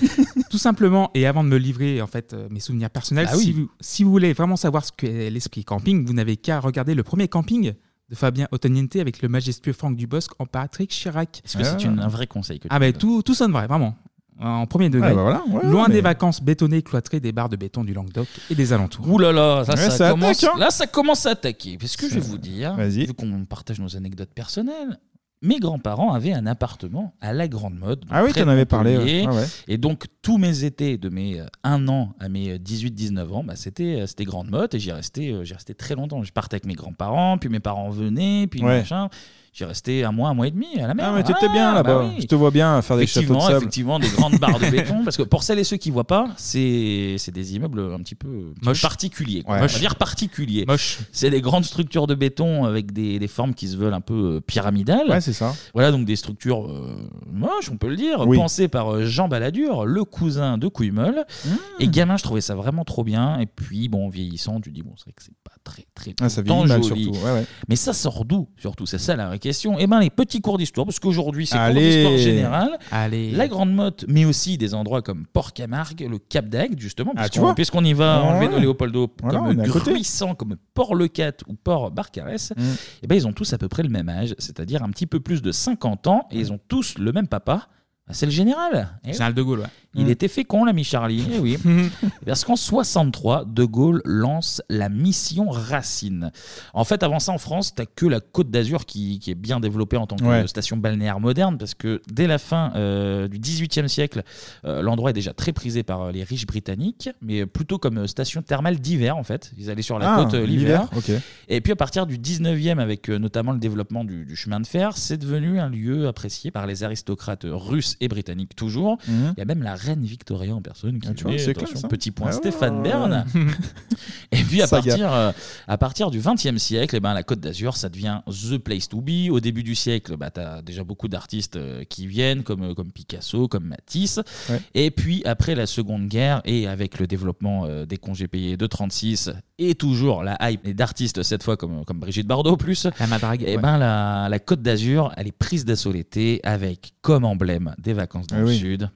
[SPEAKER 8] tout simplement, et avant de me livrer en fait euh, mes souvenirs personnels,
[SPEAKER 7] Ah oui.
[SPEAKER 8] si, vous, si vous voulez vraiment savoir ce qu'est l'esprit camping, vous n'avez qu'à regarder le premier camping de Fabien Ottoniente avec le majestueux Franck Dubosc en Patrick Chirac.
[SPEAKER 1] Est-ce que c'est une- un vrai conseil que tu
[SPEAKER 8] Ah ben tout, tout sonne vrai, vraiment. En premier degré.
[SPEAKER 7] Ah bah voilà, ouais,
[SPEAKER 8] Loin
[SPEAKER 7] mais-
[SPEAKER 8] des vacances bétonnées, cloîtrées des barres de béton du Languedoc et des alentours.
[SPEAKER 1] Ouh là là, ça,
[SPEAKER 8] Ouais,
[SPEAKER 1] ça
[SPEAKER 8] ça
[SPEAKER 1] commence,
[SPEAKER 8] attaque, hein.
[SPEAKER 1] là ça commence à attaquer. Parce que je vais vous dire, vu qu'on partage nos anecdotes personnelles, mes grands-parents avaient un appartement à la Grande Mode.
[SPEAKER 7] Ah oui, t'en
[SPEAKER 1] de
[SPEAKER 7] avais parlé, ouais. Ouais.
[SPEAKER 1] Et donc tous mes étés de mes 1 an à mes 18-19 ans, bah, c'était euh, c'était Grande Mode et j'y restais, euh, j'y restais très longtemps. Je partais avec mes grands-parents, puis mes parents venaient, puis
[SPEAKER 7] Ouais.
[SPEAKER 1] machin. J'y restais un mois, un mois et demi à la mer.
[SPEAKER 7] Ah mais t'étais bien
[SPEAKER 1] bah
[SPEAKER 7] là-bas.
[SPEAKER 1] oui.
[SPEAKER 7] Je te vois bien faire des châteaux de
[SPEAKER 1] Effectivement,
[SPEAKER 7] sable.
[SPEAKER 1] effectivement, des grandes barres de [LAUGHS] béton. Parce que pour celles et ceux qui voient pas, c'est c'est des immeubles un petit peu, un petit peu particuliers. quoi.
[SPEAKER 8] Ouais.
[SPEAKER 1] On va
[SPEAKER 8] Moche.
[SPEAKER 1] dire particuliers. C'est des grandes structures de béton avec des, des formes qui se veulent un peu euh, pyramidales.
[SPEAKER 7] Ouais, c'est ça.
[SPEAKER 1] Voilà, donc des structures euh, moches, on peut le dire,
[SPEAKER 7] Oui.
[SPEAKER 1] pensées par euh, Jean Balladur, le cousin de Couillemeul.
[SPEAKER 7] Mmh.
[SPEAKER 1] Et gamin, je trouvais ça vraiment trop bien. Et puis, bon, en vieillissant, tu dis, bon, c'est vrai que c'est pas très, très,
[SPEAKER 7] Ah, ça vieillit mal,
[SPEAKER 1] joli.
[SPEAKER 7] surtout, ouais, ouais.
[SPEAKER 1] Mais ça sort d'où, surtout? C'est ça la question. Eh ben, les petits cours d'histoire, parce qu'aujourd'hui, c'est cours
[SPEAKER 7] Allez.
[SPEAKER 1] d'histoire générale.
[SPEAKER 8] Allez.
[SPEAKER 1] La Grande Motte, mais aussi des endroits comme Port-Camargue, le Cap d'Agde, justement,
[SPEAKER 7] Ah, tu
[SPEAKER 1] puisqu'on
[SPEAKER 7] vois
[SPEAKER 1] puisqu'on y va
[SPEAKER 7] Ouais.
[SPEAKER 1] enlever nos Léopoldo
[SPEAKER 7] Voilà, on
[SPEAKER 1] comme
[SPEAKER 7] est à côté.
[SPEAKER 1] Gruissant, comme Port-le-Cat ou Port-Barcarès,
[SPEAKER 7] Mm.
[SPEAKER 1] eh ben, ils ont tous à peu près le même âge, c'est-à-dire un petit peu plus de 50 ans, et ils ont tous le même papa. Ah, C'est le général. Eh
[SPEAKER 8] Général de Gaulle, ouais.
[SPEAKER 1] Il
[SPEAKER 8] Mm.
[SPEAKER 1] était fécond, l'ami Charlie. Eh oui. [LAUGHS] Parce qu'en 63, De Gaulle lance la mission Racine. En fait, avant ça, en France, t'as que la Côte d'Azur qui, qui est bien développée en tant que
[SPEAKER 7] Ouais.
[SPEAKER 1] station balnéaire moderne, parce que dès la fin euh, du XVIIIe siècle, euh, l'endroit est déjà très prisé par euh, les riches britanniques, mais plutôt comme euh, station thermale d'hiver, en fait. Ils allaient sur la
[SPEAKER 7] Ah,
[SPEAKER 1] côte euh, l'hiver.
[SPEAKER 7] l'hiver, ok.
[SPEAKER 1] Et puis à partir du 19e, avec euh, notamment le développement du, du chemin de fer, c'est devenu un lieu apprécié par les aristocrates russes et britanniques toujours.
[SPEAKER 7] Mhm.
[SPEAKER 1] Il y a même la reine Victoria en personne qui
[SPEAKER 7] Ah, tu vois,
[SPEAKER 1] venait,
[SPEAKER 7] c'est
[SPEAKER 1] attention,
[SPEAKER 7] classe, hein.
[SPEAKER 1] petit point
[SPEAKER 7] Ah ouais,
[SPEAKER 1] Stéphane Bern. [LAUGHS] [LAUGHS] et puis à
[SPEAKER 7] Saga.
[SPEAKER 1] partir, euh, à partir du 20e siècle, eh ben, la Côte d'Azur, ça devient the place to be. Au début du siècle, bah, tu as déjà beaucoup d'artistes euh, qui viennent, comme, euh, comme Picasso, comme Matisse.
[SPEAKER 7] Ouais.
[SPEAKER 1] Et puis après la Seconde Guerre, et avec le développement euh, des congés payés de 36, et toujours la hype et d'artistes, cette fois comme, comme Brigitte Bardot plus,
[SPEAKER 8] La madrague.
[SPEAKER 1] et
[SPEAKER 8] ouais.
[SPEAKER 1] ben la, la Côte d'Azur, elle est prise d'assaut l'été avec comme emblème des vacances dans
[SPEAKER 7] Ah
[SPEAKER 1] le
[SPEAKER 7] oui.
[SPEAKER 1] sud.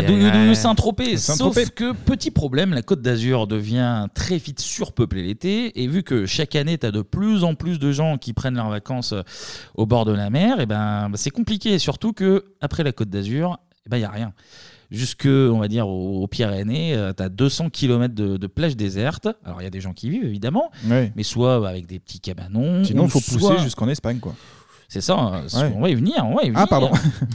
[SPEAKER 8] Aïe.
[SPEAKER 1] Saint-Tropez. Sauf que, petit problème, la Côte d'Azur devient très vite surpeuplée l'été. Et vu que chaque année, tu as de plus en plus de gens qui prennent leurs vacances euh, au bord de la mer, et ben, bah, c'est compliqué. Surtout que après la Côte d'Azur, il ben, n'y a rien. Jusque, on va dire, aux, aux Pyrénées, tu as 200 km de, de plages désertes. Alors, il y a des gens qui vivent, évidemment, mais soit avec des petits cabanons.
[SPEAKER 7] Sinon, il faut pousser
[SPEAKER 1] soit-
[SPEAKER 7] jusqu'en Espagne, quoi.
[SPEAKER 1] C'est ça, hein,
[SPEAKER 7] Ouais.
[SPEAKER 1] on va y venir, on va y venir.
[SPEAKER 7] Ah, pardon.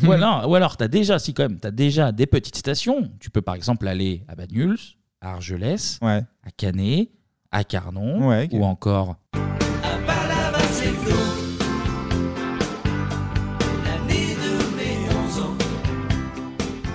[SPEAKER 1] ou [LAUGHS] alors, ou alors tu as déjà, si quand même, tu as déjà des petites stations. Tu peux par exemple aller à Banyuls, à Argelès,
[SPEAKER 7] Ouais.
[SPEAKER 1] à Canet, à Carnon, ou encore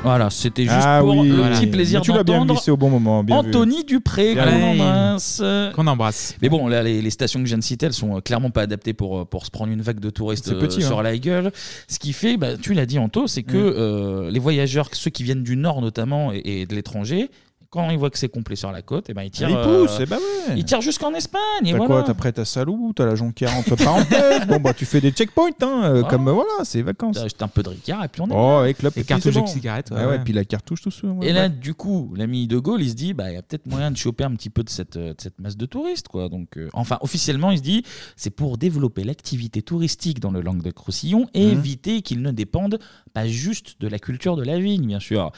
[SPEAKER 1] Voilà, c'était juste
[SPEAKER 7] Ah
[SPEAKER 1] pour
[SPEAKER 7] oui,
[SPEAKER 1] le
[SPEAKER 7] voilà.
[SPEAKER 1] petit plaisir
[SPEAKER 7] Mais tu l'as bien
[SPEAKER 1] d'entendre
[SPEAKER 7] glissé au bon moment, bien vu.
[SPEAKER 1] Anthony Dupré,
[SPEAKER 7] Bien
[SPEAKER 1] qu'on
[SPEAKER 7] vu.
[SPEAKER 1] embrasse.
[SPEAKER 8] Qu'on embrasse.
[SPEAKER 1] Mais bon, là, les, les stations que je viens de citer, elles sont euh, clairement pas adaptées pour, euh, pour se prendre une vague de touristes
[SPEAKER 7] C'est
[SPEAKER 1] euh,
[SPEAKER 7] petit,
[SPEAKER 1] sur
[SPEAKER 7] hein.
[SPEAKER 1] la gueule. Ce qui fait, bah, tu l'as dit Anto, c'est que
[SPEAKER 7] Mm.
[SPEAKER 1] euh, les voyageurs, ceux qui viennent du nord notamment et, et de l'étranger, quand ils voient que c'est complet sur la côte, et ben ils tirent.
[SPEAKER 7] Ils
[SPEAKER 1] euh,
[SPEAKER 7] poussent, eh ben ouais.
[SPEAKER 1] Ils tirent jusqu'en Espagne. Et
[SPEAKER 7] T'as
[SPEAKER 1] voilà.
[SPEAKER 7] quoi T'as prêt ta Salou, t'as la Jonquière entre parenthèses. bon, bah, tu fais des checkpoints, hein, euh,
[SPEAKER 1] Ah.
[SPEAKER 7] comme euh, voilà, c'est vacances.
[SPEAKER 1] T'as acheté un peu de Ricard et puis on est
[SPEAKER 7] Oh, avec la
[SPEAKER 8] Et cartouche de cigarettes, ouais,
[SPEAKER 7] Ouais, ouais,
[SPEAKER 8] ouais.
[SPEAKER 7] puis la cartouche, tout ouais,
[SPEAKER 1] Et là,
[SPEAKER 7] ouais.
[SPEAKER 1] du coup, l'ami de Gaulle, il se dit, bah, il y a peut-être moyen de choper un petit peu de cette, euh, de cette masse de touristes, quoi. Donc, euh, enfin, officiellement, il se dit, c'est pour développer l'activité touristique dans le Languedoc-Roussillon et
[SPEAKER 7] Mhm.
[SPEAKER 1] éviter qu'ils ne dépendent pas juste de la culture de la vigne, bien sûr.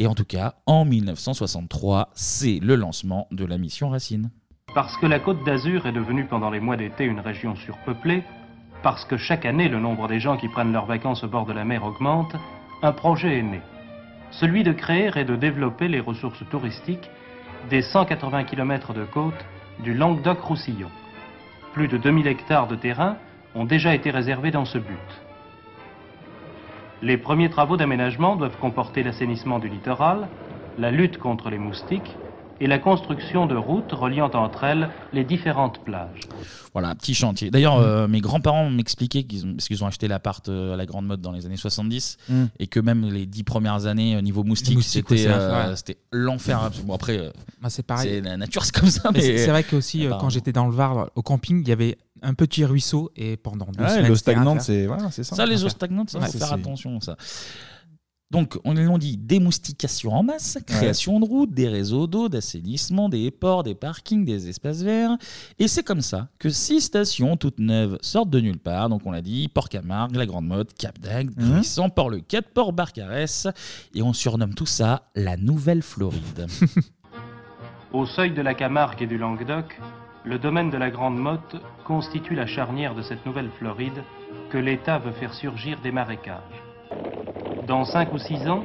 [SPEAKER 1] Et en tout cas, en 1963, c'est le lancement de la mission Racine.
[SPEAKER 36] Parce que la Côte d'Azur est devenue pendant les mois d'été une région surpeuplée, parce que chaque année le nombre des gens qui prennent leurs vacances au bord de la mer augmente, un projet est né. Celui de créer et de développer les ressources touristiques des 180 km de côte du Languedoc-Roussillon. Plus de 2000 hectares de terrain ont déjà été réservés dans ce but. Les premiers travaux d'aménagement doivent comporter l'assainissement du littoral, la lutte contre les moustiques et la construction de routes reliant entre elles les différentes plages.
[SPEAKER 1] Voilà, un petit chantier. D'ailleurs, euh, mes grands-parents m'expliquaient qu'ils ont, parce qu'ils ont acheté l'appart euh, à la grande mode dans les années 70
[SPEAKER 7] Mm.
[SPEAKER 1] et que même les dix premières années au niveau moustique,
[SPEAKER 8] moustiques,
[SPEAKER 1] c'était
[SPEAKER 8] ouais, c'est
[SPEAKER 1] euh,
[SPEAKER 8] ouais.
[SPEAKER 1] c'était l'enfer. absolu. Bon après, euh,
[SPEAKER 8] Bah, c'est pareil.
[SPEAKER 1] c'est la nature, [LAUGHS] c'est comme ça.
[SPEAKER 8] Mais
[SPEAKER 1] Mais
[SPEAKER 8] c'est c'est vrai que aussi, euh, quand j'étais dans le Var, au camping, il y avait un petit ruisseau et pendant deux
[SPEAKER 7] Ouais,
[SPEAKER 8] semaines.
[SPEAKER 7] l'eau
[SPEAKER 8] c'était
[SPEAKER 7] stagnante, c'est- voilà, c'est ça.
[SPEAKER 1] Ça, les eaux stagnantes, ça,
[SPEAKER 8] Ouais,
[SPEAKER 1] faut
[SPEAKER 8] c'est-
[SPEAKER 1] faire
[SPEAKER 8] c'est-
[SPEAKER 1] attention, ça. Donc, on l'ont dit, démoustication en masse, création de routes, des réseaux d'eau, d'assainissement, des ports, des parkings, des espaces verts. Et c'est comme ça que six stations toutes neuves sortent de nulle part. Donc, on l'a dit, Port-Camargue, La Grande Motte, Cap d'Agde,
[SPEAKER 7] Mhm.
[SPEAKER 1] Gruissant, Port-le-Cat, Port-Barcarès. Et on surnomme tout ça la Nouvelle-Floride. [LAUGHS]
[SPEAKER 36] Au seuil de la Camargue et du Languedoc, le domaine de la Grande Motte constitue la charnière de cette nouvelle Floride que l'État veut faire surgir des marécages. Dans cinq ou six ans,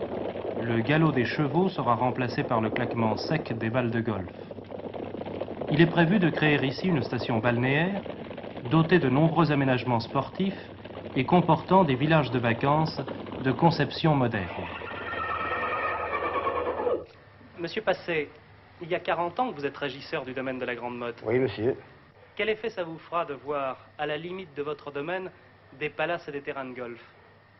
[SPEAKER 36] le galop des chevaux sera remplacé par le claquement sec des balles de golf. Il est prévu de créer ici une station balnéaire dotée de nombreux aménagements sportifs et comportant des villages de vacances de conception moderne. Monsieur Passé, il y a 40 ans que vous êtes régisseur du domaine de la Grande Motte.
[SPEAKER 28] Oui, monsieur.
[SPEAKER 36] Quel effet ça vous fera de voir, à la limite de votre domaine, des palaces et des terrains de golf?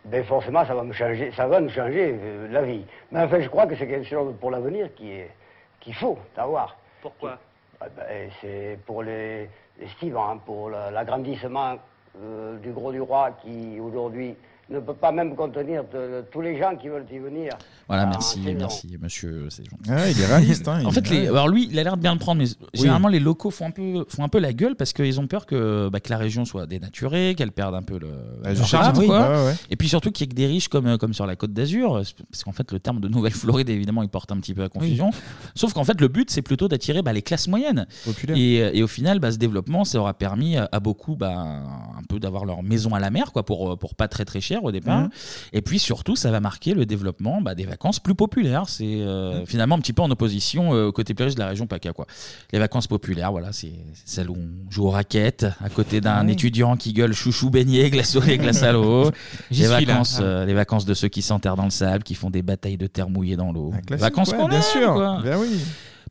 [SPEAKER 28] Ben forcément, ça va me changer, ça va nous changer euh, la vie. Mais enfin, je crois que c'est quelque chose pour l'avenir qui est qu'il faut avoir.
[SPEAKER 36] Pourquoi?
[SPEAKER 28] Ah ben, c'est pour les, les suivants, hein, pour la- l'agrandissement euh, du Gros du Roi qui aujourd'hui ne peut pas même contenir de- de tous les gens qui veulent y venir.
[SPEAKER 1] Voilà,
[SPEAKER 28] en
[SPEAKER 1] merci, merci, monsieur. C'est gentil.
[SPEAKER 7] Ouais, il est réaliste, hein,
[SPEAKER 1] en fait, les- alors lui, il a l'air de bien le prendre, mais généralement, les locaux font un peu, font un peu la gueule parce qu'ils ont peur que, bah, que la région soit dénaturée, qu'elle perde un peu le,
[SPEAKER 7] charme,
[SPEAKER 1] charme,
[SPEAKER 7] oui.
[SPEAKER 1] quoi.
[SPEAKER 7] Ouais, ouais.
[SPEAKER 1] Et puis surtout qu'il y ait que des riches comme, euh, comme sur la côte d'Azur, parce qu'en fait, le terme de Nouvelle-Floride, évidemment, il porte un petit peu à confusion. Sauf qu'en fait, le but, c'est plutôt d'attirer bah, les classes moyennes. Et, euh, et au final, bah, ce développement, ça aura permis à, à beaucoup bah, un peu d'avoir leur maison à la mer, quoi, pour, euh, pour pas très très cher au départ.
[SPEAKER 7] Mhm.
[SPEAKER 1] Et puis surtout, ça va marquer le développement bah, des vacances plus populaires. C'est euh,
[SPEAKER 7] Mhm.
[SPEAKER 1] finalement un petit peu en opposition euh, au côté plus riche de la région PACA. Quoi. Les vacances populaires, voilà, c'est celles où on joue aux raquettes à côté d'un étudiant qui gueule chouchou beignet, [LAUGHS] glace au lait, glace à l'eau. Les, vacances,
[SPEAKER 8] Ah.
[SPEAKER 1] euh, les vacances de ceux qui s'enterrent dans le sable, qui font des batailles de terre mouillée dans l'eau. vacances
[SPEAKER 7] ouais,
[SPEAKER 1] qu'on
[SPEAKER 7] bien
[SPEAKER 1] aime,
[SPEAKER 7] sûr.
[SPEAKER 1] quoi.
[SPEAKER 7] Ben oui.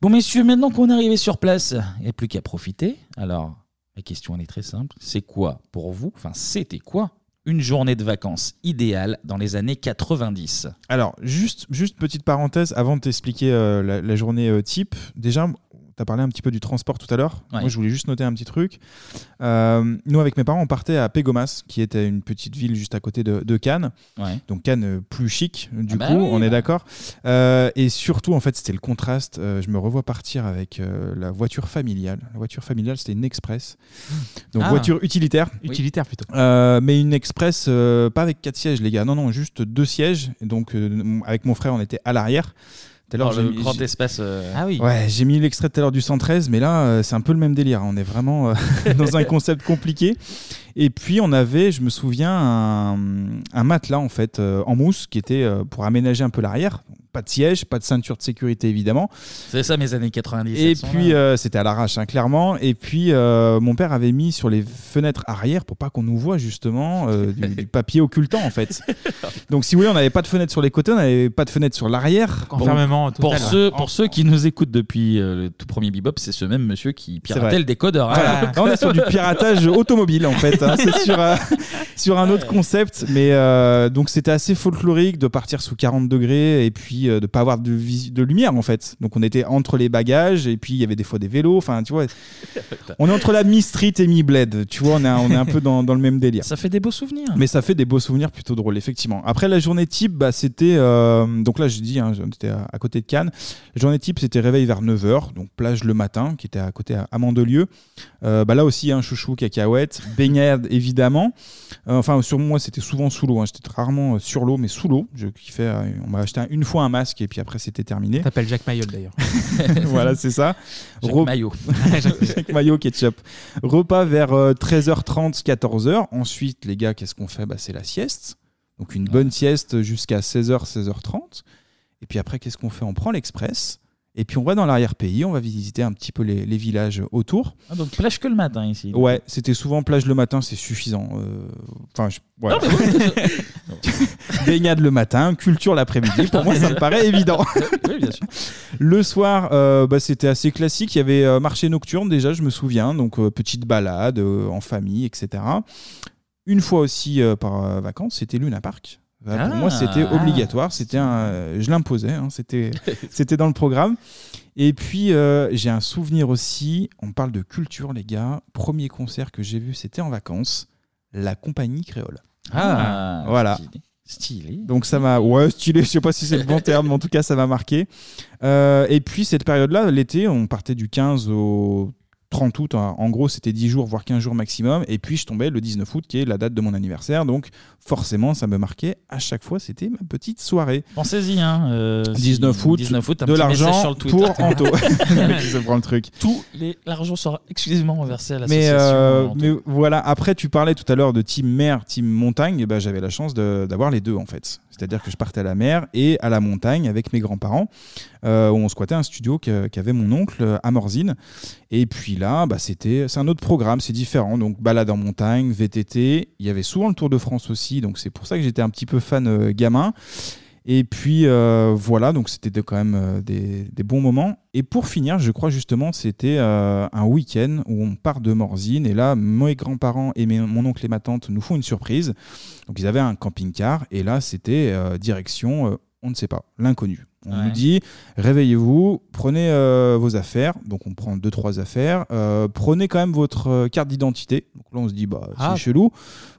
[SPEAKER 1] Bon, messieurs, maintenant qu'on est arrivé sur place, il n'y a plus qu'à profiter. Alors, la question elle est très simple. C'est quoi pour vous, enfin, c'était quoi une journée de vacances idéale dans les années 90
[SPEAKER 7] Alors, juste, juste petite parenthèse avant de t'expliquer euh, la, journée euh, type. Déjà, Tu as parlé un petit peu du transport tout à l'heure.
[SPEAKER 1] Ouais.
[SPEAKER 7] Moi, je voulais juste noter un petit truc. Euh, nous, avec mes parents, on partait à Pégomas, qui était une petite ville juste à côté de, de Cannes.
[SPEAKER 1] Ouais.
[SPEAKER 7] Donc Cannes euh, plus chic, du
[SPEAKER 1] Ah bah
[SPEAKER 7] coup,
[SPEAKER 1] oui,
[SPEAKER 7] on est d'accord. Euh, et surtout, en fait, c'était le contraste. Euh, je me revois partir avec euh, la voiture familiale. La voiture familiale, c'était une Express. Donc
[SPEAKER 8] Ah.
[SPEAKER 7] voiture utilitaire.
[SPEAKER 8] Oui. Utilitaire, plutôt.
[SPEAKER 7] Euh, mais une Express, euh, pas avec quatre sièges, les gars. Non, non, juste deux sièges. Et donc, euh, avec mon frère, on était à l'arrière. Tout à l'heure,
[SPEAKER 1] Oh, le
[SPEAKER 7] j'ai mis-
[SPEAKER 1] grand espace. euh,
[SPEAKER 8] Ah oui.
[SPEAKER 7] Ouais, j'ai mis l'extrait tout à l'heure du 113, mais là, euh, c'est un peu le même délire. On est vraiment euh, [LAUGHS] dans un concept compliqué. Et puis, on avait, je me souviens, un, un matelas, en fait, euh, en mousse, qui était euh, pour aménager un peu l'arrière. Pas de siège, pas de ceinture de sécurité, évidemment.
[SPEAKER 1] C'est ça, mes années 90.
[SPEAKER 7] Et puis, euh, c'était à l'arrache, hein, clairement. Et puis, euh, mon père avait mis sur les fenêtres arrière, pour pas qu'on nous voit, justement, euh, du, [LAUGHS] du papier occultant, en fait. [LAUGHS] Donc, si vous voulez, on n'avait pas de fenêtre sur les côtés, on n'avait pas de fenêtre sur l'arrière.
[SPEAKER 8] Enfermement
[SPEAKER 1] Pour ceux, pour ceux qui nous écoutent depuis euh, le tout premier Bebop, c'est ce même monsieur qui piratait le décodeur. hein.
[SPEAKER 7] Voilà. On est sur du piratage automobile en fait. [LAUGHS] hein. C'est [LAUGHS] sur, euh, sur un autre concept. Mais euh, donc c'était assez folklorique de partir sous 40 degrés et puis euh, de pas avoir de, lumière en fait. Donc on était entre les bagages et puis il y avait des fois des vélos. Enfin tu vois, [LAUGHS] on est entre la mi-street et mi-bled. Tu vois, on est, un- on est un peu dans, dans le même délire.
[SPEAKER 1] Ça fait des beaux souvenirs.
[SPEAKER 7] Mais ça fait des beaux souvenirs plutôt drôles, effectivement. Après, la journée type, bah, c'était. euh, donc là, j'ai dit, hein, j'étais à, à côté de Cannes. La journée type, c'était réveil vers 9h, donc plage le matin, qui était à côté à, à Mandelieu. Euh, bah, là aussi, un chouchou, cacahuète, baignade, évidemment. Euh, enfin, sur moi, c'était souvent sous l'eau. hein. J'étais rarement euh, sur l'eau, mais sous l'eau. Je kiffais. euh, on m'a acheté un- une fois un masque et puis après, c'était terminé.
[SPEAKER 8] T'appelles Jacques Mayol d'ailleurs. [LAUGHS]
[SPEAKER 7] voilà, c'est ça.
[SPEAKER 1] Jacques
[SPEAKER 7] Re-
[SPEAKER 1] Maillot. [LAUGHS]
[SPEAKER 7] Jacques Maillot ketchup. Repas vers euh, 13h30, 14h. Ensuite, les gars, qu'est-ce qu'on fait? Bah, C'est la sieste. Donc une bonne sieste jusqu'à 16h, 16h30. Et puis après, qu'est-ce qu'on fait? On prend l'express. Et puis on va dans l'arrière-pays, on va visiter un petit peu les, les villages autour.
[SPEAKER 1] Ah, donc plage que le matin ici.
[SPEAKER 7] Ouais, c'était souvent plage le matin, c'est suffisant. Euh, Enfin, je- voilà.
[SPEAKER 1] Non, mais [LAUGHS]
[SPEAKER 7] Baignade le matin, culture l'après-midi. Pour moi, ça me paraît évident. [LAUGHS]
[SPEAKER 1] oui, bien sûr.
[SPEAKER 7] Le soir, euh, bah, c'était assez classique. Il y avait euh, marché nocturne déjà, je me souviens. Donc, euh, petite balade euh, en famille, etc. Une fois aussi euh, par euh, vacances, c'était Luna Park. Euh,
[SPEAKER 1] Ah.
[SPEAKER 7] pour moi, c'était obligatoire. C'était un, je l'imposais. hein, c'était, [LAUGHS] c'était dans le programme. Et puis, euh, j'ai un souvenir aussi. On parle de culture, les gars. Premier concert que j'ai vu, c'était en vacances. La compagnie créole.
[SPEAKER 1] Ah,
[SPEAKER 7] voilà.
[SPEAKER 1] stylé. Stylé.
[SPEAKER 7] Donc ça m'a, ouais, stylé. Je sais pas si c'est le bon [LAUGHS] terme, mais en tout cas, ça m'a marqué. Euh, et puis cette période-là, l'été, on partait du 15 au 30 août. hein. En gros, c'était 10 jours, voire 15 jours maximum. Et puis je tombais le 19 août, qui est la date de mon anniversaire. Donc forcément, ça me marquait à chaque fois. C'était ma petite soirée.
[SPEAKER 1] Pensez-y, hein. euh, si-
[SPEAKER 7] 19 août,
[SPEAKER 1] 19 août,
[SPEAKER 7] de l'argent
[SPEAKER 1] sur le Twitter.
[SPEAKER 7] pour Anto. [LAUGHS] [LAUGHS] Prend le truc.
[SPEAKER 1] Tout l'argent sera exclusivement reversé à
[SPEAKER 7] Mais,
[SPEAKER 1] l'association.
[SPEAKER 7] euh,
[SPEAKER 1] Anto.
[SPEAKER 7] mais voilà, après tu parlais tout à l'heure de team mer, team montagne, et ben, j'avais la chance de- d'avoir les deux en fait. C'est-à-dire que je partais à la mer et à la montagne avec mes grands-parents, euh, où on squattait un studio qu'avait mon oncle euh, à Morzine. Et puis là, bah, c'était, c'est un autre programme, c'est différent. Donc balade en montagne, VTT, il y avait souvent le Tour de France aussi, donc c'est pour ça que j'étais un petit peu fan euh, gamin. Et puis euh, voilà, donc c'était quand même euh, des, bons moments. Et pour finir, je crois justement, c'était un week-end où on part de Morzine. Et là, mes grands-parents et mon oncle et ma tante nous font une surprise. Donc ils avaient un camping-car. Et là, c'était direction, on ne sait pas, l'inconnu. On
[SPEAKER 1] Ouais.
[SPEAKER 7] nous dit, réveillez-vous, prenez euh, vos affaires. Donc on prend deux, trois affaires. Euh, prenez quand même votre euh, carte d'identité. Donc là, on se dit, bah, c'est
[SPEAKER 8] Ah.
[SPEAKER 7] chelou.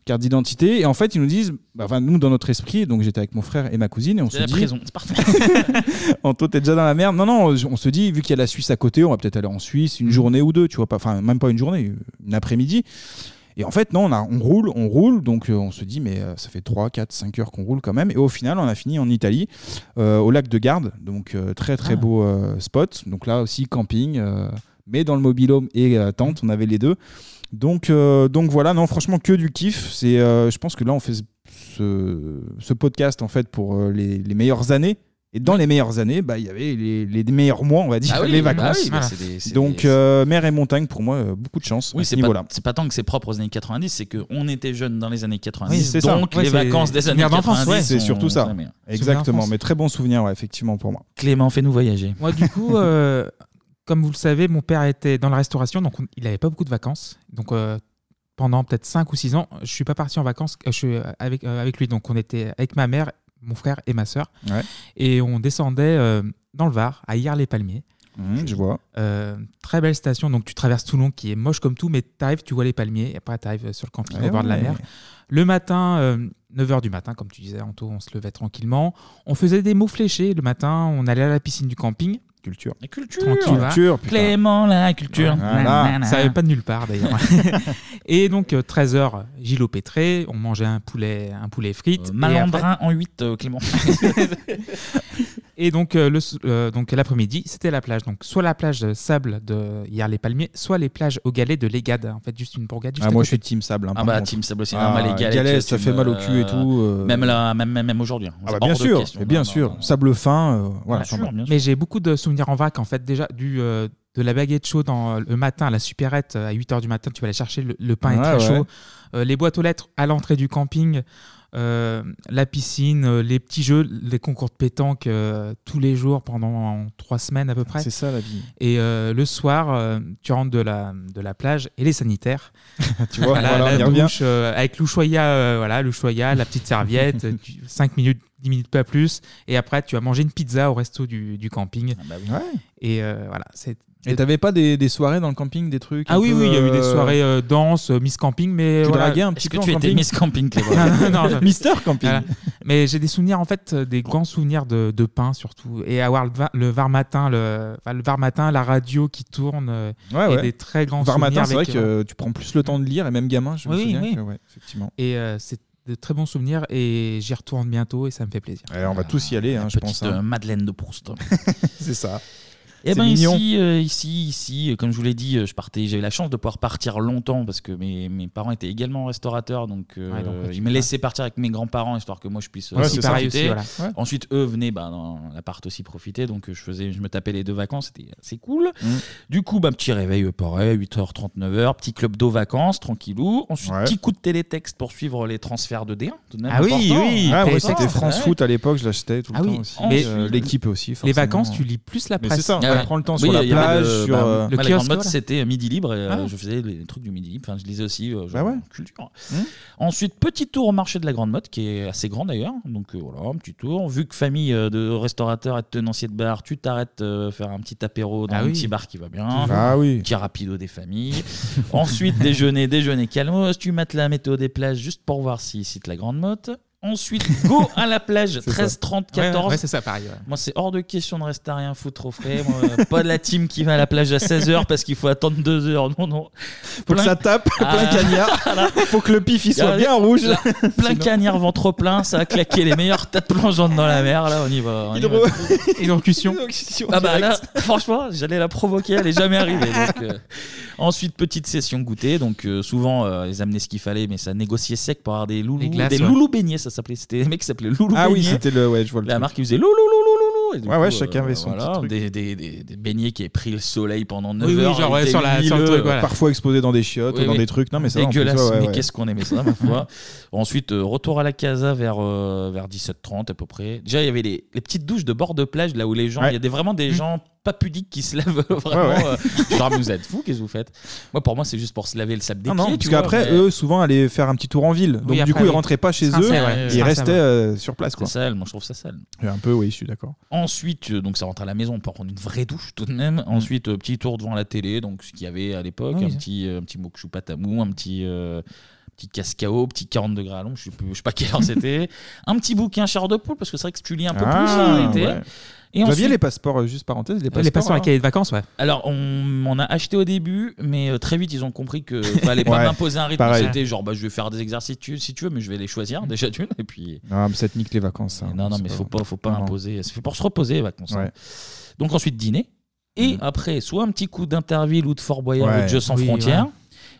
[SPEAKER 7] Carte d'identité. Et en fait, ils nous disent, bah, enfin, nous, dans notre esprit, donc j'étais avec mon frère et ma cousine, et on se
[SPEAKER 1] la
[SPEAKER 7] dit.
[SPEAKER 1] prison, c'est parti. [LAUGHS]
[SPEAKER 7] Anto, t'es déjà dans la merde. Non, non, on se dit, vu qu'il y a la Suisse à côté, on va peut-être aller en Suisse une journée ou deux, tu vois, pas, enfin, même pas une journée, une après-midi. Et en fait, non, on, a, on roule, on roule, donc euh, on se dit, mais euh, ça fait 3, 4, 5 heures qu'on roule quand même. Et au final, on a fini en Italie, euh, au lac de Garde, donc très très
[SPEAKER 1] Ah.
[SPEAKER 7] beau spot. Donc là aussi, camping, mais dans le mobilhome et tente, on avait les deux. Donc, euh, donc voilà, non, franchement, que du kiff. C'est, euh, je pense que là, on fait ce, ce podcast en fait pour les, les meilleures années. Et dans les meilleures années, bah, il y avait les, les meilleurs mois, on va dire,
[SPEAKER 1] Ah oui,
[SPEAKER 7] les
[SPEAKER 1] bah
[SPEAKER 7] vacances.
[SPEAKER 1] oui, bah c'est des- c'est
[SPEAKER 7] Donc,
[SPEAKER 1] des-
[SPEAKER 7] euh, mer et montagne, pour moi, euh, beaucoup de chance à
[SPEAKER 1] Oui,
[SPEAKER 7] ce
[SPEAKER 1] c'est
[SPEAKER 7] niveau-là.
[SPEAKER 1] pas, c'est pas tant que c'est propre aux années 90, c'est qu'on était jeunes dans les années 90.
[SPEAKER 7] Oui, c'est ça.
[SPEAKER 1] donc
[SPEAKER 7] Ouais,
[SPEAKER 1] les
[SPEAKER 7] c'est-
[SPEAKER 1] vacances des années
[SPEAKER 7] souvenirs d'enfance,
[SPEAKER 1] 90.
[SPEAKER 7] ouais, c'est
[SPEAKER 1] sont-
[SPEAKER 7] surtout ça.
[SPEAKER 1] sont les meilleures.
[SPEAKER 7] Exactement, mais très bon souvenir, ouais, effectivement, pour moi.
[SPEAKER 1] Clément, fais-nous voyager.
[SPEAKER 8] Moi, du coup, euh, comme vous le savez, mon père était dans la restauration, donc on- il n'avait pas beaucoup de vacances. Donc, euh, pendant peut-être 5 ou 6 ans, je suis pas parti en vacances euh, je suis avec, euh, avec lui. Donc, on était avec ma mère, mon frère et ma sœur.
[SPEAKER 7] Ouais.
[SPEAKER 8] Et on descendait euh, dans le Var, à Hyères-les-Palmiers.
[SPEAKER 7] Mhm, je vois.
[SPEAKER 8] Euh, très belle station, donc tu traverses Toulon qui est moche comme tout, mais t'arrives, tu vois les palmiers, et après t'arrives sur le camping
[SPEAKER 7] Ouais,
[SPEAKER 8] au bord de la
[SPEAKER 7] ouais.
[SPEAKER 8] mer. Le matin, euh, 9h du matin, comme tu disais, Anto, on se levait tranquillement. On faisait des mots fléchés le matin, on allait à la piscine du camping.
[SPEAKER 7] Culture.
[SPEAKER 1] La culture.
[SPEAKER 8] Tranquille.
[SPEAKER 7] Culture, putain.
[SPEAKER 1] Clément, la culture.
[SPEAKER 8] Voilà.
[SPEAKER 1] Nanana.
[SPEAKER 8] Ça n'avait pas de nulle part d'ailleurs. [LAUGHS] et donc 13h, Gilot pétré, on mangeait un poulet, un poulet frites.
[SPEAKER 1] Euh, Malandrin
[SPEAKER 8] après-
[SPEAKER 1] en 8, euh, Clément. [LAUGHS]
[SPEAKER 8] Et donc, euh, le euh, donc l'après-midi, c'était la plage. Donc soit la plage de sable de hier les Palmiers, soit les plages au galet de Légade. En fait, juste une bourgade. juste
[SPEAKER 7] Ah, moi, je suis team sable. hein,
[SPEAKER 1] Ah bah
[SPEAKER 7] contre.
[SPEAKER 1] Team Sable aussi,
[SPEAKER 7] Ah,
[SPEAKER 1] non, mais les galets,
[SPEAKER 7] galets, ça fait
[SPEAKER 1] me-
[SPEAKER 7] mal au cul et tout. euh.
[SPEAKER 1] Même là, même, même, même aujourd'hui. hein.
[SPEAKER 7] Ah bah,
[SPEAKER 1] C'est
[SPEAKER 7] bien sûr,
[SPEAKER 1] question.
[SPEAKER 7] bien
[SPEAKER 1] Non,
[SPEAKER 7] sûr.
[SPEAKER 1] non, non.
[SPEAKER 7] Sable fin, euh, voilà.
[SPEAKER 1] Bien sûr, bien.
[SPEAKER 8] Mais j'ai beaucoup de souvenirs en vrac, en fait, déjà du, euh, de la baguette chaude en- le matin à la supérette euh, à 8h du matin, tu vas aller chercher le, le pain est
[SPEAKER 7] Ouais,
[SPEAKER 8] très
[SPEAKER 7] ouais.
[SPEAKER 8] chaud. Euh, les boîtes aux lettres à l'entrée du camping, euh, la piscine, euh, les petits jeux, les concours de pétanque euh, tous les jours pendant trois semaines à peu près.
[SPEAKER 7] C'est ça la vie.
[SPEAKER 8] Et euh, le soir, tu rentres de la, de la plage et les sanitaires. [LAUGHS]
[SPEAKER 7] Tu vois,
[SPEAKER 8] Voilà,
[SPEAKER 7] voilà,
[SPEAKER 8] la douche avec l'ouchoya, voilà, la petite serviette, [LAUGHS] 5 minutes, 10 minutes pas plus. Et après, tu as mangé une pizza au resto du, du camping.
[SPEAKER 7] Ouais.
[SPEAKER 8] Et euh, voilà, c'est.
[SPEAKER 7] Et t'avais pas des, des soirées dans le camping, des trucs
[SPEAKER 8] Ah oui,
[SPEAKER 7] peu,
[SPEAKER 8] oui, il y a eu des
[SPEAKER 7] euh,
[SPEAKER 8] soirées euh, danse, euh, Miss Camping, mais
[SPEAKER 7] Tu
[SPEAKER 8] voilà.
[SPEAKER 7] draguais un petit
[SPEAKER 1] Est-ce que
[SPEAKER 7] peu
[SPEAKER 1] tu étais Miss Camping, Clément [LAUGHS]
[SPEAKER 8] non, non, non,
[SPEAKER 7] Mister Camping.
[SPEAKER 8] Voilà. Mais j'ai des souvenirs, en fait, des grands souvenirs de, de pain surtout. Et avoir le, va- le var matin, le, enfin, le var matin, la radio qui tourne. euh,
[SPEAKER 7] Ouais,
[SPEAKER 8] et
[SPEAKER 7] ouais.
[SPEAKER 8] des très grands
[SPEAKER 7] Var
[SPEAKER 8] souvenirs.
[SPEAKER 7] matin, c'est vrai
[SPEAKER 8] avec,
[SPEAKER 7] que tu prends plus le temps de lire, et même gamin, je me
[SPEAKER 8] Oui,
[SPEAKER 7] souviens
[SPEAKER 8] oui.
[SPEAKER 7] que, ouais, effectivement.
[SPEAKER 8] Et euh, c'est de très bons souvenirs et j'y retourne bientôt et ça me fait plaisir.
[SPEAKER 7] on va tous y aller, hein, je pense.
[SPEAKER 1] Petite
[SPEAKER 7] hein.
[SPEAKER 1] Madeleine de Proust. [LAUGHS]
[SPEAKER 7] c'est ça.
[SPEAKER 1] Et
[SPEAKER 7] C'est
[SPEAKER 1] ben
[SPEAKER 7] mignon.
[SPEAKER 1] ici, euh, ici, ici, euh, comme je vous l'ai dit, euh, je partais. J'avais la chance de pouvoir partir longtemps parce que mes, mes parents étaient également restaurateurs, donc, euh,
[SPEAKER 8] Ouais, donc, tu
[SPEAKER 1] ils me
[SPEAKER 8] peux
[SPEAKER 1] laissaient partir avec mes grands-parents histoire que moi je puisse euh,
[SPEAKER 8] Ouais,
[SPEAKER 1] aussi
[SPEAKER 8] c'est pareil
[SPEAKER 1] profiter.
[SPEAKER 8] aussi, voilà. Ouais.
[SPEAKER 1] Ensuite, eux venaient bah, dans l'appart aussi profiter, donc euh, je faisais, je me tapais les deux vacances, c'était assez cool.
[SPEAKER 7] Mm.
[SPEAKER 1] Du coup, bah, petit réveil, euh, pareil, 8h, 39h, petit club d'eau vacances, tranquillou. Ensuite,
[SPEAKER 7] Ouais.
[SPEAKER 1] petit coup de télétexte pour suivre les transferts de D1. Tout de même
[SPEAKER 8] Ah oui,
[SPEAKER 1] important.
[SPEAKER 8] oui,
[SPEAKER 7] Ah, moi, c'était France
[SPEAKER 1] ouais.
[SPEAKER 7] Foot à l'époque, je l'achetais tout le
[SPEAKER 8] Ah
[SPEAKER 7] temps
[SPEAKER 8] oui,
[SPEAKER 7] aussi.
[SPEAKER 8] mais
[SPEAKER 7] Euh, l'équipe aussi.
[SPEAKER 8] les
[SPEAKER 7] forcément.
[SPEAKER 8] vacances, tu lis plus la
[SPEAKER 7] Mais
[SPEAKER 8] presse.
[SPEAKER 7] c'est ça, on
[SPEAKER 1] Ah ouais.
[SPEAKER 7] prend le temps
[SPEAKER 1] Oui,
[SPEAKER 7] sur la plage,
[SPEAKER 1] le-
[SPEAKER 7] sur.
[SPEAKER 1] bah,
[SPEAKER 7] euh,
[SPEAKER 8] Le
[SPEAKER 1] la
[SPEAKER 8] kiosque,
[SPEAKER 1] mode, c'était midi libre. et, euh,
[SPEAKER 8] Ah.
[SPEAKER 1] Je faisais les trucs du midi libre. Enfin, je lisais aussi euh, genre,
[SPEAKER 7] Bah ouais.
[SPEAKER 1] culture.
[SPEAKER 7] Mmh.
[SPEAKER 1] Ensuite, petit tour au marché de la Grande Motte, qui est assez grand d'ailleurs. Donc euh, voilà, un petit tour. Vu que famille euh, de restaurateurs et de tenanciers de bar, tu t'arrêtes euh, faire un petit apéro dans
[SPEAKER 8] Ah
[SPEAKER 1] un
[SPEAKER 8] oui.
[SPEAKER 1] petit bar qui va bien.
[SPEAKER 7] Ah oui.
[SPEAKER 1] Petit rapido des familles. Ensuite, déjeuner, déjeuner calmos. Tu mates la météo des plages juste pour voir s'il cite la Grande Motte. Ensuite, go à la plage, [LAUGHS]
[SPEAKER 8] C'est ça.
[SPEAKER 1] 13, 30,
[SPEAKER 8] Ouais,
[SPEAKER 1] 14.
[SPEAKER 8] ouais, c'est ça, pareil, ouais.
[SPEAKER 1] Moi, c'est hors de question de rester à rien foutre au frais. Moi, pas de la team qui va à la plage à 16h parce qu'il faut attendre 2 heures. Non, non.
[SPEAKER 7] Faut que ça tape, plein cagnard. [LAUGHS] Faut que le pif, il soit
[SPEAKER 1] Ah,
[SPEAKER 7] bien rouge.
[SPEAKER 1] là, plein
[SPEAKER 7] Sinon-
[SPEAKER 1] cagnard, ventre plein, ça a claqué les meilleures têtes plongeantes dans la mer. Là, on y va. on y va.
[SPEAKER 8] Élocution.
[SPEAKER 1] Ah bah là, [LAUGHS] franchement, j'allais la provoquer, elle est jamais arrivée. donc, euh. Ensuite, petite session goûter. Donc euh, souvent, euh, ils amenaient ce qu'il fallait, mais ça négociait sec pour avoir des loulous,
[SPEAKER 8] glaces,
[SPEAKER 1] des
[SPEAKER 8] ouais.
[SPEAKER 1] loulous beignets. Ça s'appelait. C'était des mecs qui s'appelaient loulous
[SPEAKER 7] Ah oui, c'était le. Ouais, je vois le
[SPEAKER 1] La
[SPEAKER 7] truc.
[SPEAKER 1] marque qui faisait loulou loulou loulou. Et du
[SPEAKER 7] Ouais, ouais, chacun avait son petit truc.
[SPEAKER 1] Des, des, des, des beignets qui avaient pris le soleil pendant 9
[SPEAKER 8] Oui, oui,
[SPEAKER 1] heures.
[SPEAKER 8] genre, ouais,
[SPEAKER 1] étaient
[SPEAKER 8] sur la- sur le
[SPEAKER 1] huileux.
[SPEAKER 8] truc, voilà.
[SPEAKER 7] Parfois exposé dans des chiottes
[SPEAKER 1] Oui,
[SPEAKER 7] ou dans
[SPEAKER 1] oui.
[SPEAKER 7] des trucs. Non, mais ça va, en plus,
[SPEAKER 1] Dégueulasse,
[SPEAKER 7] ouais, ouais,
[SPEAKER 1] mais
[SPEAKER 7] ouais.
[SPEAKER 1] qu'est-ce qu'on aimait ça, ma foi. [LAUGHS] Ensuite, euh, retour à la casa vers, euh, vers 17h30 à peu près. Déjà, il y avait les, les petites douches de bord de plage, là où les gens, il
[SPEAKER 7] Ouais.
[SPEAKER 1] y a des, vraiment des
[SPEAKER 7] Mm.
[SPEAKER 1] gens pas pudiques qui se lèvent [LAUGHS] vraiment.
[SPEAKER 7] Ouais, ouais.
[SPEAKER 1] euh, genre, vous êtes fous, qu'est-ce que vous faites? Moi, pour moi, c'est juste pour se laver le sable des
[SPEAKER 7] Non,
[SPEAKER 1] pieds.
[SPEAKER 7] non, parce qu'après,
[SPEAKER 1] mais-
[SPEAKER 7] eux, souvent, allaient faire un petit tour en ville. Donc,
[SPEAKER 1] Oui,
[SPEAKER 7] du coup, ils rentraient pas chez
[SPEAKER 1] Sincère,
[SPEAKER 7] eux.
[SPEAKER 1] ouais,
[SPEAKER 7] Ils restaient euh, sur place.
[SPEAKER 1] C'est sale, moi je trouve ça sale.
[SPEAKER 7] Un peu, oui, je suis d'accord.
[SPEAKER 1] Ensuite, euh, donc ça rentre à la maison, on peut prendre une vraie douche tout de même. Ensuite, euh, petit tour devant la télé, donc ce qu'il y avait à l'époque,
[SPEAKER 8] Oui,
[SPEAKER 1] un petit, euh, un petit mokshu patamou, un petit, euh, petit cascao, petit 40 degrés à l'ombre, je sais, plus- je sais pas quelle heure [LAUGHS] c'était. un petit bouquin chair de poule, parce que c'est vrai que tu lis un peu
[SPEAKER 7] Ah,
[SPEAKER 1] plus en réalité.
[SPEAKER 7] ouais.
[SPEAKER 1] Et
[SPEAKER 7] Vous aviez
[SPEAKER 1] ensuite-
[SPEAKER 7] les passeports, euh, juste parenthèse, les
[SPEAKER 8] Les
[SPEAKER 7] passeports.
[SPEAKER 8] passeports
[SPEAKER 7] hein.
[SPEAKER 8] avec cahier de vacances, ouais.
[SPEAKER 1] Alors, on, on a acheté au début, mais euh, très vite, ils ont compris que [LAUGHS] fallait pas
[SPEAKER 7] Ouais,
[SPEAKER 1] m'imposer un rythme.
[SPEAKER 7] pareil.
[SPEAKER 1] C'était genre, bah, je vais faire des exercices tu- si tu veux, mais je vais les choisir déjà d'une. Et puis,
[SPEAKER 7] Ah, mais ça te nique les vacances, ça.
[SPEAKER 1] non, non,
[SPEAKER 7] C'est
[SPEAKER 1] mais faut pas, faut pas
[SPEAKER 7] non, non.
[SPEAKER 1] imposer. C'est fait pour se reposer, les vacances. hein.
[SPEAKER 7] Ouais.
[SPEAKER 1] Donc ensuite dîner. Et après, soit un petit coup d'Interville ou de Fort Boyard
[SPEAKER 7] Ouais.
[SPEAKER 1] ou de Jeux sans
[SPEAKER 8] Oui,
[SPEAKER 1] frontières.
[SPEAKER 8] ouais.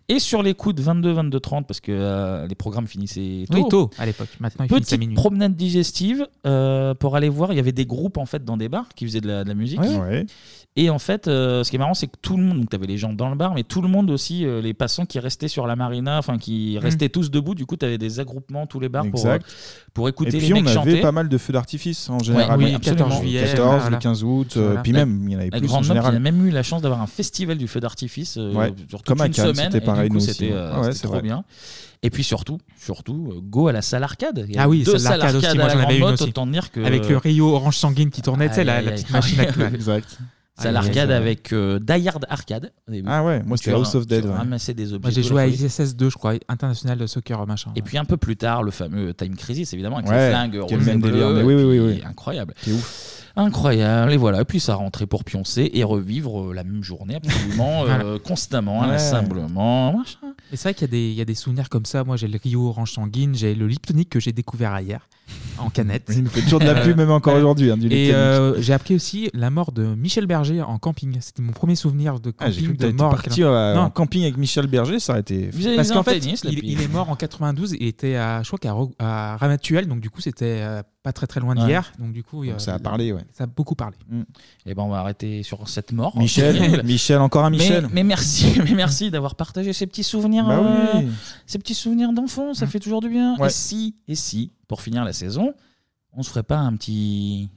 [SPEAKER 1] Et sur les coups de 22, 22, 30, parce que euh, les programmes finissaient tôt.
[SPEAKER 8] Oui, tôt, à l'époque. Maintenant, ils finissent à
[SPEAKER 1] Petite
[SPEAKER 8] minuit.
[SPEAKER 1] promenade digestive euh, pour aller voir. Il y avait des groupes en fait dans des bars qui faisaient de la, de la musique.
[SPEAKER 7] Ouais. Ouais.
[SPEAKER 1] Et en fait, euh, ce qui est marrant, c'est que tout le monde, donc tu avais les gens dans le bar, mais tout le monde aussi, euh, les passants qui restaient sur la marina, enfin qui restaient tous debout. Du coup, tu avais des agroupements, tous les bars pour,
[SPEAKER 7] Exact.
[SPEAKER 1] euh, pour écouter
[SPEAKER 7] Et puis on avait
[SPEAKER 1] chanter.
[SPEAKER 7] pas mal de feux d'artifice en général.
[SPEAKER 1] oui,
[SPEAKER 7] Le
[SPEAKER 1] absolument.
[SPEAKER 7] 14 juillet, 14,
[SPEAKER 1] voilà.
[SPEAKER 7] le 15 août, euh,
[SPEAKER 1] Voilà.
[SPEAKER 7] puis même il y en avait
[SPEAKER 1] La
[SPEAKER 7] plus en
[SPEAKER 1] Grande
[SPEAKER 7] général.
[SPEAKER 1] Il a même eu la chance d'avoir un festival du feu d'artifice euh,
[SPEAKER 7] Ouais.
[SPEAKER 1] sur toute
[SPEAKER 7] Comme à
[SPEAKER 1] une
[SPEAKER 7] Cannes,
[SPEAKER 1] semaine.
[SPEAKER 7] c'était
[SPEAKER 1] et
[SPEAKER 7] pareil,
[SPEAKER 1] du coup,
[SPEAKER 7] nous aussi.
[SPEAKER 1] c'était euh,
[SPEAKER 7] Ah ouais,
[SPEAKER 1] c'était
[SPEAKER 7] c'est
[SPEAKER 1] trop
[SPEAKER 7] vrai.
[SPEAKER 1] bien. Et puis surtout, surtout, euh, go à la salle arcade. Il y a
[SPEAKER 8] Ah oui,
[SPEAKER 1] deux
[SPEAKER 8] celle
[SPEAKER 1] salles
[SPEAKER 8] l'arcade aussi.
[SPEAKER 1] arcade
[SPEAKER 8] Moi, j'en avais une aussi.
[SPEAKER 1] autant dire que
[SPEAKER 8] Avec le Rio Orange Sanguine qui tournait, tu sais, la, la petite machine à
[SPEAKER 1] Exact. C'est
[SPEAKER 8] Ah, yes, ouais.
[SPEAKER 1] avec euh, Die Hard Arcade.
[SPEAKER 7] Ah ouais, moi, c'était House of Dead, ouais.
[SPEAKER 1] des objets.
[SPEAKER 8] Moi, j'ai joué à. ISS 2, je crois, International de Soccer machin.
[SPEAKER 1] Et puis un peu plus tard, le fameux Time Crisis, évidemment, avec les flingues
[SPEAKER 7] qui est le
[SPEAKER 1] rouges et
[SPEAKER 7] même délire,
[SPEAKER 1] bleus,
[SPEAKER 7] mais oui, oui, oui.
[SPEAKER 1] Incroyable.
[SPEAKER 7] Qui est ouf.
[SPEAKER 1] Incroyable. Et voilà. Et puis ça rentrait pour pioncer et revivre euh, la même journée absolument, [LAUGHS] euh,
[SPEAKER 8] Voilà.
[SPEAKER 1] constamment,
[SPEAKER 8] Ouais.
[SPEAKER 1] inlassablement. machin.
[SPEAKER 8] Et c'est vrai qu'il y, a des- il y a des souvenirs comme ça. Moi, j'ai le Rio Orange Sanguine, j'ai le Liptonic que j'ai découvert hier, en canette.
[SPEAKER 7] Il nous fait toujours de la pub, même encore aujourd'hui, hein, du
[SPEAKER 8] Et
[SPEAKER 7] Liptonic.
[SPEAKER 8] euh, j'ai appris aussi la mort de Michel Berger en camping. C'était mon premier souvenir de
[SPEAKER 7] Ah, j'ai
[SPEAKER 8] camping
[SPEAKER 7] que
[SPEAKER 8] de
[SPEAKER 7] t'étais
[SPEAKER 8] mort.
[SPEAKER 7] parti euh,
[SPEAKER 8] Non.
[SPEAKER 7] en camping avec Michel Berger, ça aurait été.
[SPEAKER 8] Parce qu'en fait, il, il est mort en 92 et était à, je crois qu'à Ro- à Ramatuelle, donc du coup c'était euh, pas très très loin
[SPEAKER 1] Ouais.
[SPEAKER 8] d'hier, donc du coup
[SPEAKER 1] Donc ça a parlé, ouais.
[SPEAKER 8] Ça a beaucoup parlé.
[SPEAKER 1] Et ben on va arrêter sur cette mort.
[SPEAKER 7] Michel, [LAUGHS] [LAUGHS] Michel, encore un Michel.
[SPEAKER 1] Mais, merci, [LAUGHS] mais merci d'avoir partagé ces petits souvenirs,
[SPEAKER 7] Bah
[SPEAKER 1] euh, ces petits souvenirs d'enfants. Ça fait toujours du bien.
[SPEAKER 7] Ouais.
[SPEAKER 1] Et si, et si, pour finir la saison, on se ferait pas un petit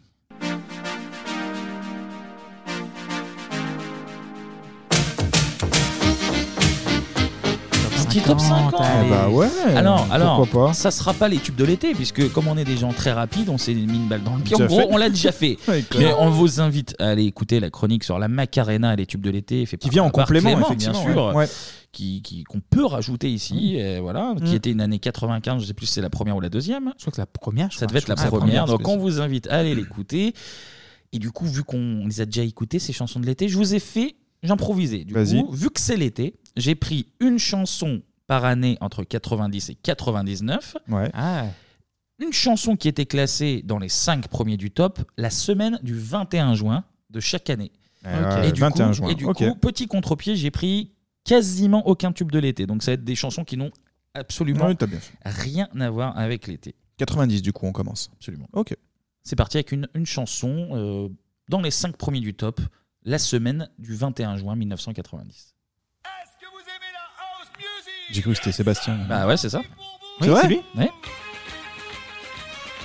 [SPEAKER 1] Petit top 50.
[SPEAKER 7] Eh bah ouais,
[SPEAKER 1] Alors, alors
[SPEAKER 7] pourquoi pas.
[SPEAKER 1] ça sera pas les tubes de l'été, puisque comme on est des gens très rapides, on s'est mis une balle dans le pied. En gros,
[SPEAKER 7] fait.
[SPEAKER 1] on l'a déjà fait. [LAUGHS]
[SPEAKER 7] Ouais.
[SPEAKER 1] Mais on vous invite à aller écouter la chronique sur la Macarena et les tubes de l'été. fait
[SPEAKER 7] Qui vient en complément,
[SPEAKER 1] Clément,
[SPEAKER 7] effectivement,
[SPEAKER 1] bien sûr.
[SPEAKER 7] ouais. Ouais.
[SPEAKER 1] Qui, qui- qu'on peut rajouter ici, et voilà,
[SPEAKER 7] Mm.
[SPEAKER 1] qui était une année 95, je sais plus si c'est la première ou la deuxième.
[SPEAKER 8] Je crois que la première.
[SPEAKER 1] Ça devait être la.
[SPEAKER 8] Ah, la
[SPEAKER 1] première, donc on vous invite à aller l'écouter. Et du coup, vu qu'on les a déjà écoutées, ces chansons de l'été, je vous ai fait, j'improvisais. Du
[SPEAKER 7] Vas-y.
[SPEAKER 1] coup, vu que c'est l'été, j'ai pris une chanson par année entre 90 et 99.
[SPEAKER 7] Ouais.
[SPEAKER 8] Ah.
[SPEAKER 1] Une chanson qui était classée dans les 5 premiers du top la semaine du 21 juin de chaque année.
[SPEAKER 7] Ah,
[SPEAKER 1] Et du
[SPEAKER 7] 21
[SPEAKER 1] coup,
[SPEAKER 7] juin,
[SPEAKER 1] et du
[SPEAKER 7] ok.
[SPEAKER 1] coup, petit contre-pied, j'ai pris quasiment aucun tube de l'été. Donc ça va être des chansons qui n'ont absolument
[SPEAKER 7] Ouais, t'as bien fait.
[SPEAKER 1] rien à voir avec l'été.
[SPEAKER 7] 90 du coup, on commence.
[SPEAKER 1] Absolument.
[SPEAKER 7] Ok.
[SPEAKER 1] C'est parti avec une, une chanson euh, dans les 5 premiers du top la semaine du 21 juin 1990.
[SPEAKER 7] J'ai cru que c'était Sébastien.
[SPEAKER 1] Bah ouais, c'est ça.
[SPEAKER 7] C'est vrai
[SPEAKER 1] lui Ouais.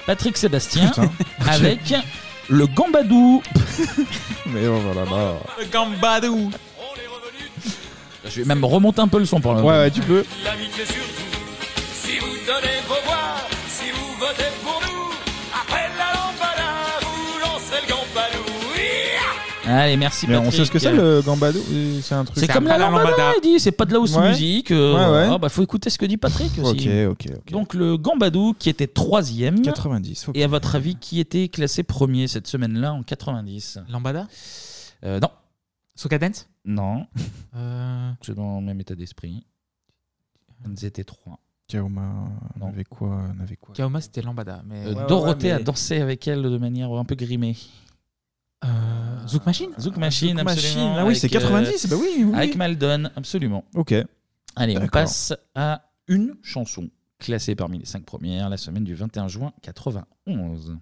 [SPEAKER 1] Patrick Sébastien
[SPEAKER 7] Putain. [LAUGHS]
[SPEAKER 1] avec le Gambadou. [LAUGHS]
[SPEAKER 7] Mais oh là là.
[SPEAKER 8] Le Gambadou.
[SPEAKER 1] Je vais même remonter un peu le son pour le
[SPEAKER 7] Ouais, ouais, tu peux.
[SPEAKER 9] L'amitié surtout. Si vous donnez vos
[SPEAKER 1] Allez, merci
[SPEAKER 7] Mais
[SPEAKER 1] Patrick.
[SPEAKER 7] on sait ce que c'est le gambado Euh, C'est un truc.
[SPEAKER 1] C'est comme la lambada, il dit, c'est pas de la house
[SPEAKER 7] Ouais.
[SPEAKER 1] music. euh,
[SPEAKER 7] Ouais, ouais.
[SPEAKER 1] ah bah, faut écouter ce que dit Patrick aussi.
[SPEAKER 7] Ok, ok, ok.
[SPEAKER 1] Donc le Gambadou qui était troisième.
[SPEAKER 7] 90. ok.
[SPEAKER 1] Et à votre avis, qui était classé premier cette semaine-là en 90
[SPEAKER 8] Lambada
[SPEAKER 1] euh, Non.
[SPEAKER 8] Soca Dance
[SPEAKER 1] Non. [LAUGHS]
[SPEAKER 8] Euh,
[SPEAKER 1] C'est dans le même état d'esprit. Ils étaient trois.
[SPEAKER 7] Kaoma, on avait quoi on avait quoi
[SPEAKER 8] Kaoma, c'était Lambada. Mais...
[SPEAKER 1] Euh,
[SPEAKER 7] ouais,
[SPEAKER 1] Dorothée
[SPEAKER 7] mais-
[SPEAKER 1] a dansé avec elle de manière un peu grimée.
[SPEAKER 8] Euh, Zouk Machine?
[SPEAKER 1] Zouk Machine,
[SPEAKER 7] Zouk
[SPEAKER 1] absolument.
[SPEAKER 7] Machine, ah oui, c'est
[SPEAKER 1] avec, euh,
[SPEAKER 7] 90, bah oui, oui.
[SPEAKER 1] Avec Maldon, absolument.
[SPEAKER 7] Ok.
[SPEAKER 1] Allez, on
[SPEAKER 7] D'accord.
[SPEAKER 1] passe à une chanson classée parmi les cinq premières la semaine du 21 juin 91.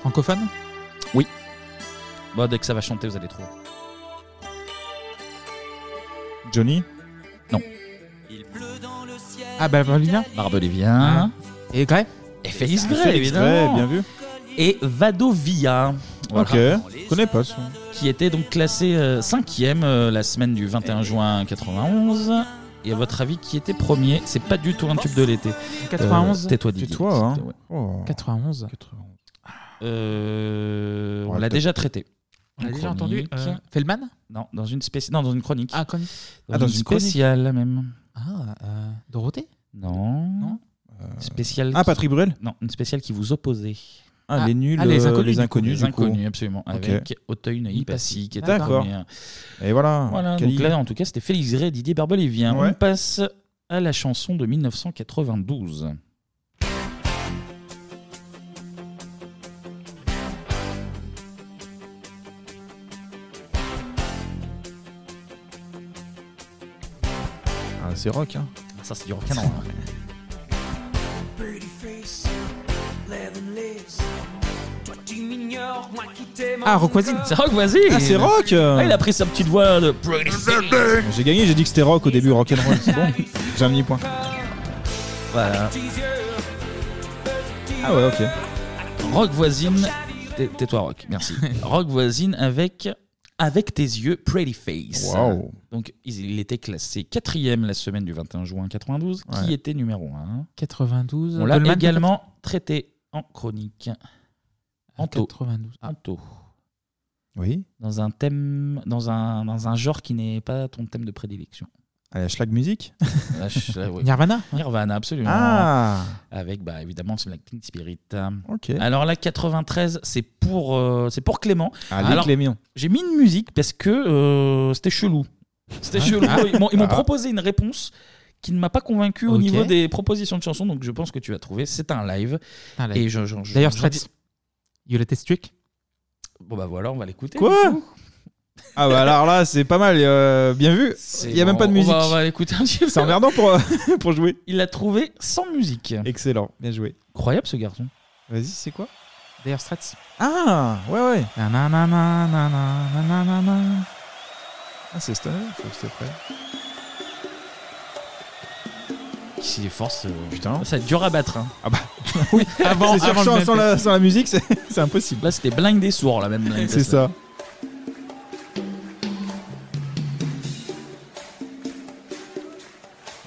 [SPEAKER 8] Francophone?
[SPEAKER 1] Oui. Bon, dès que ça va chanter, vous allez trouver.
[SPEAKER 7] Johnny?
[SPEAKER 1] Non.
[SPEAKER 8] Ah, bah, Bolivien
[SPEAKER 1] Barbelivien.
[SPEAKER 8] Et Gray
[SPEAKER 1] Et Félix Gray,
[SPEAKER 7] Félix
[SPEAKER 1] évidemment.
[SPEAKER 7] Gray, bien vu.
[SPEAKER 1] Et Vadovia.
[SPEAKER 7] Ok, je connais pas ça.
[SPEAKER 1] Qui était donc classé euh, cinquième euh, la semaine du 21 juin 91. Et à votre avis, qui était premier? C'est pas du tout un tube de l'été.
[SPEAKER 8] 91
[SPEAKER 1] Euh, Tais-toi, Didier.
[SPEAKER 7] Tais-toi, hein.
[SPEAKER 1] C'était- ouais.
[SPEAKER 7] Oh.
[SPEAKER 8] 91.
[SPEAKER 1] Euh, on l'a déjà traité.
[SPEAKER 8] On l'a déjà entendu euh, Feldman?
[SPEAKER 1] Non, dans une spéciale, non, dans une chronique.
[SPEAKER 8] Ah, chronique.
[SPEAKER 1] Dans,
[SPEAKER 7] Ah, dans
[SPEAKER 1] une,
[SPEAKER 7] une chronique.
[SPEAKER 1] spéciale même.
[SPEAKER 8] Ah, euh, Dorothée?
[SPEAKER 1] Non.
[SPEAKER 8] Non?
[SPEAKER 1] Spéciale.
[SPEAKER 7] Ah,
[SPEAKER 1] qui-
[SPEAKER 7] Patrick Bruel?
[SPEAKER 1] Non, une spéciale qui vous opposait.
[SPEAKER 7] Ah, les nuls,
[SPEAKER 8] ah, les
[SPEAKER 7] euh,
[SPEAKER 8] inconnus,
[SPEAKER 7] les
[SPEAKER 8] du coup.
[SPEAKER 7] inconnus,
[SPEAKER 1] Les
[SPEAKER 7] du coup.
[SPEAKER 1] inconnus, absolument.
[SPEAKER 7] Ok.
[SPEAKER 1] Avec Auteuil Neuilly Passy qui était
[SPEAKER 7] D'accord.
[SPEAKER 1] première.
[SPEAKER 7] Et voilà.
[SPEAKER 1] Voilà, donc là, en tout cas, c'était Félix Gray Didier Barbelivien.
[SPEAKER 7] Ouais.
[SPEAKER 1] On passe à la chanson de 1992.
[SPEAKER 7] Ah, c'est rock, hein.
[SPEAKER 1] Ça, c'est du rock and roll.
[SPEAKER 8] Ah, Rock Voisine
[SPEAKER 1] C'est rock, vas-y
[SPEAKER 7] Ah, c'est rock
[SPEAKER 1] Ah, Il a pris sa petite voix de Pretty Face.
[SPEAKER 7] J'ai gagné, j'ai dit que c'était rock au début, rock and roll, c'est bon. J'ai un demi-point.
[SPEAKER 1] Voilà.
[SPEAKER 7] Ah ouais, ok.
[SPEAKER 1] Rock voisine. Tais- Tais-toi, Rock, merci. [LAUGHS] rock voisine avec Avec tes yeux, Pretty Face.
[SPEAKER 7] Wow.
[SPEAKER 1] Donc, il était classé quatrième la semaine du 21 juin 92, qui
[SPEAKER 8] Ouais.
[SPEAKER 1] était numéro 1.
[SPEAKER 8] 92.
[SPEAKER 1] On l'a
[SPEAKER 8] Goldman,
[SPEAKER 1] également traité en chronique. Anto.
[SPEAKER 8] 92.
[SPEAKER 1] Anto.
[SPEAKER 7] Oui.
[SPEAKER 1] Dans un thème, dans un, dans un genre qui n'est pas ton thème de prédilection.
[SPEAKER 7] À la schlag music
[SPEAKER 1] oui.
[SPEAKER 8] Nirvana
[SPEAKER 1] Nirvana, absolument.
[SPEAKER 7] Ah.
[SPEAKER 1] Avec bah, évidemment Teen Spirit.
[SPEAKER 7] Ok.
[SPEAKER 1] Alors la 93, c'est pour, euh, c'est pour Clément.
[SPEAKER 7] Allez,
[SPEAKER 1] Alors,
[SPEAKER 7] Clément.
[SPEAKER 1] J'ai mis une musique parce que euh, c'était chelou. C'était
[SPEAKER 7] Ah.
[SPEAKER 1] chelou. Ils m'ont ils m'ont
[SPEAKER 7] Ah.
[SPEAKER 1] proposé une réponse qui ne m'a pas convaincu au
[SPEAKER 8] Ok.
[SPEAKER 1] niveau des propositions de chansons, donc je pense que tu vas trouver. C'est un live.
[SPEAKER 8] Un live.
[SPEAKER 1] Et je, je- je-
[SPEAKER 8] D'ailleurs,
[SPEAKER 1] je-
[SPEAKER 8] Stratis, You Let It Strict
[SPEAKER 1] Bon bah voilà, on va l'écouter.
[SPEAKER 7] Quoi?
[SPEAKER 1] du coup.
[SPEAKER 7] Ah bah alors là, c'est pas mal. euh, bien vu. Il y a même pas de
[SPEAKER 1] on
[SPEAKER 7] musique.
[SPEAKER 1] va- on va l'écouter un petit peu.
[SPEAKER 7] C'est emmerdant pour, euh, [LAUGHS] pour jouer.
[SPEAKER 1] Il l'a trouvé sans musique.
[SPEAKER 7] Excellent. Bien joué.
[SPEAKER 1] Incroyable ce garçon.
[SPEAKER 7] Vas-y, c'est quoi?
[SPEAKER 8] D'ailleurs, Stratis.
[SPEAKER 7] Ah, ouais, ouais.
[SPEAKER 8] Nananana.
[SPEAKER 7] Ah, c'est Stoner Faut que c'était prêt.
[SPEAKER 1] Si les forces. euh,
[SPEAKER 7] Putain.
[SPEAKER 1] Ça va être dur à battre. hein.
[SPEAKER 7] Ah bah. [LAUGHS] oui,
[SPEAKER 1] Avant-
[SPEAKER 7] sûr,
[SPEAKER 1] avant le
[SPEAKER 7] sans, sans la, sans la musique, [LAUGHS] c'est impossible.
[SPEAKER 1] Là, c'était blind des sourds, là, même.
[SPEAKER 7] C'est ça.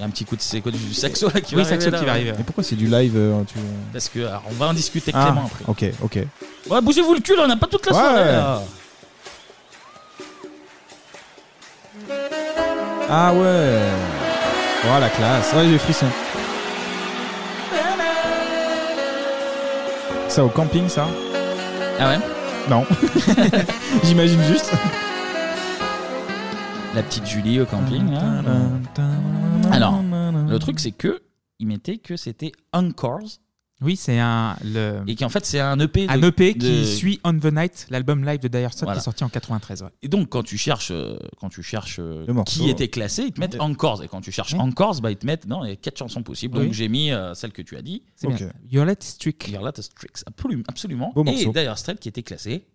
[SPEAKER 1] Il y a un petit coup de c'est quoi, du saxo là qui
[SPEAKER 8] Oui,
[SPEAKER 1] va
[SPEAKER 8] saxo
[SPEAKER 1] arriver,
[SPEAKER 8] qui va arriver.
[SPEAKER 7] Et pourquoi c'est du live euh, tu...
[SPEAKER 1] Parce que alors, on va en discuter avec
[SPEAKER 7] Ah,
[SPEAKER 1] Clément après.
[SPEAKER 7] ok, ok.
[SPEAKER 1] Ouais, bougez-vous le cul, là, on n'a pas toute la
[SPEAKER 7] Ouais.
[SPEAKER 1] soirée là.
[SPEAKER 7] Ah ouais. Oh la classe. Ouais, j'ai frisson. Ça au camping, ça?
[SPEAKER 1] Ah ouais?
[SPEAKER 7] Non. [LAUGHS] J'imagine juste.
[SPEAKER 1] La petite Julie au camping. là. Alors, le truc, c'est que il mettait que c'était Encores.
[SPEAKER 8] Oui, c'est un. Le...
[SPEAKER 1] Et qu'en fait, c'est un EP. de-
[SPEAKER 8] Un EP
[SPEAKER 1] de-
[SPEAKER 8] qui suit On the Night, l'album live de Dire Straits
[SPEAKER 1] Voilà.
[SPEAKER 8] qui est sorti en 93. Ouais.
[SPEAKER 1] Et donc, quand tu cherches, euh, quand tu cherches euh,
[SPEAKER 7] morceau.
[SPEAKER 1] qui était classé, ils te mettent Encores. Et quand tu cherches Encores, bah, ils te mettent, non, il y a quatre chansons possibles. Donc,
[SPEAKER 8] Oui.
[SPEAKER 1] j'ai mis euh, celle que tu as dit.
[SPEAKER 8] C'est bien. Your Let It Strict.
[SPEAKER 1] Your Let It Strict. Absolument. Et d'ailleurs, Straight qui était classé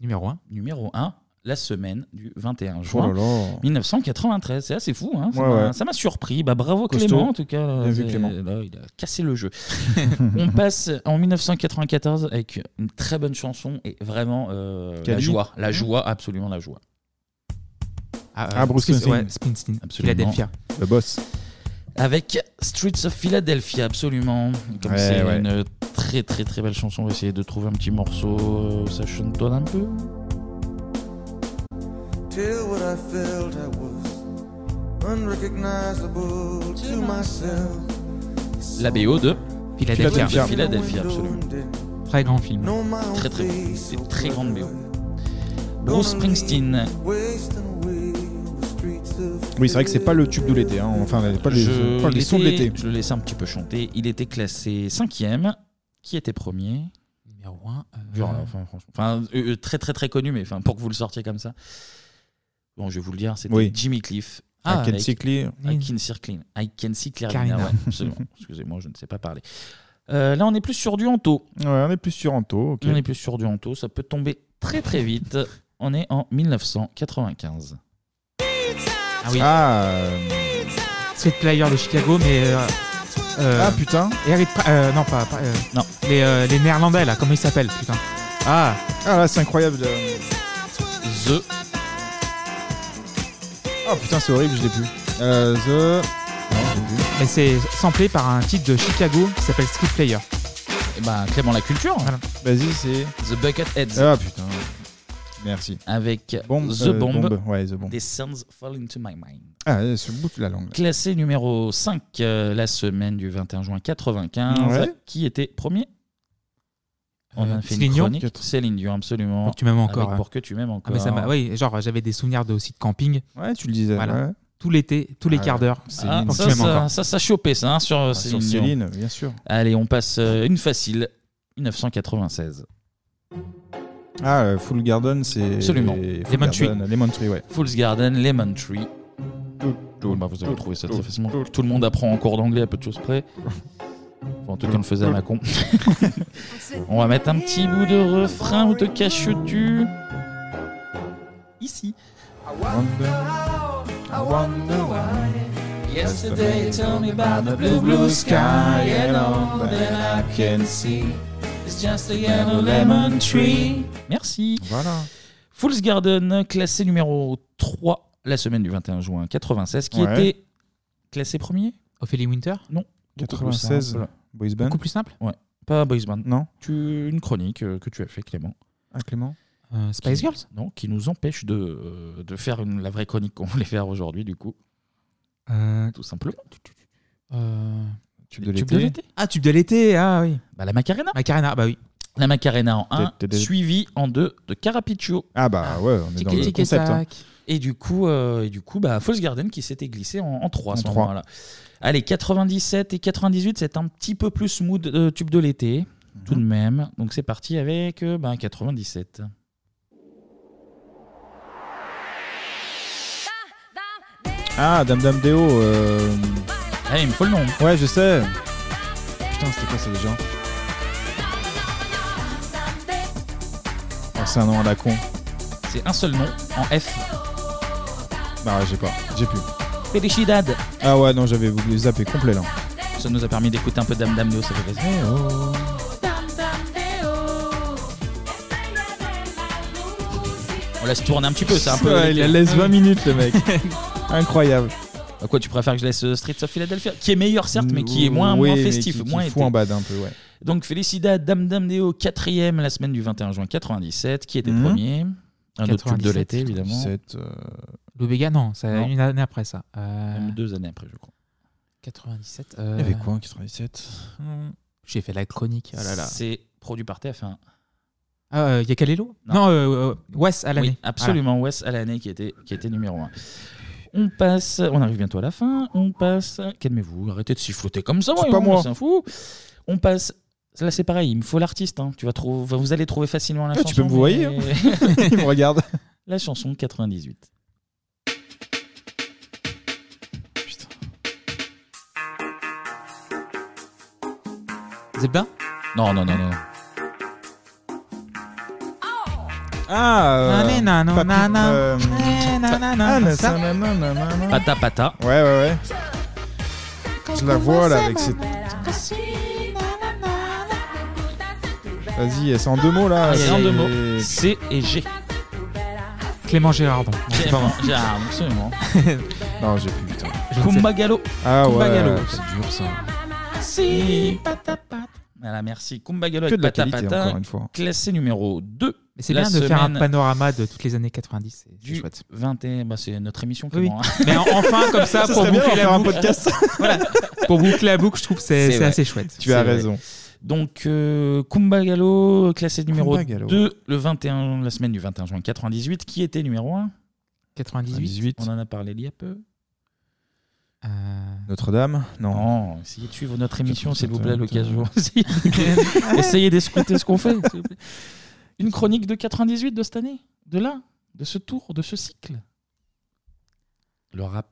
[SPEAKER 8] Numéro 1.
[SPEAKER 1] numéro 1 la semaine du 21
[SPEAKER 7] Oh
[SPEAKER 1] juin
[SPEAKER 7] là là.
[SPEAKER 1] 1993. C'est assez fou. Hein ça
[SPEAKER 7] Ouais,
[SPEAKER 1] m'a-
[SPEAKER 7] ouais.
[SPEAKER 1] ça m'a surpris. Bah, bravo
[SPEAKER 7] Costaud.
[SPEAKER 1] Clément, en tout cas.
[SPEAKER 7] Bien vu,
[SPEAKER 1] C'est-
[SPEAKER 7] Clément.
[SPEAKER 1] là, il a cassé le jeu. [LAUGHS] On passe en 1994 avec une très bonne chanson et vraiment euh, la
[SPEAKER 7] Cali.
[SPEAKER 1] joie. La
[SPEAKER 7] Mhm.
[SPEAKER 1] joie, absolument la joie.
[SPEAKER 7] Ah, Bruce
[SPEAKER 8] Spin-
[SPEAKER 7] Springsteen.
[SPEAKER 8] ouais, Springsteen.
[SPEAKER 1] Absolument.
[SPEAKER 8] Philadelphia.
[SPEAKER 7] Le boss.
[SPEAKER 1] Avec Streets of Philadelphia, absolument. Comme
[SPEAKER 7] Ouais,
[SPEAKER 1] c'est
[SPEAKER 7] ouais.
[SPEAKER 1] une très très très belle chanson, on va essayer de trouver un petit morceau. euh, Ça chantonne un peu?
[SPEAKER 37] Till what I felt I was unrecognizable to myself.
[SPEAKER 1] La BO de
[SPEAKER 8] Philadelphia.
[SPEAKER 1] De Philadelphia, absolument.
[SPEAKER 8] Très grand film.
[SPEAKER 1] Très très bon. C'est très grande BO. Bruce Springsteen.
[SPEAKER 7] Oui, c'est vrai que c'est pas le tube de l'été. Hein. Enfin, pas les,
[SPEAKER 1] Je
[SPEAKER 7] pas les sons de l'été.
[SPEAKER 1] Je le laissais un petit peu chanter. Il était classé cinquième. Qui était premier?
[SPEAKER 8] Numéro 1.
[SPEAKER 1] Genre, enfin, franchement. Enfin, euh, euh, très très très connu, mais enfin, pour que vous le sortiez comme ça. Bon, je vais vous le dire, c'était
[SPEAKER 7] Oui.
[SPEAKER 1] Jimmy Cliff.
[SPEAKER 7] I can
[SPEAKER 1] avec-
[SPEAKER 7] see clear.
[SPEAKER 1] I can see clean. I can see clear.
[SPEAKER 7] Clarina.
[SPEAKER 1] Ouais, absolument. [LAUGHS] Excusez-moi, je ne sais pas parler. Euh, là, on est plus sur du Anto.
[SPEAKER 7] Ouais, on est plus sur Anto. ok.
[SPEAKER 1] On est plus sur du Anto. Ça peut tomber très très vite. On est en 1995.
[SPEAKER 8] Ah oui.
[SPEAKER 7] Ah,
[SPEAKER 8] Street Player de Chicago, mais. euh, euh,
[SPEAKER 7] Ah, putain.
[SPEAKER 8] Eric Pra- euh, non, pas. pas, euh,
[SPEAKER 1] non.
[SPEAKER 8] Les, euh, les Néerlandais, là, comment ils s'appellent, putain. Ah.
[SPEAKER 7] Ah là, c'est incroyable.
[SPEAKER 1] The.
[SPEAKER 7] Oh putain, c'est horrible, je l'ai plus. Euh, The.
[SPEAKER 8] Mais c'est samplé par un titre de Chicago qui s'appelle Street Player.
[SPEAKER 1] Et ben, Clément la culture.
[SPEAKER 7] Vas-y, c'est.
[SPEAKER 1] The Bucketheads.
[SPEAKER 7] Ah putain. Merci.
[SPEAKER 1] Avec
[SPEAKER 7] Bombe,
[SPEAKER 1] The
[SPEAKER 7] euh,
[SPEAKER 1] Bomb.
[SPEAKER 7] Bombe, ouais, The Bomb.
[SPEAKER 1] Des Sounds Fall Into My Mind.
[SPEAKER 7] Ah, le bout de la langue. là.
[SPEAKER 1] Classé numéro 5 euh, la semaine du 21 juin 95.
[SPEAKER 7] Ouais.
[SPEAKER 1] Qui était premier On a
[SPEAKER 8] Euh,
[SPEAKER 1] fait
[SPEAKER 8] Céline
[SPEAKER 1] une
[SPEAKER 8] Dion
[SPEAKER 1] chronique. Céline Dion, absolument.
[SPEAKER 8] Pour que tu m'aimes encore.
[SPEAKER 1] Avec
[SPEAKER 8] hein.
[SPEAKER 1] Pour que tu m'aimes
[SPEAKER 8] Ah,
[SPEAKER 1] encore.
[SPEAKER 8] mais ça m'a- oui, genre j'avais des souvenirs de, aussi de camping.
[SPEAKER 7] Ouais, tu le disais.
[SPEAKER 8] Voilà.
[SPEAKER 7] ouais.
[SPEAKER 8] Tout l'été, tous les
[SPEAKER 7] Ah,
[SPEAKER 8] quarts d'heure.
[SPEAKER 1] Ah,
[SPEAKER 8] Pour que
[SPEAKER 1] ça,
[SPEAKER 8] tu m'aimes
[SPEAKER 1] ça,
[SPEAKER 8] encore.
[SPEAKER 1] ça, ça chopé ça hein, sur
[SPEAKER 7] Ah, sur
[SPEAKER 1] Céline Dion.
[SPEAKER 7] Céline, bien sûr.
[SPEAKER 1] Allez, on passe euh, une facile. 1996.
[SPEAKER 7] Ah, euh, Full Garden, c'est.
[SPEAKER 1] Absolument.
[SPEAKER 7] Full
[SPEAKER 1] Lemon Tree.
[SPEAKER 7] Garden, Lemon Tree, ouais.
[SPEAKER 1] Fool's Garden, Lemon Tree. Bon, bah, vous avez trouvé ça très facilement. Tout le monde apprend en cours d'anglais à peu de choses près. Enfin, en tout cas, on le faisait à Macon. [LAUGHS] on va mettre un petit bout de refrain. Où te caches-tu Ici. Yesterday you told me about the blue, blue sky and all that I can see. It's just a yellow lemon tree. Merci.
[SPEAKER 7] Voilà.
[SPEAKER 1] Fool's Garden, classé numéro 3 la semaine du 21 juin 96, qui
[SPEAKER 7] Ouais.
[SPEAKER 1] était classé premier?
[SPEAKER 8] Ophélie Winter?
[SPEAKER 1] Non. Beaucoup plus
[SPEAKER 7] 96,
[SPEAKER 1] simple.
[SPEAKER 7] Boys Band.
[SPEAKER 8] Beaucoup plus simple
[SPEAKER 1] Ouais. Pas Boys Band.
[SPEAKER 7] Non.
[SPEAKER 1] Tu, une chronique euh, que tu as fait, Clément.
[SPEAKER 7] Ah, Clément
[SPEAKER 8] Spice
[SPEAKER 1] Qui-
[SPEAKER 8] Girls
[SPEAKER 1] Non, qui nous empêche de, euh, de faire une, la vraie chronique qu'on [LAUGHS] voulait faire aujourd'hui, du coup.
[SPEAKER 8] Euh,
[SPEAKER 1] Tout simplement.
[SPEAKER 8] Euh,
[SPEAKER 7] Tube de l'été.
[SPEAKER 8] Ah, tube de l'été, ah oui.
[SPEAKER 1] Bah, la Macarena.
[SPEAKER 8] Macarena, bah oui.
[SPEAKER 1] La Macarena en 1,
[SPEAKER 7] Té- té- té-
[SPEAKER 1] suivi en 2 de Carapiccio.
[SPEAKER 7] Ah bah ouais, on est dans le concept. hein.
[SPEAKER 1] Et du coup, euh, et du coup bah, False Garden qui s'était glissé en, 3 à
[SPEAKER 7] En
[SPEAKER 1] ce
[SPEAKER 7] trois.
[SPEAKER 1] moment-là. Allez, 97 et 98, c'est un petit peu plus smooth euh, tube de l'été, tout de
[SPEAKER 7] Mhm.
[SPEAKER 1] même. Donc c'est parti avec euh, bah, 97.
[SPEAKER 7] Ah, Dame Dame Déo. Euh...
[SPEAKER 1] Ah, il me faut le nom.
[SPEAKER 7] Ouais, je sais. Putain, c'était quoi ça déjà Oh, c'est un nom à la con.
[SPEAKER 1] C'est un seul nom en F.
[SPEAKER 7] Bah ouais, j'ai pas. J'ai plus.
[SPEAKER 1] Felicidad.
[SPEAKER 7] Ah ouais, non, j'avais oublié zappé complet là.
[SPEAKER 1] Ça nous a permis d'écouter un peu Dame Dame Deo, ça fait plaisir. On laisse tourner un petit peu, c'est un peu.
[SPEAKER 7] Ouais, il la laisse 20 minutes le mec. [LAUGHS] Incroyable.
[SPEAKER 1] À quoi tu préfères que je laisse euh, Streets of Philadelphia Qui est meilleur certes, mais qui est moins,
[SPEAKER 7] Oui,
[SPEAKER 1] moins festif,
[SPEAKER 7] qui- qui
[SPEAKER 1] moins été.
[SPEAKER 7] en bad un peu, ouais.
[SPEAKER 1] Donc Felicidad, Dame Dame Deo, quatrième la semaine du 21 juin 97, qui était
[SPEAKER 7] Mhm.
[SPEAKER 1] premier? Un autre tube de
[SPEAKER 8] 97,
[SPEAKER 1] l'été, évidemment.
[SPEAKER 7] 97, euh,
[SPEAKER 8] Lou Béga, non, c'est
[SPEAKER 1] Non.
[SPEAKER 8] une année après ça. Euh,
[SPEAKER 1] Même deux années après, je crois.
[SPEAKER 8] 97.
[SPEAKER 7] Il y avait quoi en 97
[SPEAKER 8] J'ai fait la chronique. Oh là là.
[SPEAKER 1] C'est produit par TF1.
[SPEAKER 8] Ah, il y a Calelo Non, euh, euh, Wes à l'année.
[SPEAKER 1] Oui, absolument, Wes à l'année qui était, qui était numéro 1. On passe, on arrive bientôt à la fin. On passe. Calmez-vous, arrêtez de siffloter comme ça.
[SPEAKER 7] C'est
[SPEAKER 1] voyons,
[SPEAKER 7] pas moi.
[SPEAKER 1] C'est un fou. On passe. Là, c'est pareil, il me faut l'artiste. hein. Tu vas trouver, vous allez trouver facilement la
[SPEAKER 7] Ah,
[SPEAKER 1] chanson.
[SPEAKER 7] tu peux me voyer,
[SPEAKER 1] mais-
[SPEAKER 7] hein. [LAUGHS] Il me regarde.
[SPEAKER 1] La chanson 98.
[SPEAKER 8] Zebda
[SPEAKER 1] Non, non, non, non.
[SPEAKER 7] Ah euh,
[SPEAKER 8] Nané, nano,
[SPEAKER 7] Papy-
[SPEAKER 8] nana.
[SPEAKER 7] euh,
[SPEAKER 8] Eh, nanana,
[SPEAKER 7] Ah, mais
[SPEAKER 8] ça.
[SPEAKER 7] ça, nanana, nanana.
[SPEAKER 1] Pata Pata.
[SPEAKER 7] Ouais, ouais, ouais. Je la vois là avec cette. Vas-y, c'est en deux mots là.
[SPEAKER 1] Ah, c'est en deux mots. C et G.
[SPEAKER 8] Clément Gérardon. Non, c'est pas moi.
[SPEAKER 1] Gérard, absolument. [LAUGHS]
[SPEAKER 7] non, j'ai plus, putain.
[SPEAKER 1] Kumba Gallo.
[SPEAKER 7] Ah
[SPEAKER 1] Kumba
[SPEAKER 7] ouais, c'est dur ça.
[SPEAKER 1] Si, pata pata. Voilà, merci. Kumba Gallo
[SPEAKER 7] Que
[SPEAKER 1] avec
[SPEAKER 7] de la
[SPEAKER 1] Pata
[SPEAKER 7] qualité,
[SPEAKER 1] Pata.
[SPEAKER 7] encore une fois.
[SPEAKER 1] Classé numéro 2.
[SPEAKER 8] Mais c'est bien de faire un panorama de toutes les années 90. C'est
[SPEAKER 1] du
[SPEAKER 8] chouette.
[SPEAKER 1] 21, bah c'est notre émission
[SPEAKER 8] oui.
[SPEAKER 1] hein. [LAUGHS]
[SPEAKER 8] Mais en- enfin, comme ça, pour boucler la boucle.
[SPEAKER 7] podcast. [LAUGHS]
[SPEAKER 8] voilà. Pour boucler la boucle, je trouve que c'est c'est
[SPEAKER 1] vrai.
[SPEAKER 8] assez chouette.
[SPEAKER 7] Tu as
[SPEAKER 1] C'est vrai.
[SPEAKER 7] raison.
[SPEAKER 1] Donc, euh, Kumba Gallo, classé numéro
[SPEAKER 7] Kumba Gallo.
[SPEAKER 1] 2, le 21, la semaine du 21 juin 98. Qui était numéro 1
[SPEAKER 8] 98.
[SPEAKER 1] On en a parlé il y a peu.
[SPEAKER 8] Euh,
[SPEAKER 7] Notre-Dame Non.
[SPEAKER 1] Non, essayez de suivre notre émission, s'il vous plaît, l'occasion. [LAUGHS] essayez d'escouter ce qu'on fait. s'il vous plaît. Une chronique de 98 de cette année De là De ce tour De ce cycle Le rap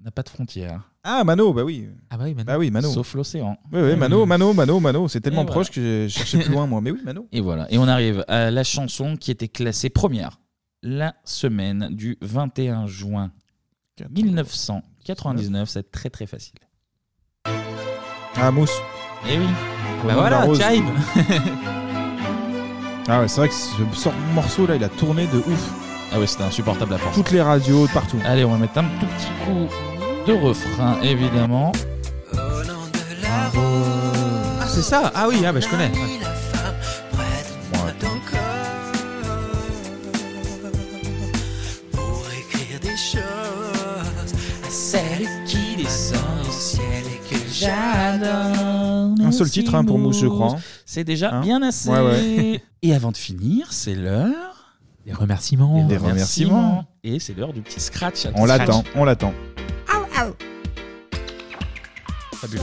[SPEAKER 1] n'a pas de frontières.
[SPEAKER 7] Ah, Mano, bah oui.
[SPEAKER 8] Ah bah oui, Mano.
[SPEAKER 7] Bah oui, Mano.
[SPEAKER 1] Sauf l'océan.
[SPEAKER 7] Oui, oui, Mano, Mano, Mano, Mano. C'est tellement
[SPEAKER 1] Et
[SPEAKER 7] proche que j'ai cherché plus loin, moi. Mais oui, Mano.
[SPEAKER 1] Et voilà. Et on arrive à la chanson qui était classée première la semaine du 21 juin 1999. C'est très très facile.
[SPEAKER 7] Ah, Mousse.
[SPEAKER 1] Eh oui.
[SPEAKER 8] Bah voilà. Jive. [LAUGHS]
[SPEAKER 7] Ah ouais, c'est vrai que ce sort- morceau là, il a tourné de ouf.
[SPEAKER 1] Ah ouais, c'était insupportable à force.
[SPEAKER 7] Toutes les radios, partout.
[SPEAKER 1] Allez, on va mettre un tout petit coup de refrain, évidemment.
[SPEAKER 8] Ah, c'est ça Ah oui, ah bah je connais. Ouais.
[SPEAKER 9] Pour écrire des choses celle qui descend au ciel et que
[SPEAKER 1] j'adore.
[SPEAKER 7] Un seul titre hein, pour Mousse, je crois.
[SPEAKER 1] C'est déjà
[SPEAKER 7] Hein
[SPEAKER 1] bien assez.
[SPEAKER 7] Ouais, ouais.
[SPEAKER 1] Et avant de finir, c'est l'heure.
[SPEAKER 8] Des remerciements.
[SPEAKER 7] Des remerciements.
[SPEAKER 1] Et c'est l'heure du petit scratch.
[SPEAKER 7] On l'attend, on l'attend.
[SPEAKER 1] Fabuleux.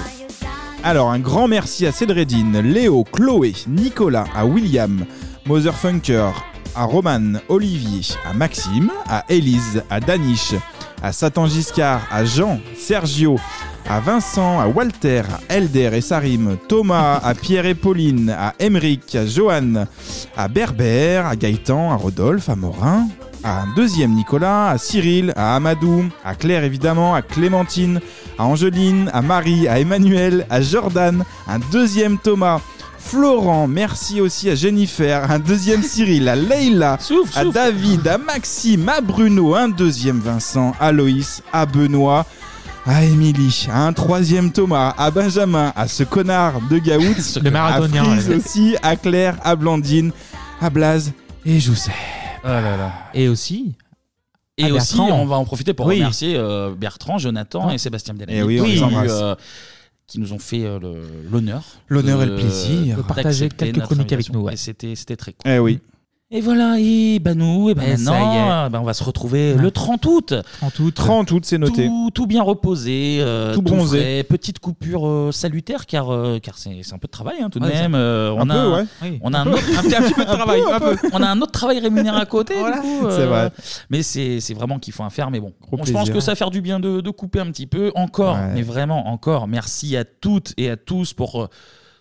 [SPEAKER 7] Alors, un grand merci à Cédredine, Léo, Chloé, Nicolas, à William, Motherfunker, à Roman, Olivier, à Maxime, à Élise, à Danish, à Satan Giscard, à Jean, Sergio, à Vincent, à Walter, à Elder et Sarim, Thomas, à Pierre et Pauline, à Emeric, à Johan, à Berber, à Gaëtan, à Rodolphe, à Morin, à un deuxième Nicolas, à Cyril, à Amadou, à Claire évidemment, à Clémentine, à Angeline, à Marie, à Emmanuel, à Jordan, un deuxième Thomas, Florent, merci aussi à Jennifer, un deuxième Cyril, à Leïla, [LAUGHS] à David, à Maxime, à Bruno, un deuxième Vincent, à Loïs, à Benoît. À Émilie, à un troisième Thomas, à Benjamin, à ce connard de Gaout, [LAUGHS]
[SPEAKER 8] Le marathonien,
[SPEAKER 7] à Frise aussi, à Claire, à Blandine, à Blaze et Joussef.
[SPEAKER 8] Et aussi.
[SPEAKER 1] Et
[SPEAKER 8] à
[SPEAKER 1] aussi,
[SPEAKER 8] Bertrand.
[SPEAKER 1] on va en profiter pour
[SPEAKER 8] Oui.
[SPEAKER 1] remercier euh, Bertrand, Jonathan
[SPEAKER 8] Ah.
[SPEAKER 1] et Sébastien Bellamy.
[SPEAKER 7] Eh oui, on
[SPEAKER 1] qui,
[SPEAKER 7] les embrasse.
[SPEAKER 1] euh, qui nous ont fait euh, le- l'honneur.
[SPEAKER 7] L'honneur et
[SPEAKER 1] de-
[SPEAKER 7] le plaisir.
[SPEAKER 8] De partager
[SPEAKER 1] d'accepter
[SPEAKER 8] quelques
[SPEAKER 1] notre
[SPEAKER 8] chroniques avec
[SPEAKER 1] invitation.
[SPEAKER 8] nous, ouais.
[SPEAKER 1] Et C'était c'était très cool.
[SPEAKER 7] Eh oui.
[SPEAKER 1] Et voilà, et bah nous, et bah
[SPEAKER 8] Et ça
[SPEAKER 1] maintenant,
[SPEAKER 8] est.
[SPEAKER 1] bah on va se retrouver le 30 août.
[SPEAKER 8] 30 août.
[SPEAKER 7] 30 août, c'est noté.
[SPEAKER 1] Tout, tout bien reposé, euh,
[SPEAKER 7] Tout bronzé.
[SPEAKER 1] frais, petite coupure euh, salutaire car, euh, car c'est c'est un peu de travail hein, tout de
[SPEAKER 7] Ouais,
[SPEAKER 1] même. Euh, on
[SPEAKER 7] un
[SPEAKER 1] a,
[SPEAKER 7] peu, ouais.
[SPEAKER 8] Oui.
[SPEAKER 1] On a
[SPEAKER 8] Un
[SPEAKER 1] un,
[SPEAKER 8] peu.
[SPEAKER 1] autre,
[SPEAKER 8] Un petit- un petit peu de travail, un peu.
[SPEAKER 1] On a un autre travail rémunéré à côté. du coup, euh,
[SPEAKER 7] C'est vrai.
[SPEAKER 1] Mais c'est c'est vraiment qu'il faut un faire. Mais bon,
[SPEAKER 7] Gros
[SPEAKER 1] je pense
[SPEAKER 7] plaisir.
[SPEAKER 1] que ça va faire du bien de, de couper un petit peu. Encore,
[SPEAKER 7] Ouais.
[SPEAKER 1] mais vraiment encore. Merci à toutes et à tous pour. euh,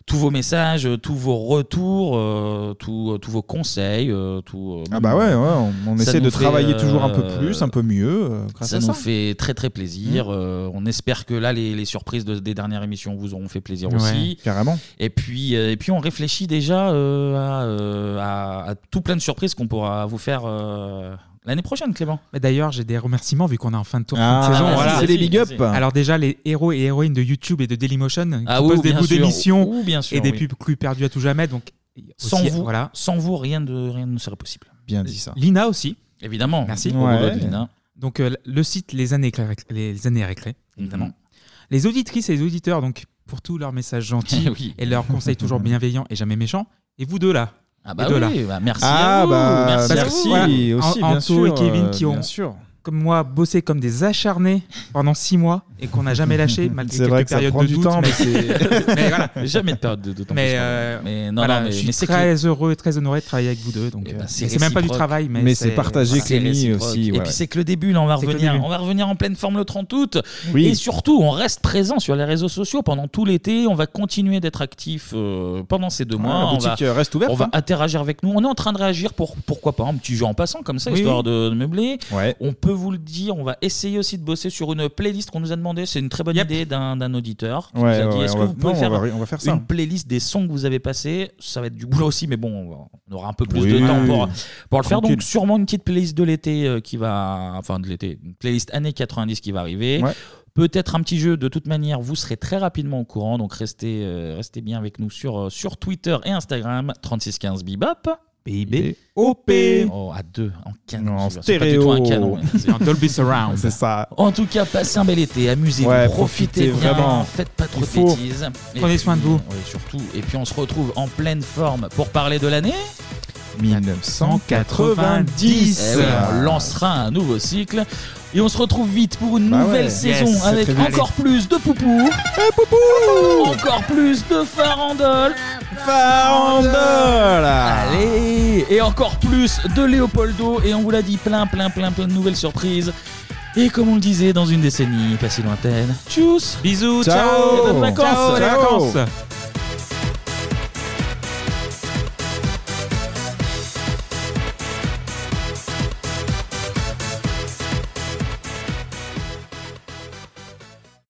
[SPEAKER 1] tous vos messages, euh, tous vos retours, euh, tous, euh, tous vos conseils, euh, tout. euh,
[SPEAKER 7] Ah bah ouais, ouais, on, on
[SPEAKER 1] ça
[SPEAKER 7] essaie
[SPEAKER 1] nous
[SPEAKER 7] de
[SPEAKER 1] fait,
[SPEAKER 7] travailler toujours un peu
[SPEAKER 1] euh,
[SPEAKER 7] plus, un peu mieux euh, grâce
[SPEAKER 1] ça
[SPEAKER 7] à
[SPEAKER 1] nous
[SPEAKER 7] ça.
[SPEAKER 1] fait très très plaisir.
[SPEAKER 7] Mmh.
[SPEAKER 1] Euh, on espère que là, les, les surprises de- des dernières émissions vous auront fait plaisir
[SPEAKER 7] Ouais,
[SPEAKER 1] aussi.
[SPEAKER 7] carrément.
[SPEAKER 1] Et puis, euh, et puis on réfléchit déjà euh, à, euh, à- à tout plein de surprises qu'on pourra vous faire euh, l'année prochaine, Clément.
[SPEAKER 8] Mais D'ailleurs, j'ai des remerciements vu qu'on est en fin de tour
[SPEAKER 1] Ah,
[SPEAKER 8] fin de saison. Voilà.
[SPEAKER 1] c'est des big up.
[SPEAKER 8] Alors déjà, les héros et héroïnes de YouTube et de Dailymotion qui
[SPEAKER 1] Ah oui,
[SPEAKER 8] postent des
[SPEAKER 1] bien
[SPEAKER 8] bouts
[SPEAKER 1] sûr.
[SPEAKER 8] d'émissions
[SPEAKER 1] Ouh, bien sûr,
[SPEAKER 8] et des
[SPEAKER 1] oui.
[SPEAKER 8] pubs plus perdues à tout jamais. Donc
[SPEAKER 1] Sans
[SPEAKER 8] aussi,
[SPEAKER 1] vous,
[SPEAKER 8] voilà.
[SPEAKER 1] sans vous, rien, de, rien ne serait possible.
[SPEAKER 7] Bien dit ça.
[SPEAKER 8] Lina aussi.
[SPEAKER 1] Évidemment.
[SPEAKER 8] Merci.
[SPEAKER 1] Au boulot de Lina.
[SPEAKER 8] Donc euh, le site Les années éclairées, les années récré, évidemment.
[SPEAKER 1] Mhm.
[SPEAKER 8] Les auditrices et les auditeurs, donc pour tous leurs messages gentils [LAUGHS]
[SPEAKER 1] Oui.
[SPEAKER 8] et leurs conseils toujours [LAUGHS] bienveillants et jamais méchants. Et vous deux là.
[SPEAKER 1] Ah bah oui, bah merci Ah à vous, bah, merci
[SPEAKER 8] Parce
[SPEAKER 1] à
[SPEAKER 8] que,
[SPEAKER 1] vous.
[SPEAKER 8] voilà,
[SPEAKER 7] aussi, bien
[SPEAKER 8] Anto
[SPEAKER 7] sûr,
[SPEAKER 8] et Kevin
[SPEAKER 7] euh,
[SPEAKER 8] qui
[SPEAKER 7] bien
[SPEAKER 8] ont,
[SPEAKER 7] sûr.
[SPEAKER 8] Comme moi, bossé comme des acharnés pendant six mois et qu'on n'a jamais lâché [LAUGHS] malgré quelques
[SPEAKER 7] vrai que ça
[SPEAKER 8] périodes
[SPEAKER 7] prend
[SPEAKER 8] de
[SPEAKER 7] du
[SPEAKER 8] doute.
[SPEAKER 7] temps,
[SPEAKER 8] mais,
[SPEAKER 7] mais c'est- [LAUGHS]
[SPEAKER 8] mais voilà.
[SPEAKER 1] Jamais de période de doute en
[SPEAKER 8] Mais,
[SPEAKER 1] plus,
[SPEAKER 8] euh,
[SPEAKER 1] mais non,
[SPEAKER 8] voilà,
[SPEAKER 1] non, mais-
[SPEAKER 8] je suis
[SPEAKER 1] mais c'est
[SPEAKER 8] très heureux et très honoré de travailler avec vous deux. Donc,
[SPEAKER 1] Eh
[SPEAKER 8] euh,
[SPEAKER 1] ben,
[SPEAKER 8] c'est même pas du travail, mais,
[SPEAKER 7] Mais c'est aussi,
[SPEAKER 1] Et puis c'est que le début, là, on va
[SPEAKER 8] C'est que le
[SPEAKER 1] revenir,
[SPEAKER 8] début.
[SPEAKER 1] on va revenir en pleine forme le 30 août.
[SPEAKER 7] Oui.
[SPEAKER 1] Et surtout, on reste présent sur les réseaux sociaux pendant tout l'été. On va continuer d'être actif euh, pendant ces deux
[SPEAKER 7] Ouais,
[SPEAKER 1] mois.
[SPEAKER 7] la
[SPEAKER 1] on
[SPEAKER 7] boutique,
[SPEAKER 1] va,
[SPEAKER 7] euh, reste ouverte,
[SPEAKER 1] On va
[SPEAKER 7] hein.
[SPEAKER 1] interagir avec nous. On est en train de réagir pour pourquoi pas un petit jeu en passant comme ça,
[SPEAKER 7] Oui,
[SPEAKER 1] histoire
[SPEAKER 7] oui.
[SPEAKER 1] de, de meubler. On peut vous le dire. On va essayer aussi de bosser sur une playlist qu'on nous a demandé. C'est une très bonne idée d'un d'un auditeur. qui
[SPEAKER 7] Ouais,
[SPEAKER 1] nous a dit,
[SPEAKER 7] ouais,
[SPEAKER 1] Est-ce
[SPEAKER 7] on
[SPEAKER 1] que
[SPEAKER 7] va-
[SPEAKER 1] vous pouvez
[SPEAKER 7] non, on
[SPEAKER 1] faire,
[SPEAKER 7] va- on va faire ça.
[SPEAKER 1] une playlist des sons que vous avez passés? Ça va être du boulot aussi, mais bon, on, va- on aura un peu plus
[SPEAKER 7] Oui,
[SPEAKER 1] de temps
[SPEAKER 7] oui,
[SPEAKER 1] pour, le faire.
[SPEAKER 7] Tranquille.
[SPEAKER 1] Donc sûrement une petite playlist de l'été euh, qui va, enfin de l'été, une playlist années 90 qui va arriver.
[SPEAKER 7] Ouais.
[SPEAKER 1] Peut-être un petit jeu, de toute manière, vous serez très rapidement au courant, donc restez, euh, restez bien avec nous sur, euh, sur Twitter et Instagram, 3615 Bibop.
[SPEAKER 8] BIB.
[SPEAKER 7] OP.
[SPEAKER 1] Oh, à deux, en canon.
[SPEAKER 7] En
[SPEAKER 1] celui-là. C'est pas du tout un canon. mais-
[SPEAKER 8] En Dolby Surround.
[SPEAKER 7] C'est ça.
[SPEAKER 1] En tout cas, passez un bel été, amusez-vous,
[SPEAKER 7] Ouais,
[SPEAKER 1] profitez,
[SPEAKER 7] profitez
[SPEAKER 1] bien,
[SPEAKER 7] vraiment.
[SPEAKER 1] faites pas trop
[SPEAKER 7] Il
[SPEAKER 1] de
[SPEAKER 7] faut.
[SPEAKER 1] bêtises. Et
[SPEAKER 8] Prenez soin de vous.
[SPEAKER 1] ouais, surtout. Et puis on se retrouve en pleine forme pour parler de l'année
[SPEAKER 7] 1990.
[SPEAKER 1] Eh oui, on lancera un nouveau cycle. Et on se retrouve vite pour une
[SPEAKER 7] Bah
[SPEAKER 1] nouvelle
[SPEAKER 7] ouais.
[SPEAKER 1] saison
[SPEAKER 7] Yes,
[SPEAKER 1] avec encore plus de poupou. Encore plus de farandole.
[SPEAKER 7] Farandole.
[SPEAKER 1] Allez Et encore plus de Léopoldo. Et on vous l'a dit, plein, plein, plein, plein de nouvelles surprises. Et comme on le disait, dans une décennie pas si lointaine. Tchuss
[SPEAKER 8] Bisous,
[SPEAKER 7] Ciao.
[SPEAKER 1] ciao Et bonnes vacances
[SPEAKER 8] Ciao, les
[SPEAKER 7] Ciao.
[SPEAKER 8] vacances